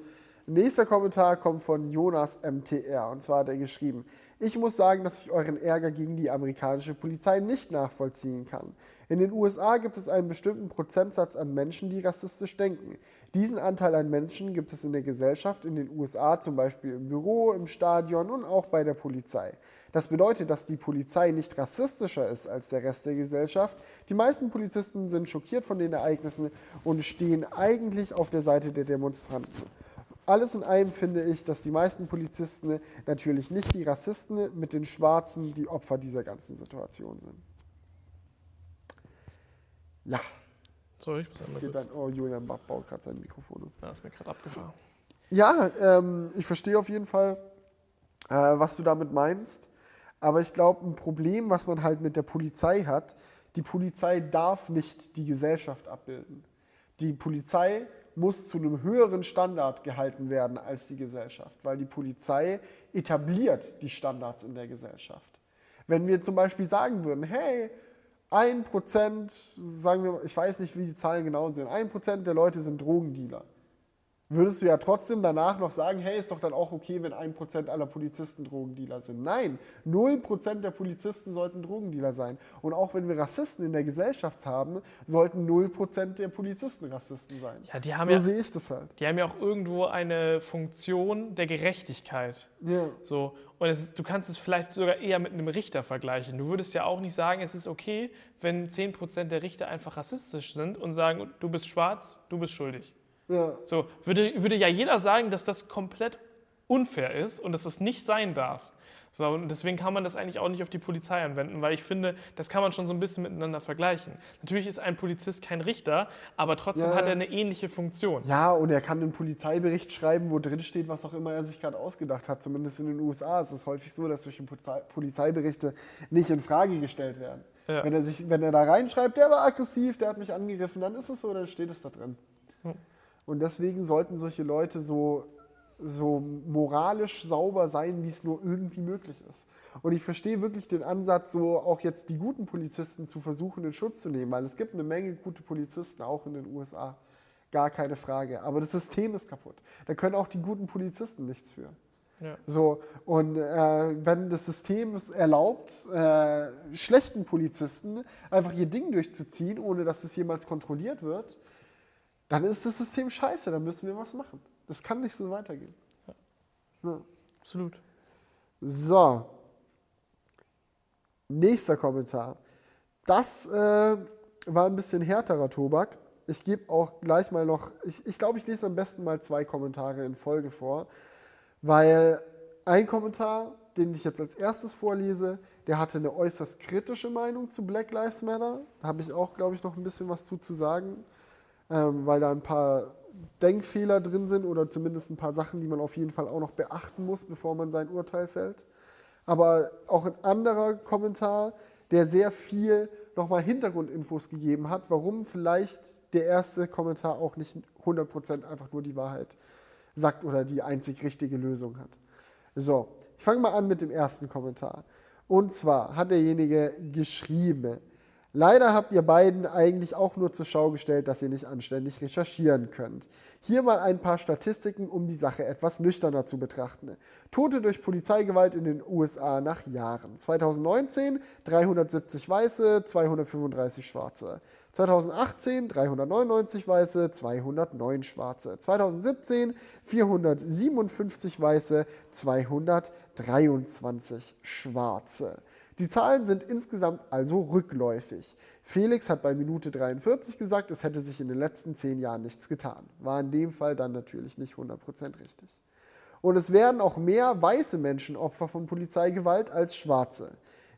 Nächster Kommentar kommt von Jonas MTR und zwar hat er geschrieben, ich muss sagen, dass ich euren Ärger gegen die amerikanische Polizei nicht nachvollziehen kann. In den USA gibt es einen bestimmten Prozentsatz an Menschen, die rassistisch denken. Diesen Anteil an Menschen gibt es in der Gesellschaft in den USA, zum Beispiel im Büro, im Stadion und auch bei der Polizei. Das bedeutet, dass die Polizei nicht rassistischer ist als der Rest der Gesellschaft. Die meisten Polizisten sind schockiert von den Ereignissen und stehen eigentlich auf der Seite der Demonstranten. Alles in allem finde ich, dass die meisten Polizisten natürlich nicht die Rassisten mit den Schwarzen die Opfer dieser ganzen Situation sind. Ja. Sorry, ich muss einmal kurz. Dann, oh, Julian baut gerade sein Mikrofon. Ja, ist mir gerade abgefahren. Ja, ähm, ich verstehe auf jeden Fall, äh, was du damit meinst. Aber ich glaube, ein Problem, was man halt mit der Polizei hat, die Polizei darf nicht die Gesellschaft abbilden. Die Polizei muss zu einem höheren Standard gehalten werden als die Gesellschaft, weil die Polizei etabliert die Standards in der Gesellschaft. Wenn wir zum Beispiel sagen würden, hey, ein Prozent, sagen wir, ich weiß nicht, wie die Zahlen genau sind, ein Prozent der Leute sind Drogendealer würdest du ja trotzdem danach noch sagen, hey, ist doch dann auch okay, wenn ein Prozent aller Polizisten Drogendealer sind. Nein, null Prozent der Polizisten sollten Drogendealer sein. Und auch wenn wir Rassisten in der Gesellschaft haben, sollten null Prozent der Polizisten Rassisten sein. Ja, die haben so ja, sehe ich das halt. Die haben ja auch irgendwo eine Funktion der Gerechtigkeit. Ja. So. Und ist, du kannst es vielleicht sogar eher mit einem Richter vergleichen. Du würdest ja auch nicht sagen, es ist okay, wenn 10% der Richter einfach rassistisch sind und sagen, du bist schwarz, du bist schuldig. Ja. So, würde, würde ja jeder sagen, dass das komplett unfair ist und dass das nicht sein darf. So, und deswegen kann man das eigentlich auch nicht auf die Polizei anwenden, weil ich finde, das kann man schon so ein bisschen miteinander vergleichen. Natürlich ist ein Polizist kein Richter, aber trotzdem ja. hat er eine ähnliche Funktion. Ja, und er kann einen Polizeibericht schreiben, wo drin steht, was auch immer er sich gerade ausgedacht hat. Zumindest in den USA ist es häufig so, dass solche Polizeiberichte nicht in Frage gestellt werden. Ja. Wenn, er sich, wenn er da reinschreibt, der war aggressiv, der hat mich angegriffen, dann ist es so, dann steht es da drin. Ja. Und deswegen sollten solche Leute so, so moralisch sauber sein, wie es nur irgendwie möglich ist. Und ich verstehe wirklich den Ansatz, so auch jetzt die guten Polizisten zu versuchen, in Schutz zu nehmen, weil es gibt eine Menge gute Polizisten, auch in den USA. Gar keine Frage. Aber das System ist kaputt. Da können auch die guten Polizisten nichts für. Ja. So, und äh, wenn das System es erlaubt, äh, schlechten Polizisten einfach ihr Ding durchzuziehen, ohne dass es jemals kontrolliert wird, dann ist das System scheiße, dann müssen wir was machen. Das kann nicht so weitergehen. Ja. Ja. Absolut. So. Nächster Kommentar. Das äh, war ein bisschen härterer Tobak. Ich gebe auch gleich mal noch, ich, ich glaube, ich lese am besten mal zwei Kommentare in Folge vor, weil ein Kommentar den ich jetzt als erstes vorlese, der hatte eine äußerst kritische Meinung zu Black Lives Matter. Da habe ich auch, glaube ich, noch ein bisschen was zu, zu sagen, weil da ein paar Denkfehler drin sind oder zumindest ein paar Sachen, die man auf jeden Fall auch noch beachten muss, bevor man sein Urteil fällt. Aber auch ein anderer Kommentar, der sehr viel nochmal Hintergrundinfos gegeben hat, warum vielleicht der erste Kommentar auch nicht 100% einfach nur die Wahrheit sagt oder die einzig richtige Lösung hat. So, ich fange mal an mit dem ersten Kommentar. Und zwar hat derjenige geschrieben, Leider habt ihr beiden eigentlich auch nur zur Schau gestellt, dass ihr nicht anständig recherchieren könnt. Hier mal ein paar Statistiken, um die Sache etwas nüchterner zu betrachten. Tote durch Polizeigewalt in den USA nach Jahren. 2019 370 Weiße, 235 Schwarze. 2018 399 Weiße, 209 Schwarze. 2017 457 Weiße, 223 Schwarze. Die Zahlen sind insgesamt also rückläufig. Felix hat bei Minute 43 gesagt, es hätte sich in den letzten zehn Jahren nichts getan. War in dem Fall dann natürlich nicht 100% richtig. Und es werden auch mehr weiße Menschen Opfer von Polizeigewalt als schwarze.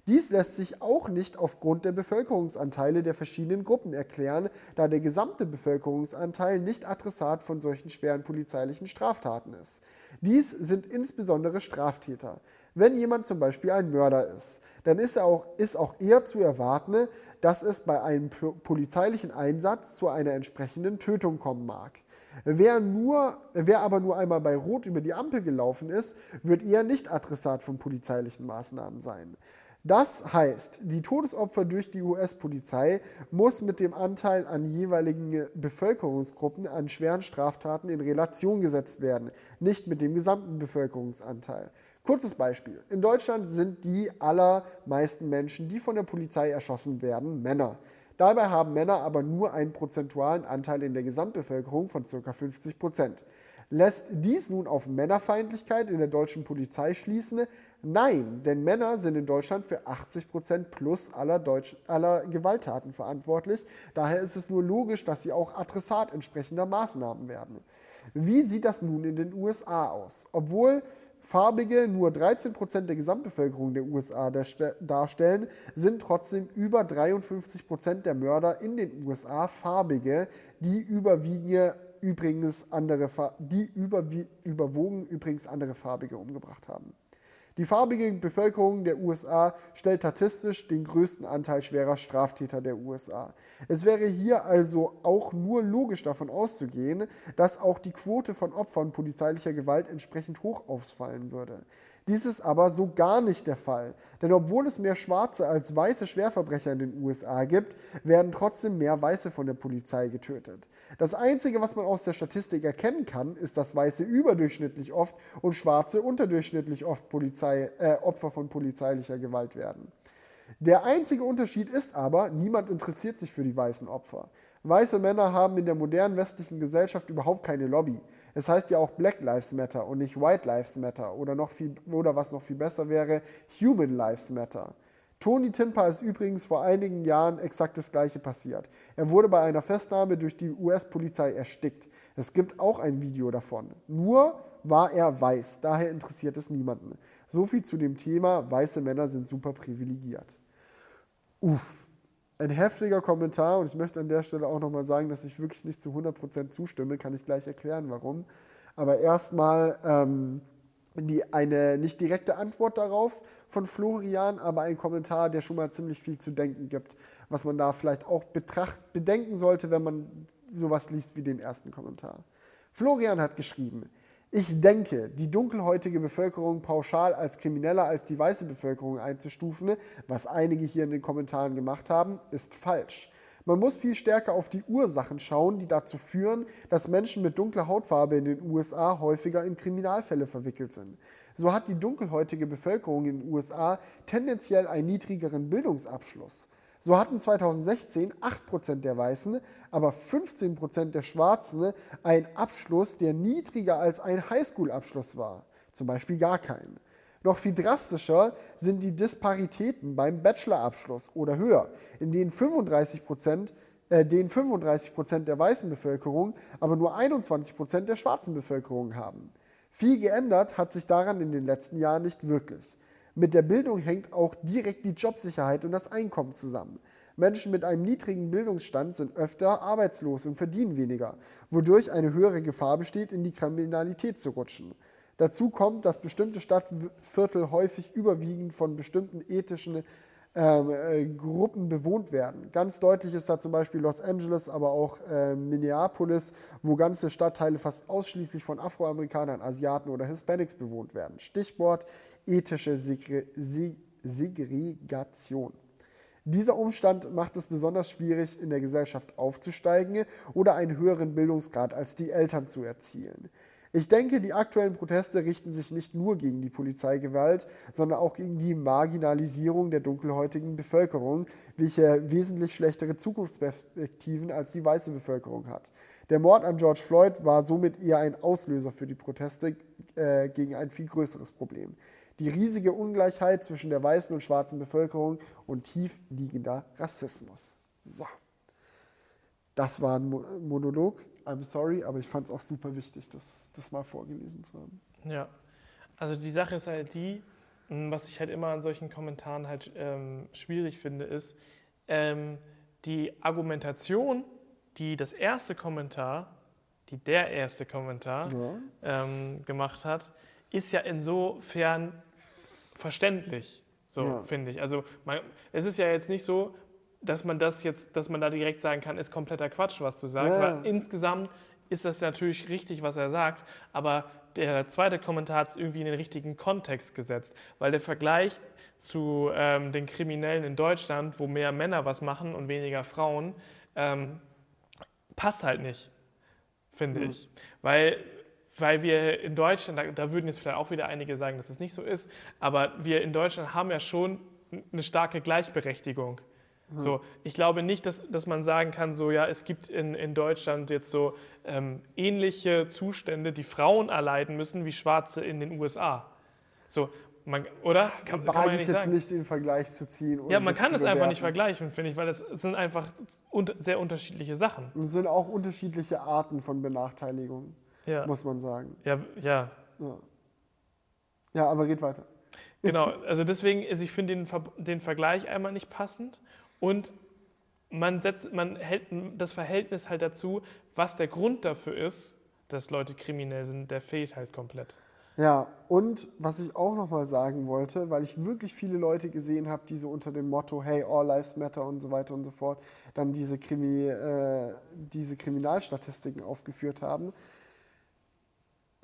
Dies lässt sich auch nicht aufgrund der Bevölkerungsanteile der verschiedenen Gruppen erklären, da der gesamte Bevölkerungsanteil nicht Adressat von solchen schweren polizeilichen Straftaten ist. Dies sind insbesondere Straftäter. Wenn jemand zum Beispiel ein Mörder ist, dann ist, auch, ist auch eher zu erwarten, dass es bei einem polizeilichen Einsatz zu einer entsprechenden Tötung kommen mag. Wer, nur, wer aber nur einmal bei Rot über die Ampel gelaufen ist, wird eher nicht Adressat von polizeilichen Maßnahmen sein. Das heißt, die Todesopfer durch die US-Polizei muss mit dem Anteil an jeweiligen Bevölkerungsgruppen an schweren Straftaten in Relation gesetzt werden, nicht mit dem gesamten Bevölkerungsanteil. Kurzes Beispiel. In Deutschland sind die allermeisten Menschen, die von der Polizei erschossen werden, Männer. Dabei haben Männer aber nur einen prozentualen Anteil in der Gesamtbevölkerung von ca. 50 Prozent. Lässt dies nun auf Männerfeindlichkeit in der deutschen Polizei schließen? Nein, denn Männer sind in Deutschland für 80 Prozent plus aller, Deutsch, aller Gewalttaten verantwortlich. Daher ist es nur logisch, dass sie auch Adressat entsprechender Maßnahmen werden. Wie sieht das nun in den USA aus? Obwohl Farbige nur 13 Prozent der Gesamtbevölkerung der USA darstellen, sind trotzdem über 53 Prozent der Mörder in den USA Farbige, die überwiegende übrigens andere, die überwogen übrigens andere Farbige umgebracht haben. Die farbige Bevölkerung der USA stellt statistisch den größten Anteil schwerer Straftäter der USA. Es wäre hier also auch nur logisch davon auszugehen, dass auch die Quote von Opfern polizeilicher Gewalt entsprechend hoch ausfallen würde. Dies ist aber so gar nicht der Fall, denn obwohl es mehr schwarze als weiße Schwerverbrecher in den USA gibt, werden trotzdem mehr Weiße von der Polizei getötet. Das Einzige, was man aus der Statistik erkennen kann, ist, dass Weiße überdurchschnittlich oft und Schwarze unterdurchschnittlich oft Polizei, äh, Opfer von polizeilicher Gewalt werden. Der einzige Unterschied ist aber, niemand interessiert sich für die weißen Opfer. Weiße Männer haben in der modernen westlichen Gesellschaft überhaupt keine Lobby. Es heißt ja auch Black Lives Matter und nicht White Lives Matter oder, noch viel, oder was noch viel besser wäre, Human Lives Matter. Tony Timper ist übrigens vor einigen Jahren exakt das gleiche passiert. Er wurde bei einer Festnahme durch die US-Polizei erstickt. Es gibt auch ein Video davon. Nur war er weiß, daher interessiert es niemanden. So viel zu dem Thema, weiße Männer sind super privilegiert. Uff, ein heftiger Kommentar und ich möchte an der Stelle auch nochmal sagen, dass ich wirklich nicht zu 100% zustimme, kann ich gleich erklären, warum. Aber erstmal ähm, die, eine nicht direkte Antwort darauf von Florian, aber ein Kommentar, der schon mal ziemlich viel zu denken gibt, was man da vielleicht auch betracht, bedenken sollte, wenn man sowas liest wie den ersten Kommentar. Florian hat geschrieben, ich denke, die dunkelhäutige Bevölkerung pauschal als krimineller als die weiße Bevölkerung einzustufen, was einige hier in den Kommentaren gemacht haben, ist falsch. Man muss viel stärker auf die Ursachen schauen, die dazu führen, dass Menschen mit dunkler Hautfarbe in den USA häufiger in Kriminalfälle verwickelt sind. So hat die dunkelhäutige Bevölkerung in den USA tendenziell einen niedrigeren Bildungsabschluss. So hatten 2016 8% der Weißen, aber 15% der Schwarzen einen Abschluss, der niedriger als ein Highschool-Abschluss war, zum Beispiel gar keinen. Noch viel drastischer sind die Disparitäten beim Bachelorabschluss oder höher, in denen 35 äh, den 35 der weißen Bevölkerung, aber nur 21% der schwarzen Bevölkerung haben. Viel geändert hat sich daran in den letzten Jahren nicht wirklich. Mit der Bildung hängt auch direkt die Jobsicherheit und das Einkommen zusammen. Menschen mit einem niedrigen Bildungsstand sind öfter arbeitslos und verdienen weniger, wodurch eine höhere Gefahr besteht, in die Kriminalität zu rutschen. Dazu kommt, dass bestimmte Stadtviertel häufig überwiegend von bestimmten ethischen ähm, äh, Gruppen bewohnt werden. Ganz deutlich ist da zum Beispiel Los Angeles, aber auch äh, Minneapolis, wo ganze Stadtteile fast ausschließlich von Afroamerikanern, Asiaten oder Hispanics bewohnt werden. Stichwort ethische Segre Segregation. Dieser Umstand macht es besonders schwierig, in der Gesellschaft aufzusteigen oder einen höheren Bildungsgrad als die Eltern zu erzielen. Ich denke, die aktuellen Proteste richten sich nicht nur gegen die Polizeigewalt, sondern auch gegen die Marginalisierung der dunkelhäutigen Bevölkerung, welche wesentlich schlechtere Zukunftsperspektiven als die weiße Bevölkerung hat. Der Mord an George Floyd war somit eher ein Auslöser für die Proteste äh, gegen ein viel größeres Problem die riesige Ungleichheit zwischen der weißen und schwarzen Bevölkerung und tief liegender Rassismus. So. Das war ein Monolog. I'm sorry, aber ich fand es auch super wichtig, das, das mal vorgelesen zu haben. Ja, also die Sache ist halt die, was ich halt immer an solchen Kommentaren halt ähm, schwierig finde, ist ähm, die Argumentation, die das erste Kommentar, die der erste Kommentar ja. ähm, gemacht hat, ist ja insofern verständlich, so ja. finde ich. Also man, es ist ja jetzt nicht so, dass man das jetzt, dass man da direkt sagen kann, ist kompletter Quatsch, was du sagst. Ja. Weil insgesamt ist das natürlich richtig, was er sagt, aber der zweite Kommentar hat es irgendwie in den richtigen Kontext gesetzt, weil der Vergleich zu ähm, den Kriminellen in Deutschland, wo mehr Männer was machen und weniger Frauen, ähm, passt halt nicht, finde mhm. ich. Weil weil wir in Deutschland, da, da, würden jetzt vielleicht auch wieder einige sagen, dass es nicht so ist, aber wir in Deutschland haben ja schon eine starke Gleichberechtigung. Mhm. So, ich glaube nicht, dass, dass man sagen kann, so ja, es gibt in, in Deutschland jetzt so ähm, ähnliche Zustände, die Frauen erleiden müssen wie Schwarze in den USA. So, man, oder? Kann, Wage kann man ich jetzt sagen. nicht den Vergleich zu ziehen. Ja, man kann es einfach nicht vergleichen, finde ich, weil das sind einfach sehr unterschiedliche Sachen. Und es sind auch unterschiedliche Arten von Benachteiligung ja. muss man sagen. Ja, ja. Ja, ja aber red weiter. *laughs* Genau, also deswegen, also ich finde den, den Vergleich einmal nicht passend und man, setzt, man hält das Verhältnis halt dazu, was der Grund dafür ist, dass Leute kriminell sind, der fehlt halt komplett. Ja, und was ich auch nochmal sagen wollte, weil ich wirklich viele Leute gesehen habe, die so unter dem Motto, hey, all lives matter und so weiter und so fort, dann diese, Krimi, äh, diese Kriminalstatistiken aufgeführt haben.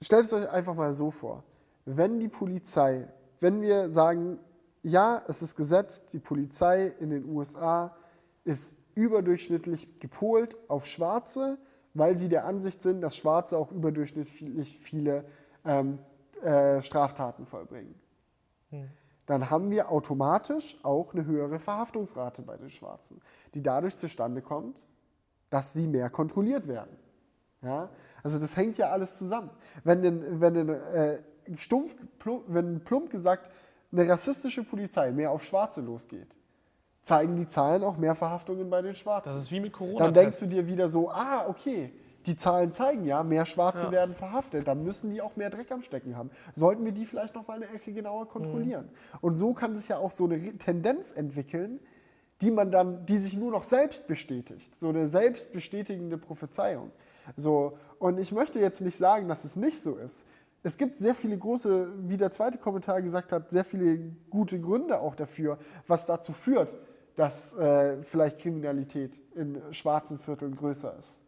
Stellt es euch einfach mal so vor, wenn die Polizei, wenn wir sagen, ja, es ist gesetzt, die Polizei in den USA ist überdurchschnittlich gepolt auf Schwarze, weil sie der Ansicht sind, dass Schwarze auch überdurchschnittlich viele ähm, äh, Straftaten vollbringen. Hm. Dann haben wir automatisch auch eine höhere Verhaftungsrate bei den Schwarzen, die dadurch zustande kommt, dass sie mehr kontrolliert werden. Ja? Also das hängt ja alles zusammen. Wenn, in, wenn, äh, stumpf, plump, wenn plump gesagt eine rassistische Polizei mehr auf Schwarze losgeht, zeigen die Zahlen auch mehr Verhaftungen bei den Schwarzen. Das ist wie mit Corona. Dann denkst du dir wieder so, ah, okay, die Zahlen zeigen ja, mehr Schwarze ja. werden verhaftet, dann müssen die auch mehr Dreck am Stecken haben. Sollten wir die vielleicht noch mal eine Ecke genauer kontrollieren? Mhm. Und so kann sich ja auch so eine Tendenz entwickeln, die man dann, die sich nur noch selbst bestätigt, so eine selbstbestätigende Prophezeiung. So, und ich möchte jetzt nicht sagen, dass es nicht so ist. Es gibt sehr viele große, wie der zweite Kommentar gesagt hat, sehr viele gute Gründe auch dafür, was dazu führt, dass äh, vielleicht Kriminalität in schwarzen Vierteln größer ist.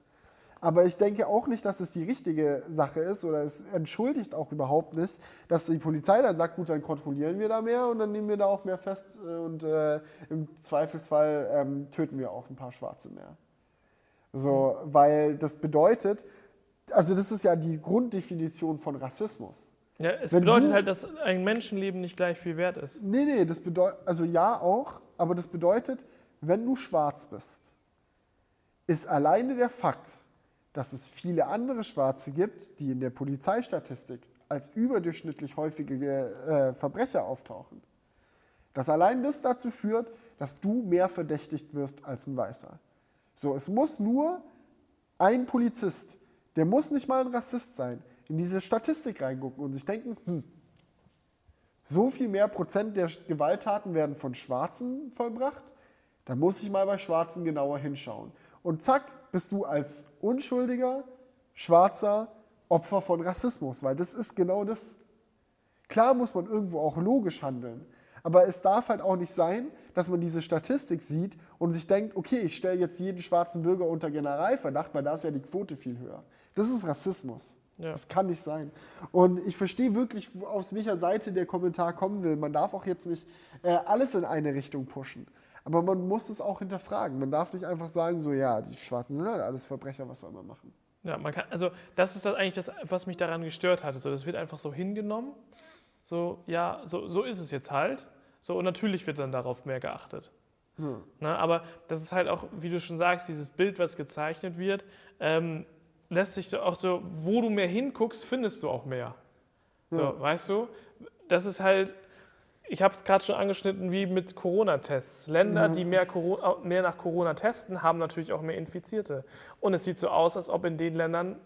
Aber ich denke auch nicht, dass es die richtige Sache ist oder es entschuldigt auch überhaupt nicht, dass die Polizei dann sagt, gut, dann kontrollieren wir da mehr und dann nehmen wir da auch mehr fest äh, und äh, im Zweifelsfall ähm, töten wir auch ein paar Schwarze mehr. So, weil das bedeutet, also das ist ja die Grunddefinition von Rassismus. Ja, es Wenn bedeutet du, halt, dass ein Menschenleben nicht gleich viel wert ist. Nee, nee, das bedeutet, also ja auch, aber das bedeutet, wenn du schwarz bist, ist alleine der Fakt, dass es viele andere Schwarze gibt, die in der Polizeistatistik als überdurchschnittlich häufige äh, Verbrecher auftauchen, dass allein das dazu führt, dass du mehr verdächtigt wirst als ein Weißer. So, es muss nur ein Polizist, der muss nicht mal ein Rassist sein, in diese Statistik reingucken und sich denken, hm, so viel mehr Prozent der Gewalttaten werden von Schwarzen vollbracht, da muss ich mal bei Schwarzen genauer hinschauen. Und zack, bist du als unschuldiger, schwarzer Opfer von Rassismus, weil das ist genau das. Klar muss man irgendwo auch logisch handeln, aber es darf halt auch nicht sein, dass man diese Statistik sieht und sich denkt, okay, ich stelle jetzt jeden schwarzen Bürger unter Generalverdacht, weil da ist ja die Quote viel höher. Das ist Rassismus. Ja. Das kann nicht sein. Und ich verstehe wirklich, aus welcher Seite der Kommentar kommen will. Man darf auch jetzt nicht äh, alles in eine Richtung pushen. Aber man muss es auch hinterfragen. Man darf nicht einfach sagen, so, ja, die Schwarzen sind halt alles Verbrecher, was soll man machen? Ja, man kann, also das ist das eigentlich das, was mich daran gestört hatte. So, das wird einfach so hingenommen. So, ja, so, so ist es jetzt halt. So, und natürlich wird dann darauf mehr geachtet. Hm. Na, aber das ist halt auch, wie du schon sagst, dieses Bild, was gezeichnet wird, ähm, lässt sich so auch so, wo du mehr hinguckst, findest du auch mehr. So, ja. weißt du? Das ist halt, ich habe es gerade schon angeschnitten, wie mit Corona-Tests. Länder, mhm. die mehr, Corona, mehr, nach Corona testen, haben natürlich auch mehr Infizierte. Und es sieht so aus, als ob in den Ländern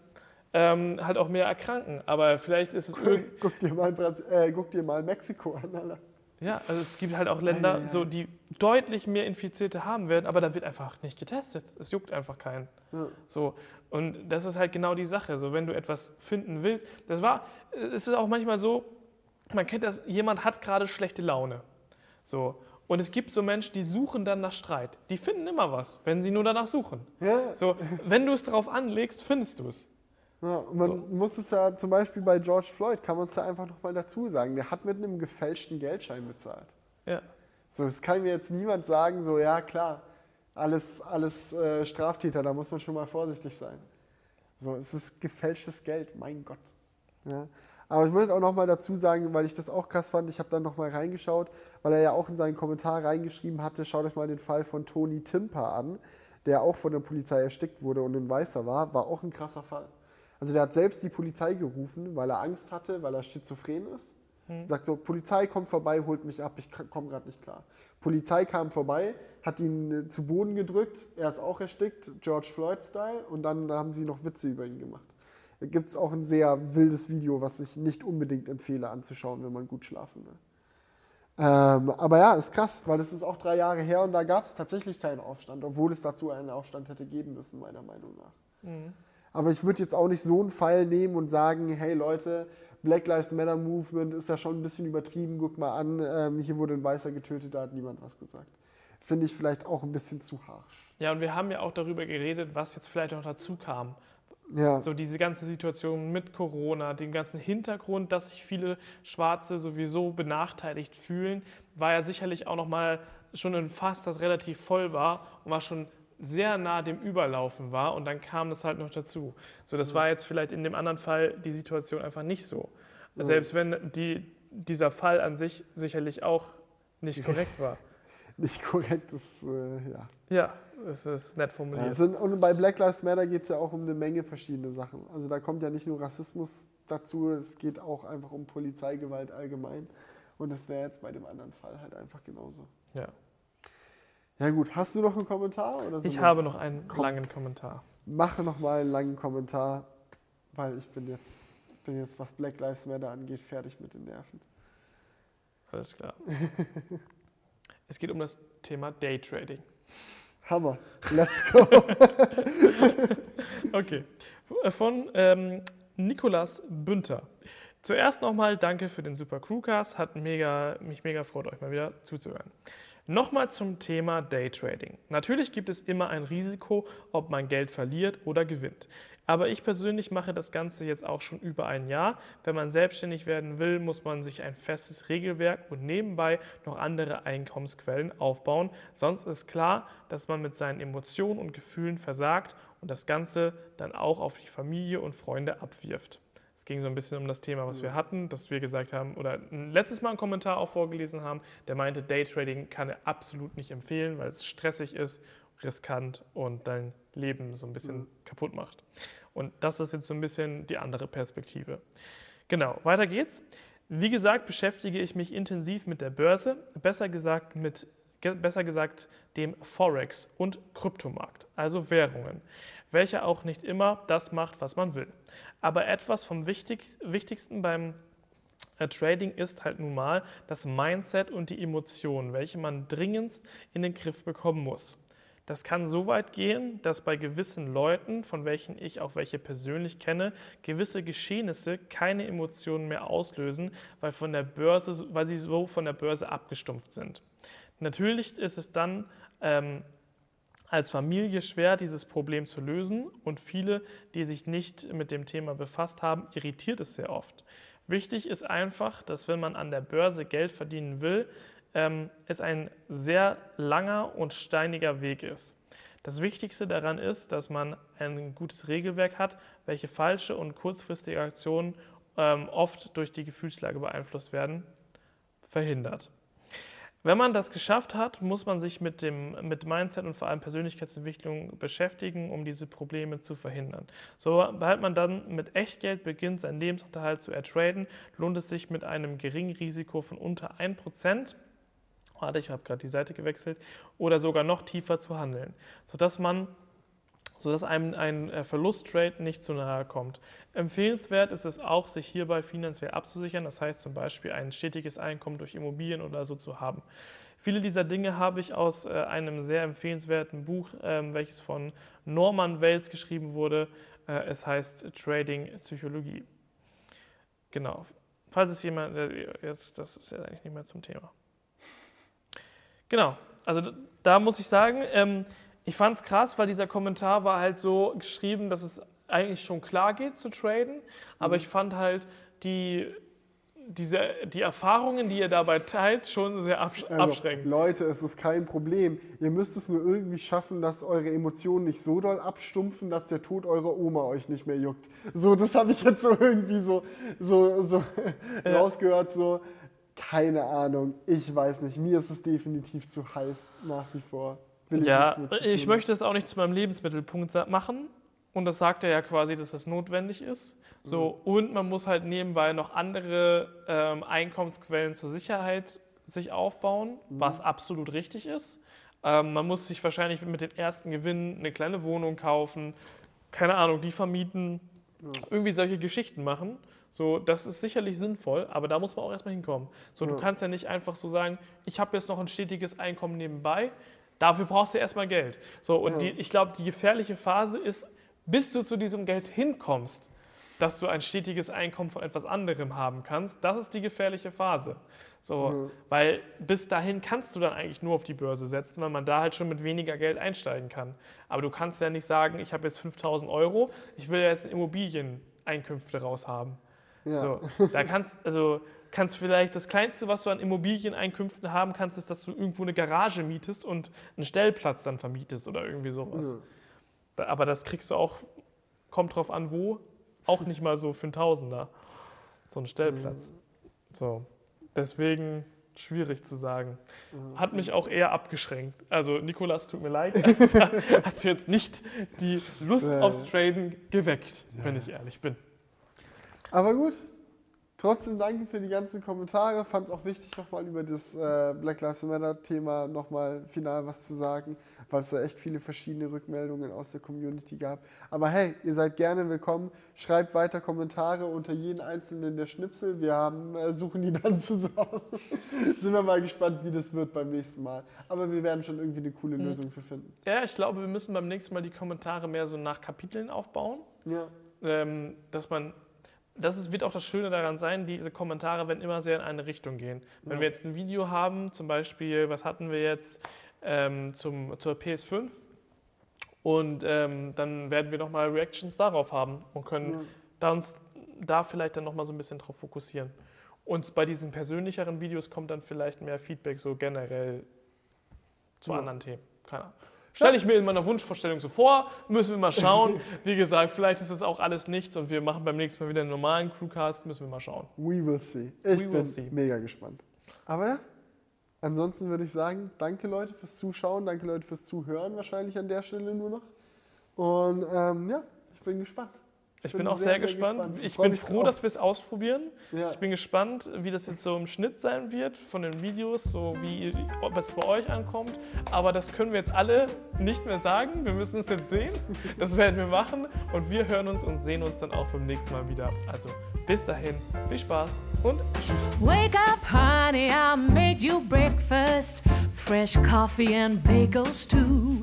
ähm, halt auch mehr erkranken. Aber vielleicht ist es irgendwie. Guck dir mal, äh, guck dir mal Mexiko an, Alter. Ja, also es gibt halt auch Länder, ja, ja. So, die deutlich mehr Infizierte haben werden, aber da wird einfach nicht getestet. Es juckt einfach keinen. So, und das ist halt genau die Sache. So, wenn du etwas finden willst, das war, es ist auch manchmal so, man kennt das, jemand hat gerade schlechte Laune. So, und es gibt so Menschen, die suchen dann nach Streit. Die finden immer was, wenn sie nur danach suchen. Ja. So, wenn du es darauf anlegst, findest du es. Ja, man so. muss es ja zum Beispiel bei George Floyd, kann man es ja einfach nochmal dazu sagen, der hat mit einem gefälschten Geldschein bezahlt. Ja. So, das kann mir jetzt niemand sagen, so, ja klar, alles, alles äh, Straftäter, da muss man schon mal vorsichtig sein. So, es ist gefälschtes Geld, mein Gott. Ja. Aber ich möchte auch nochmal dazu sagen, weil ich das auch krass fand, ich habe dann nochmal reingeschaut, weil er ja auch in seinen Kommentar reingeschrieben hatte, schaut euch mal den Fall von Tony Timper an, der auch von der Polizei erstickt wurde und ein Weißer war, war auch ein krasser Fall. Also der hat selbst die Polizei gerufen, weil er Angst hatte, weil er schizophren ist. Hm. Sagt so, Polizei kommt vorbei, holt mich ab, ich komme gerade nicht klar. Polizei kam vorbei, hat ihn äh, zu Boden gedrückt, er ist auch erstickt, George Floyd-Style, und dann haben sie noch Witze über ihn gemacht. Da gibt es auch ein sehr wildes Video, was ich nicht unbedingt empfehle anzuschauen, wenn man gut schlafen will. Ähm, aber ja, ist krass, weil das ist auch drei Jahre her und da gab es tatsächlich keinen Aufstand, obwohl es dazu einen Aufstand hätte geben müssen, meiner Meinung nach. Mhm. Aber ich würde jetzt auch nicht so einen Pfeil nehmen und sagen, hey Leute, Black Lives Matter Movement ist ja schon ein bisschen übertrieben, guck mal an, ähm, hier wurde ein Weißer getötet, da hat niemand was gesagt. Finde ich vielleicht auch ein bisschen zu harsch. Ja, und wir haben ja auch darüber geredet, was jetzt vielleicht noch dazu kam. Ja. So diese ganze Situation mit Corona, den ganzen Hintergrund, dass sich viele Schwarze sowieso benachteiligt fühlen, war ja sicherlich auch nochmal schon ein Fass, das relativ voll war und war schon sehr nah dem Überlaufen war und dann kam das halt noch dazu. So, das ja. war jetzt vielleicht in dem anderen Fall die Situation einfach nicht so. Ja. Selbst wenn die, dieser Fall an sich sicherlich auch nicht korrekt war. *laughs* nicht korrekt ist, äh, ja. Ja, es ist nett formuliert. Ja, sind, und bei Black Lives Matter geht es ja auch um eine Menge verschiedene Sachen. Also da kommt ja nicht nur Rassismus dazu, es geht auch einfach um Polizeigewalt allgemein. Und das wäre jetzt bei dem anderen Fall halt einfach genauso. Ja. Ja gut, hast du noch einen Kommentar? Ich habe noch einen Kom langen Kommentar. Mache noch mal einen langen Kommentar, weil ich bin jetzt, bin jetzt, was Black Lives Matter angeht, fertig mit den Nerven. Alles klar. *laughs* es geht um das Thema Daytrading. Hammer. Let's go. *laughs* okay. Von ähm, Nikolas Bünter. Zuerst nochmal danke für den super Crewcast. Hat mega, mich mega freut, euch mal wieder zuzuhören. Nochmal zum Thema Daytrading. Natürlich gibt es immer ein Risiko, ob man Geld verliert oder gewinnt. Aber ich persönlich mache das Ganze jetzt auch schon über ein Jahr. Wenn man selbstständig werden will, muss man sich ein festes Regelwerk und nebenbei noch andere Einkommensquellen aufbauen. Sonst ist klar, dass man mit seinen Emotionen und Gefühlen versagt und das Ganze dann auch auf die Familie und Freunde abwirft ging so ein bisschen um das Thema, was wir hatten, dass wir gesagt haben, oder letztes Mal einen Kommentar auch vorgelesen haben, der meinte, Daytrading kann er absolut nicht empfehlen, weil es stressig ist, riskant und dein Leben so ein bisschen mhm. kaputt macht. Und das ist jetzt so ein bisschen die andere Perspektive. Genau, weiter geht's. Wie gesagt, beschäftige ich mich intensiv mit der Börse, besser gesagt mit besser gesagt dem Forex und Kryptomarkt, also Währungen, welcher auch nicht immer das macht, was man will. Aber etwas vom Wichtig Wichtigsten beim äh, Trading ist halt nun mal das Mindset und die Emotionen, welche man dringendst in den Griff bekommen muss. Das kann so weit gehen, dass bei gewissen Leuten, von welchen ich auch welche persönlich kenne, gewisse Geschehnisse keine Emotionen mehr auslösen, weil, von der Börse, weil sie so von der Börse abgestumpft sind. Natürlich ist es dann ähm, als Familie schwer, dieses Problem zu lösen und viele, die sich nicht mit dem Thema befasst haben, irritiert es sehr oft. Wichtig ist einfach, dass wenn man an der Börse Geld verdienen will, ähm, es ein sehr langer und steiniger Weg ist. Das Wichtigste daran ist, dass man ein gutes Regelwerk hat, welche falsche und kurzfristige Aktionen ähm, oft durch die Gefühlslage beeinflusst werden, verhindert. Wenn man das geschafft hat, muss man sich mit dem mit Mindset und vor allem Persönlichkeitsentwicklung beschäftigen, um diese Probleme zu verhindern. Sobald man dann mit Echtgeld beginnt, seinen Lebensunterhalt zu ertraden, lohnt es sich mit einem geringen Risiko von unter 1% warte, ich habe gerade die Seite gewechselt, oder sogar noch tiefer zu handeln, sodass man sodass einem ein äh, Verlusttrade nicht zu nahe kommt. Empfehlenswert ist es auch, sich hierbei finanziell abzusichern, das heißt zum Beispiel ein stetiges Einkommen durch Immobilien oder so zu haben. Viele dieser Dinge habe ich aus äh, einem sehr empfehlenswerten Buch, ähm, welches von Norman Wels geschrieben wurde. Äh, es heißt Trading Psychologie. Genau. Falls es jemand, jetzt, das ist ja eigentlich nicht mehr zum Thema. Genau, also da muss ich sagen, ähm, ich fand es krass, weil dieser Kommentar war halt so geschrieben, dass es eigentlich schon klar geht zu traden, aber mhm. ich fand halt die, diese, die Erfahrungen, die ihr dabei teilt, schon sehr absch also, abschreckend. Leute, es ist kein Problem. Ihr müsst es nur irgendwie schaffen, dass eure Emotionen nicht so doll abstumpfen, dass der Tod eurer Oma euch nicht mehr juckt. So, das habe ich jetzt so irgendwie so, so, so *laughs* ja. rausgehört, so keine Ahnung, ich weiß nicht. Mir ist es definitiv zu heiß nach wie vor. Will ja, ich, ich möchte es auch nicht zu meinem Lebensmittelpunkt machen. Und das sagt er ja quasi, dass das notwendig ist. So, mhm. Und man muss halt nebenbei noch andere ähm, Einkommensquellen zur Sicherheit sich aufbauen, mhm. was absolut richtig ist. Ähm, man muss sich wahrscheinlich mit den ersten Gewinnen eine kleine Wohnung kaufen, keine Ahnung, die vermieten, ja. irgendwie solche Geschichten machen. So, das ist sicherlich sinnvoll, aber da muss man auch erstmal hinkommen. So, ja. du kannst ja nicht einfach so sagen, ich habe jetzt noch ein stetiges Einkommen nebenbei, dafür brauchst du erstmal Geld. So, und ja. die, ich glaube, die gefährliche Phase ist, bis du zu diesem Geld hinkommst, dass du ein stetiges Einkommen von etwas anderem haben kannst, das ist die gefährliche Phase. So, mhm. Weil bis dahin kannst du dann eigentlich nur auf die Börse setzen, weil man da halt schon mit weniger Geld einsteigen kann. Aber du kannst ja nicht sagen, ich habe jetzt 5000 Euro, ich will ja jetzt Immobilieneinkünfte raus haben. Ja. So, da kannst also kannst vielleicht das kleinste, was du an Immobilieneinkünften haben kannst, ist, dass du irgendwo eine Garage mietest und einen Stellplatz dann vermietest oder irgendwie sowas. Ja. Aber das kriegst du auch, kommt drauf an, wo, auch nicht mal so für einen Tausender, so einen Stellplatz. Ja. So, deswegen schwierig zu sagen. Hat mich auch eher abgeschränkt. Also Nikolas, tut mir leid, *laughs* hat jetzt nicht die Lust aufs Traden geweckt, wenn ich ehrlich bin. Aber gut, trotzdem danke für die ganzen Kommentare. Fand es auch wichtig, nochmal über das äh, Black Lives Matter-Thema nochmal final was zu sagen, weil es da echt viele verschiedene Rückmeldungen aus der Community gab. Aber hey, ihr seid gerne willkommen. Schreibt weiter Kommentare unter jeden einzelnen der Schnipsel. Wir haben, äh, suchen die dann *laughs* zusammen. Sind wir mal gespannt, wie das wird beim nächsten Mal. Aber wir werden schon irgendwie eine coole mhm. Lösung für finden. Ja, ich glaube, wir müssen beim nächsten Mal die Kommentare mehr so nach Kapiteln aufbauen. Ja. Ähm, dass man das ist, wird auch das Schöne daran sein, diese Kommentare werden immer sehr in eine Richtung gehen. Wenn ja. wir jetzt ein Video haben, zum Beispiel, was hatten wir jetzt ähm, zum, zur PS5? Und ähm, dann werden wir nochmal Reactions darauf haben und können ja. da uns da vielleicht dann nochmal so ein bisschen drauf fokussieren. Und bei diesen persönlicheren Videos kommt dann vielleicht mehr Feedback so generell zu ja. anderen Themen. Keine Ahnung. Stelle ich mir in meiner Wunschvorstellung so vor, müssen wir mal schauen. *laughs* Wie gesagt, vielleicht ist es auch alles nichts und wir machen beim nächsten Mal wieder einen normalen Crewcast, müssen wir mal schauen. We will see. Ich We bin see. mega gespannt. Aber ja, ansonsten würde ich sagen, danke Leute fürs Zuschauen, danke Leute fürs Zuhören wahrscheinlich an der Stelle nur noch. Und ähm, ja, ich bin gespannt. Ich bin, auch sehr, gespannt. Ich Freu bin froh, drauf. dass wir es ausprobieren. Ja. Ich bin gespannt, wie das jetzt so im Schnitt sein wird von den Videos, so wie ob es bei euch ankommt. Aber das können wir jetzt alle nicht mehr sagen. Wir müssen es jetzt sehen. Das werden wir machen und wir hören uns und sehen uns dann auch beim nächsten Mal wieder. Also bis dahin, viel Spaß und tschüss. Wake up, honey, I made you breakfast. Fresh coffee and bagels, too.